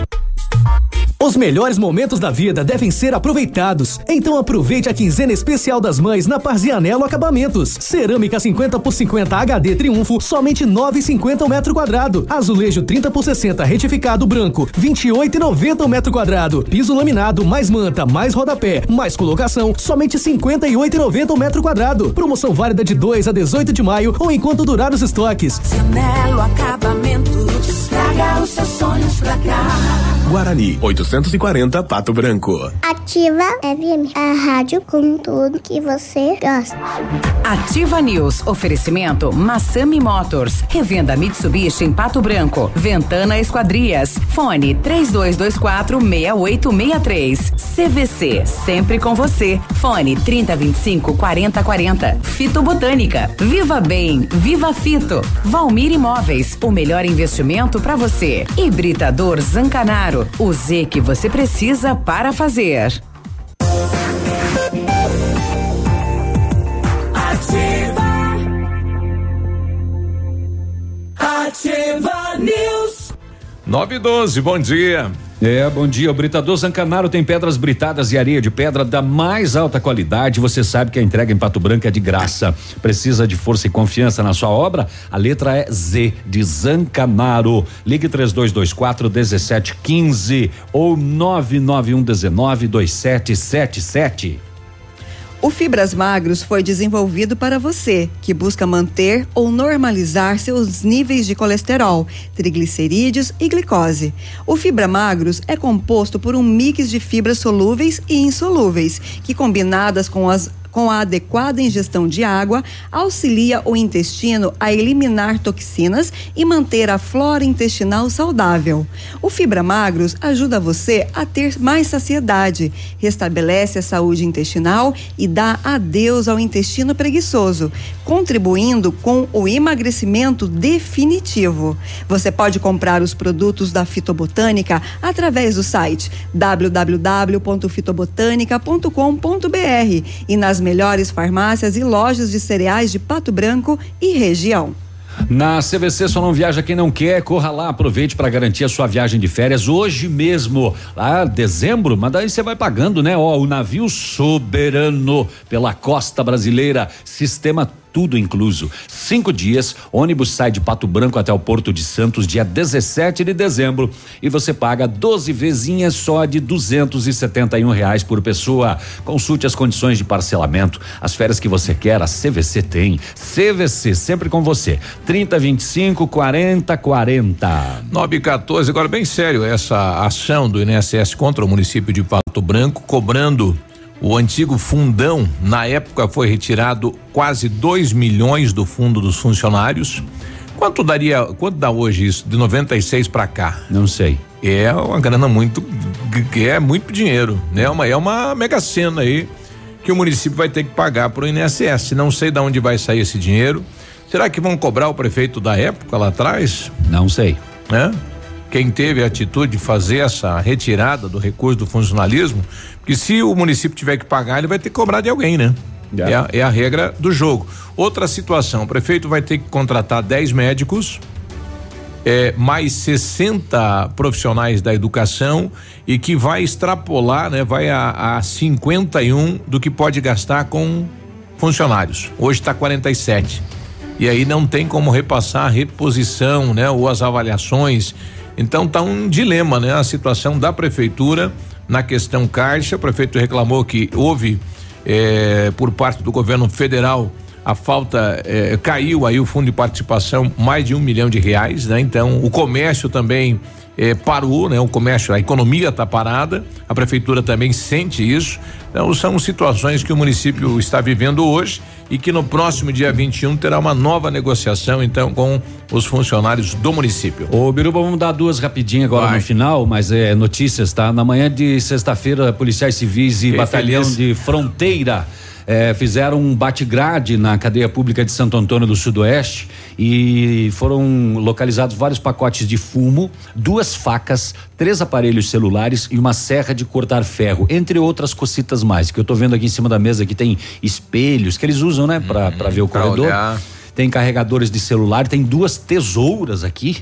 Os melhores momentos da vida devem ser aproveitados. Então aproveite a quinzena especial das mães na Parzianello Acabamentos. Cerâmica 50 por 50 HD Triunfo, somente 9,50 o metro quadrado. Azulejo 30 por 60 retificado branco, 28,90 o metro quadrado. Piso laminado mais manta, mais rodapé, mais colocação, somente 58,90 o metro quadrado. Promoção válida de 2 a 18 de maio ou enquanto durar os estoques. Cianelo Acabamentos, traga os seus sonhos pra cá. Guarani, 840 Pato Branco. Ativa FM, a rádio com tudo que você gosta. Ativa News. Oferecimento Massami Motors. Revenda Mitsubishi em Pato Branco. Ventana Esquadrias. Fone 3224 6863. CVC. Sempre com você. Fone 3025 4040. Fito Botânica. Viva Bem. Viva Fito. Valmir Imóveis. O melhor investimento para você. Hibridador Zancanaro. O Z que você precisa para fazer. Ativa. Ativa News. 9 e 12, bom dia. É, bom dia. O Britador Zancanaro tem pedras britadas e areia de pedra da mais alta qualidade. Você sabe que a entrega em Pato Branco é de graça. Precisa de força e confiança na sua obra? A letra é Z de Zancanaro. Ligue 3224 1715 ou 991 19 2777. O Fibras Magros foi desenvolvido para você que busca manter ou normalizar seus níveis de colesterol, triglicerídeos e glicose. O Fibra Magros é composto por um mix de fibras solúveis e insolúveis, que combinadas com as com a adequada ingestão de água, auxilia o intestino a eliminar toxinas e manter a flora intestinal saudável. O Fibra Magros ajuda você a ter mais saciedade, restabelece a saúde intestinal e dá adeus ao intestino preguiçoso, contribuindo com o emagrecimento definitivo. Você pode comprar os produtos da Fitobotânica através do site www.fitobotanica.com.br e nas melhores farmácias e lojas de cereais de Pato Branco e região. Na CVC só não viaja quem não quer, corra lá, aproveite para garantir a sua viagem de férias hoje mesmo, lá dezembro, mas daí você vai pagando, né? Ó, o navio soberano pela costa brasileira, sistema tudo incluso. Cinco dias, ônibus sai de Pato Branco até o Porto de Santos dia 17 de dezembro e você paga 12 vezinhas só de 271 reais por pessoa. Consulte as condições de parcelamento. As férias que você quer, a CVC tem. CVC sempre com você. 30 25 40 40. 9 e 14, agora bem sério, essa ação do INSS contra o município de Pato Branco, cobrando o antigo fundão, na época foi retirado quase 2 milhões do fundo dos funcionários. Quanto daria, quanto dá hoje isso de 96 para cá? Não sei. É uma grana muito é muito dinheiro, né? Uma é uma mega cena aí que o município vai ter que pagar para o INSS. Não sei de onde vai sair esse dinheiro. Será que vão cobrar o prefeito da época lá atrás? Não sei. Né? Quem teve a atitude de fazer essa retirada do recurso do funcionalismo, porque se o município tiver que pagar, ele vai ter que cobrar de alguém, né? Yeah. É, a, é a regra do jogo. Outra situação, o prefeito vai ter que contratar 10 médicos, é, mais 60 profissionais da educação e que vai extrapolar, né? Vai a, a 51 do que pode gastar com funcionários. Hoje está 47. E aí não tem como repassar a reposição, né? Ou as avaliações. Então tá um dilema, né? A situação da prefeitura na questão caixa. O prefeito reclamou que houve eh, por parte do governo federal a falta eh, caiu aí o fundo de participação mais de um milhão de reais, né? Então o comércio também eh, parou, né? O comércio, a economia está parada, a prefeitura também sente isso. Então são situações que o município está vivendo hoje e que no próximo dia 21 terá uma nova negociação então com os funcionários do município. Ô Biruba, vamos dar duas rapidinho agora Vai. no final, mas é notícias, tá? Na manhã de sexta-feira, policiais civis e Fiquei batalhão feliz. de fronteira eh, fizeram um bate-grade na cadeia pública de Santo Antônio do Sudoeste e foram localizados vários pacotes de fumo, duas facas, três aparelhos celulares e uma serra de cortar ferro, entre outras cocitas mais. Que eu tô vendo aqui em cima da mesa que tem espelhos que eles usam, né, Pra pra ver o corredor. olhar. Tem carregadores de celular, tem duas tesouras aqui.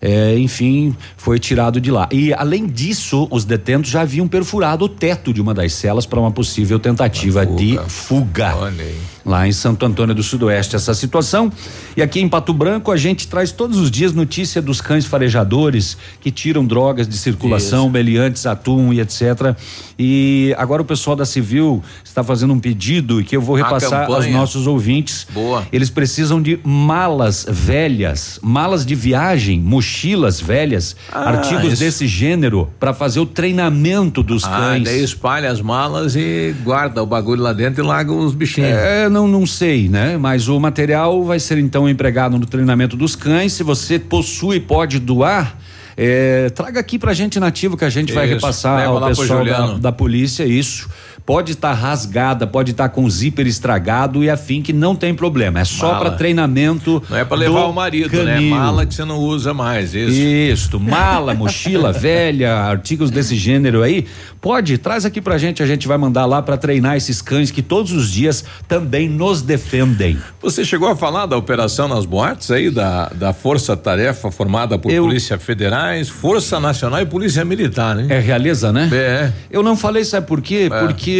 É, enfim, foi tirado de lá. E além disso, os detentos já haviam perfurado o teto de uma das celas para uma possível tentativa de fuga. Olha aí. Lá em Santo Antônio do Sudoeste essa situação. E aqui em Pato Branco a gente traz todos os dias notícia dos cães farejadores que tiram drogas de circulação, Isso. meliantes, atum e etc. E agora o pessoal da Civil está fazendo um pedido que eu vou repassar aos nossos ouvintes. Boa. Eles precisam de malas velhas, malas de viagem, mochilas velhas, ah, artigos isso. desse gênero para fazer o treinamento dos ah, cães. Daí espalha as malas e guarda o bagulho lá dentro e larga os bichinhos. É, não, não sei, né? Mas o material vai ser então empregado no treinamento dos cães. Se você possui, pode doar. É, traga aqui pra gente nativo que a gente isso, vai repassar ao pessoal da, da polícia isso pode estar tá rasgada, pode estar tá com o zíper estragado e afim que não tem problema. É só para treinamento. Não é para levar o marido, né? canil. né? Mala que você não usa mais, isso. Isso, mala, mochila *laughs* velha, artigos desse gênero aí, pode, traz aqui pra gente, a gente vai mandar lá para treinar esses cães que todos os dias também nos defendem. Você chegou a falar da operação nas boates aí, da, da Força Tarefa formada por Eu, Polícia Federais, Força Nacional e Polícia Militar, né? É Realiza, né? É. Eu não falei, sabe por quê? É. Porque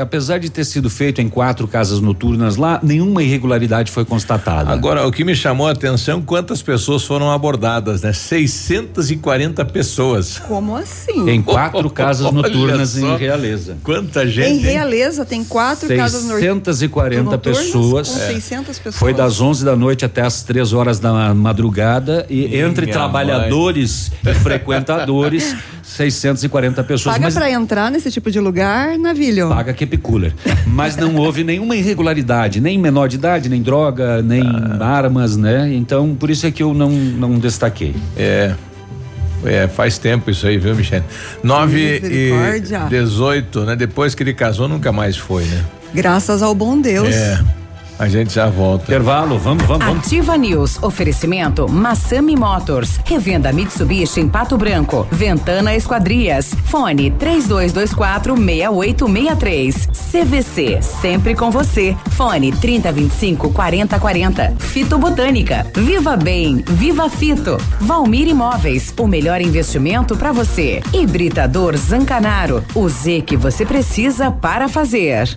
apesar de ter sido feito em quatro casas noturnas lá, nenhuma irregularidade foi constatada. Agora, o que me chamou a atenção, quantas pessoas foram abordadas, né? 640 pessoas. Como assim? Em quatro casas *laughs* noturnas em Realeza. Quanta gente. Em Realeza tem quatro casas noturnas. 640 pessoas. Com é. 600 pessoas. Foi das 11 da noite até as três horas da madrugada e Minha entre trabalhadores mãe. e frequentadores *laughs* 640 pessoas. Paga para entrar nesse tipo de lugar, navilho? Paga keep cooler. mas não houve nenhuma irregularidade, nem menor de idade, nem droga, nem ah. armas, né? Então, por isso é que eu não, não destaquei. É. É, faz tempo isso aí, viu, Michele? 9 e 18, né? Depois que ele casou, nunca mais foi, né? Graças ao bom Deus. É. A gente já volta. Intervalo, vamos, vamos, vamos. Ativa News, oferecimento Massami Motors, revenda Mitsubishi em Pato Branco, Ventana Esquadrias, fone 3224 6863. CVC, sempre com você. Fone 3025 4040. Fito Botânica, Viva Bem, Viva Fito. Valmir Imóveis, o melhor investimento para você. Hibridador Zancanaro, o Z que você precisa para fazer.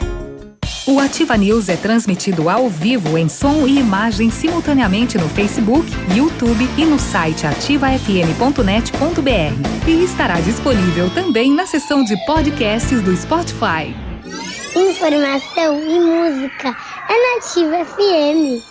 O Ativa News é transmitido ao vivo em som e imagem simultaneamente no Facebook, YouTube e no site ativafm.net.br. E estará disponível também na seção de podcasts do Spotify. Informação e música é Nativa FM.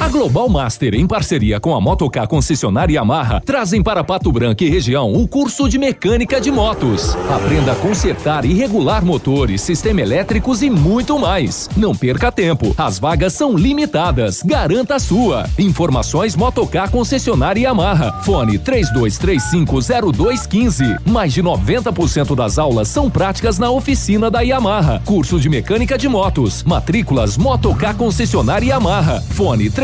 A Global Master, em parceria com a Motocar Concessionária Yamaha, trazem para Pato Branco e região o curso de mecânica de motos. Aprenda a consertar e regular motores, sistema elétricos e muito mais. Não perca tempo, as vagas são limitadas. Garanta a sua. Informações Motocar Concessionária Yamaha. Fone 32350215. Mais de 90% das aulas são práticas na oficina da Yamaha. Curso de mecânica de motos. Matrículas Motocar Concessionária Yamaha. Fone 32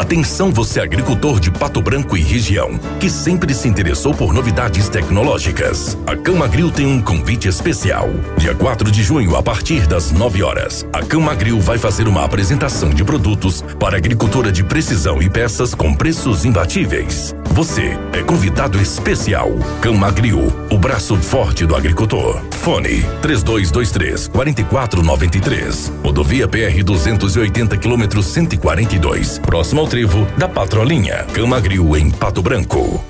Atenção você agricultor de Pato Branco e região, que sempre se interessou por novidades tecnológicas. A Camagril tem um convite especial. Dia 4 de junho, a partir das 9 horas, a Camagril vai fazer uma apresentação de produtos para agricultura de precisão e peças com preços imbatíveis. Você é convidado especial. Camagril, o braço forte do agricultor. Fone 3223 4493. Rodovia PR 280 km 142. Próximo ao trevo da Patrolinha. Camagril em Pato Branco.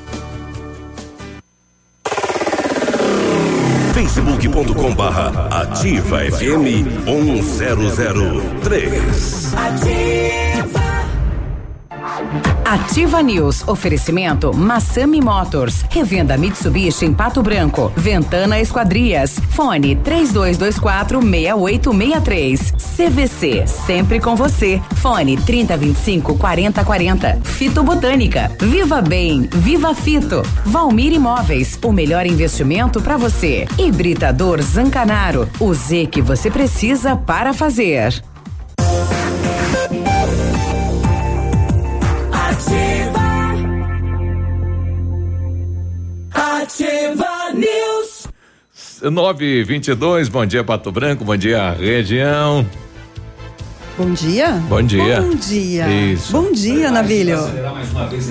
facebook.com barra ativa FM 1003. Ativa News. Oferecimento Massami Motors. Revenda Mitsubishi em Pato Branco. Ventana Esquadrias. Fone 3224 6863. CVC. Sempre com você. Fone 3025 4040. Fito Botânica. Viva Bem. Viva Fito. Valmir Imóveis. O melhor investimento para você. Hibridador Zancanaro. O Z que você precisa para fazer. Ativa News. 922, bom dia Pato Branco, bom dia região. Bom dia. Bom dia. Bom dia. Isso. Bom dia, Navilho.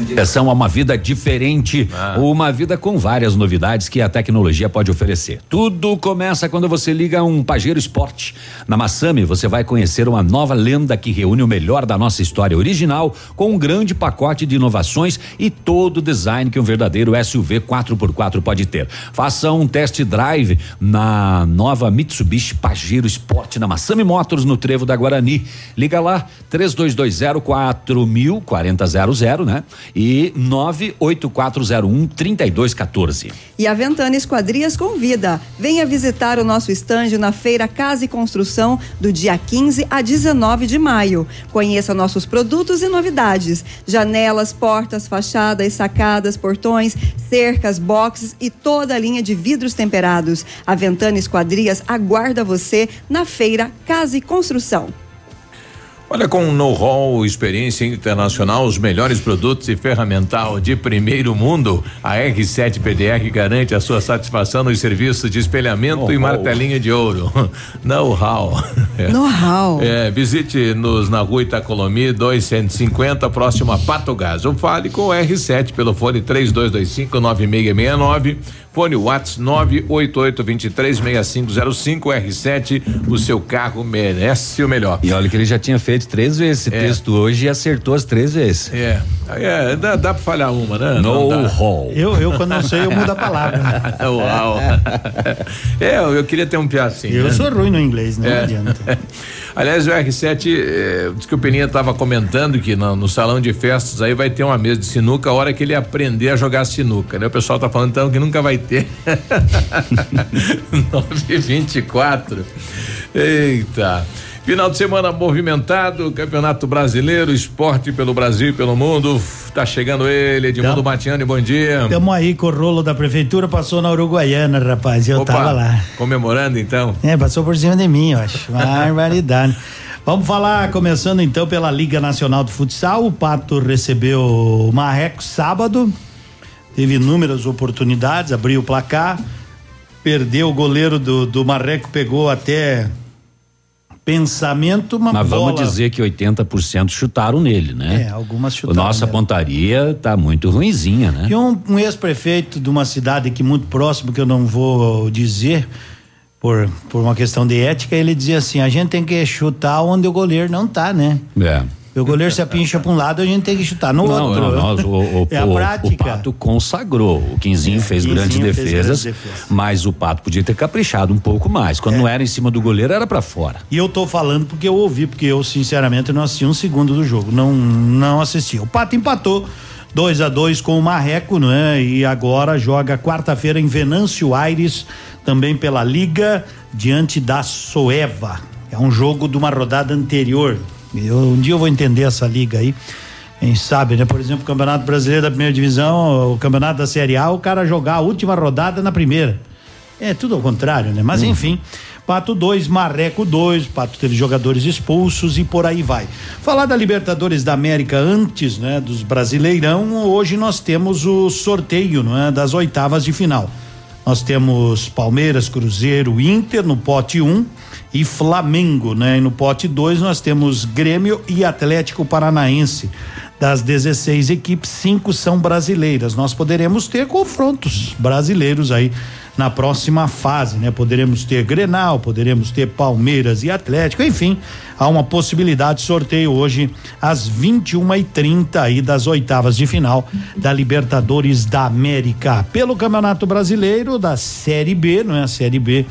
direção a uma vida diferente, uma vida com várias novidades que a tecnologia pode oferecer. Tudo começa quando você liga um Pajero Sport. Na Massami você vai conhecer uma nova lenda que reúne o melhor da nossa história original com um grande pacote de inovações e todo o design que um verdadeiro SUV 4x4 pode ter. Faça um test drive na nova Mitsubishi Pajero Sport na Massami Motors no Trevo da Guarani. Liga lá 3220 4000 4000, né? E 98401 3214. E a Ventana Esquadrias convida. Venha visitar o nosso estande na Feira Casa e Construção do dia 15 a 19 de maio. Conheça nossos produtos e novidades: janelas, portas, fachadas, sacadas, portões, cercas, boxes e toda a linha de vidros temperados. A Ventana Esquadrias aguarda você na Feira Casa e Construção. Olha, com know-how, experiência internacional, os melhores produtos e ferramental de primeiro mundo, a R7 PDR garante a sua satisfação nos serviços de espelhamento e martelinho de ouro. *laughs* Know-how. Know-how. É, visite-nos na rua Itacolomi 250, próximo a Pato Gás. Ou fale com o R7 pelo fone 3225 9669 Fone Whats 988236505 R7. O seu carro merece o melhor. E olha que ele já tinha feito três vezes esse É. texto hoje e acertou as três vezes. É, é dá, dá pra falhar uma, né? No hall. Eu, eu quando não sei, eu mudo a palavra. *laughs* Uau. É, eu, eu queria ter um piacinho. Eu né? sou ruim no inglês, não É. adianta. *laughs* Aliás, o R7, eh, diz que o Peninha estava comentando que no, no salão de festas aí vai ter uma mesa de sinuca a hora que ele aprender a jogar sinuca, né? O pessoal tá falando então que nunca vai ter. *laughs* 924. Eita. Final de semana movimentado, Campeonato Brasileiro, esporte pelo Brasil e pelo mundo. Tá chegando ele, Edmundo Matiani, bom dia. Estamos aí com o rolo da prefeitura, passou na Uruguaiana, rapaz. Eu Opa, tava lá. Comemorando então. É, passou por cima de mim, eu acho. *laughs* Barbaridade. Vamos falar, começando então pela Liga Nacional de Futsal. O Pato recebeu o Marreco sábado. Teve inúmeras oportunidades, abriu o placar. Perdeu o goleiro do, do Marreco, pegou até pensamento, uma Mas bola. vamos dizer que 80% chutaram nele, né? É, algumas chutaram. nossa nele. pontaria tá muito ruinzinha, né? E um, um ex-prefeito de uma cidade aqui muito próximo, que eu não vou dizer, por, por uma questão de ética, ele dizia assim: a gente tem que chutar onde o goleiro não tá, né? É. O goleiro se apincha para um lado, a gente tem que chutar no Não, outro. não, nós, o, o, *laughs* é a o- prática. o Pato consagrou. O Quinzinho fez Quinzinho grandes fez defesas, mas o Pato podia ter caprichado um pouco mais. Quando não era em cima do goleiro, era pra fora. E eu tô falando porque eu ouvi, porque eu, sinceramente, não assisti um segundo do jogo. Não, não assisti. O Pato empatou 2 a 2 com o Marreco, né? E agora joga quarta-feira em Venâncio Aires, também pela Liga, diante da Soeva. É um jogo de uma rodada anterior. Eu, um dia eu vou entender essa liga aí. Quem sabe, né? Por exemplo, o Campeonato Brasileiro da Primeira Divisão, o Campeonato da Série A, o cara jogar a última rodada na primeira. É tudo ao contrário, né? Mas hum. enfim. Pato 2, Marreco 2, Pato teve jogadores expulsos e por aí vai. Falar da Libertadores da América antes, né, dos Brasileirão, hoje nós temos o sorteio, não é, das oitavas de final. Nós temos Palmeiras, Cruzeiro, Inter no pote 1 um, e Flamengo, né? E no pote 2 nós temos Grêmio e Atlético Paranaense. Das 16 equipes, cinco são brasileiras. Nós poderemos ter confrontos brasileiros aí na próxima fase, né? Poderemos ter Grenal, poderemos ter Palmeiras e Atlético, enfim, há uma possibilidade de sorteio hoje às 21 e 30 aí das oitavas de final da Libertadores da América. Pelo Campeonato Brasileiro da Série B, não é a Série B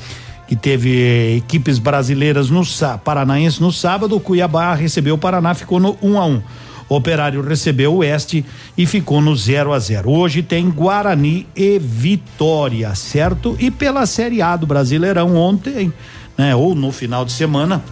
que teve equipes brasileiras no Paranaense no sábado, o Cuiabá recebeu o Paraná, ficou no 1 um a 1. Um. O Operário recebeu o Oeste e ficou no 0 a 0. Hoje tem Guarani e Vitória, certo? E pela Série A do Brasileirão ontem, né, ou no final de semana,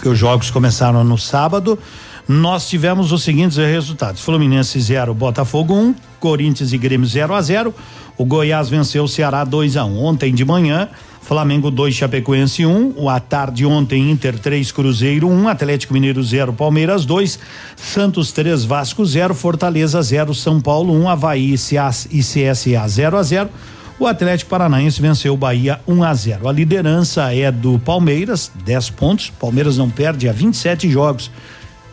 que os jogos começaram no sábado, nós tivemos os seguintes resultados: Fluminense 0, Botafogo 1, um, Corinthians e Grêmio 0 a 0. O Goiás venceu o Ceará 2 a 1. Um. Ontem de manhã, Flamengo 2, Chapecoense 1. Um. À tarde ontem, Inter 3, Cruzeiro 1. Um. Atlético Mineiro 0, Palmeiras 2. Santos 3, Vasco 0. Fortaleza 0, São Paulo 1. Um. Havaí e CSA 0 a 0. O Atlético Paranaense venceu o Bahia 1 a 0. A liderança é do Palmeiras, 10 pontos. Palmeiras não perde há 27 jogos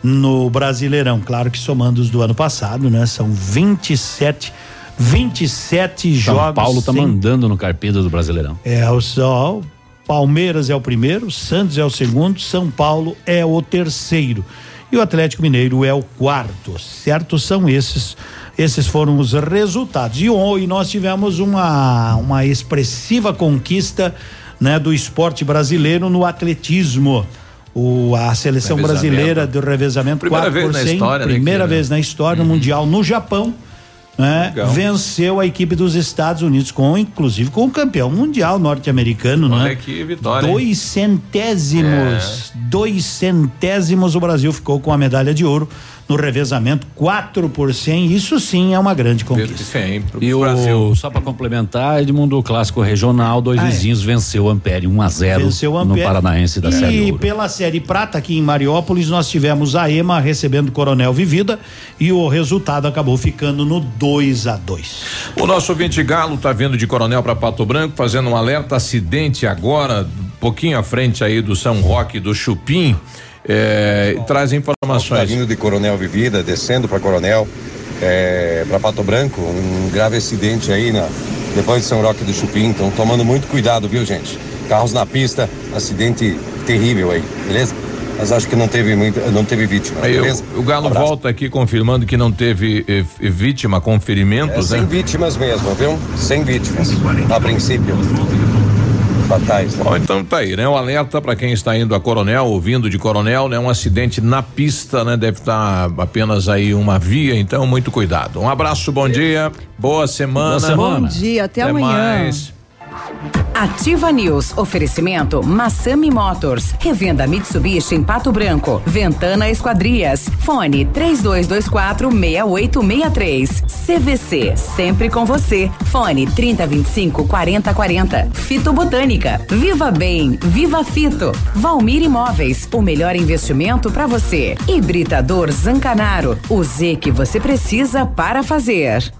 no Brasileirão. Claro que somando os do ano passado, né? São 27 27 São jogos. São Paulo tá sem... mandando no carpida do Brasileirão. É, o Sol. Palmeiras é o primeiro, Santos é o segundo, São Paulo é o terceiro. E o Atlético Mineiro é o quarto, certo? São esses esses foram os resultados. E hoje nós tivemos uma, uma expressiva conquista né, do esporte brasileiro no atletismo. O, a seleção brasileira do revezamento primeira 4 vez na história, primeira né, vez na história uhum. no mundial no Japão né? Venceu a equipe dos Estados Unidos, com inclusive com o campeão mundial norte-americano, né? Que vitória. Dois centésimos, é. dois centésimos o Brasil ficou com a medalha de ouro no revezamento, 4 por 100, isso sim é uma grande conquista. Sim, e o Brasil. só para complementar, Edmundo, o clássico regional, dois ah, é. vizinhos é. venceu o Ampere 1 a 0 venceu o Ampere, no Paranaense da e Série E pela Série Prata aqui em Mariópolis, nós tivemos a EMA recebendo Coronel Vivida e o resultado acabou ficando no 2 a 2. O nosso ouvinte Galo tá vindo de Coronel para Pato Branco, fazendo um alerta acidente agora, um pouquinho à frente aí do São Roque do Chupim é, traz informações. Vindo de Coronel Vivida, descendo para Coronel, é, para Pato Branco, um grave acidente aí na, depois de São Roque do Chupim. Então, tomando muito cuidado, viu, gente? Carros na pista, acidente terrível aí, beleza? Mas acho que não teve muito, não teve vítima, aí beleza? o Galo um volta aqui confirmando que não teve eh, vítima com ferimentos, é, né? Sem vítimas mesmo, viu? Sem vítimas, a princípio fatais. Né? então tá aí, né? O alerta para quem está indo a Coronel, ouvindo de Coronel, né? Um acidente na pista, né? Deve estar tá apenas aí uma via, então muito cuidado. Um abraço, bom dia, boa semana. Boa semana. Bom dia, até, até amanhã. Mais. Ativa News. Oferecimento Massami Motors. Revenda Mitsubishi em Pato Branco. Ventana Esquadrias. Fone 3224 6863. CVC. Sempre com você. Fone 3025 4040. Fito Botânica. Viva Bem. Viva Fito. Valmir Imóveis. O melhor investimento para você. Hibridador Zancanaro. O Z que você precisa para fazer.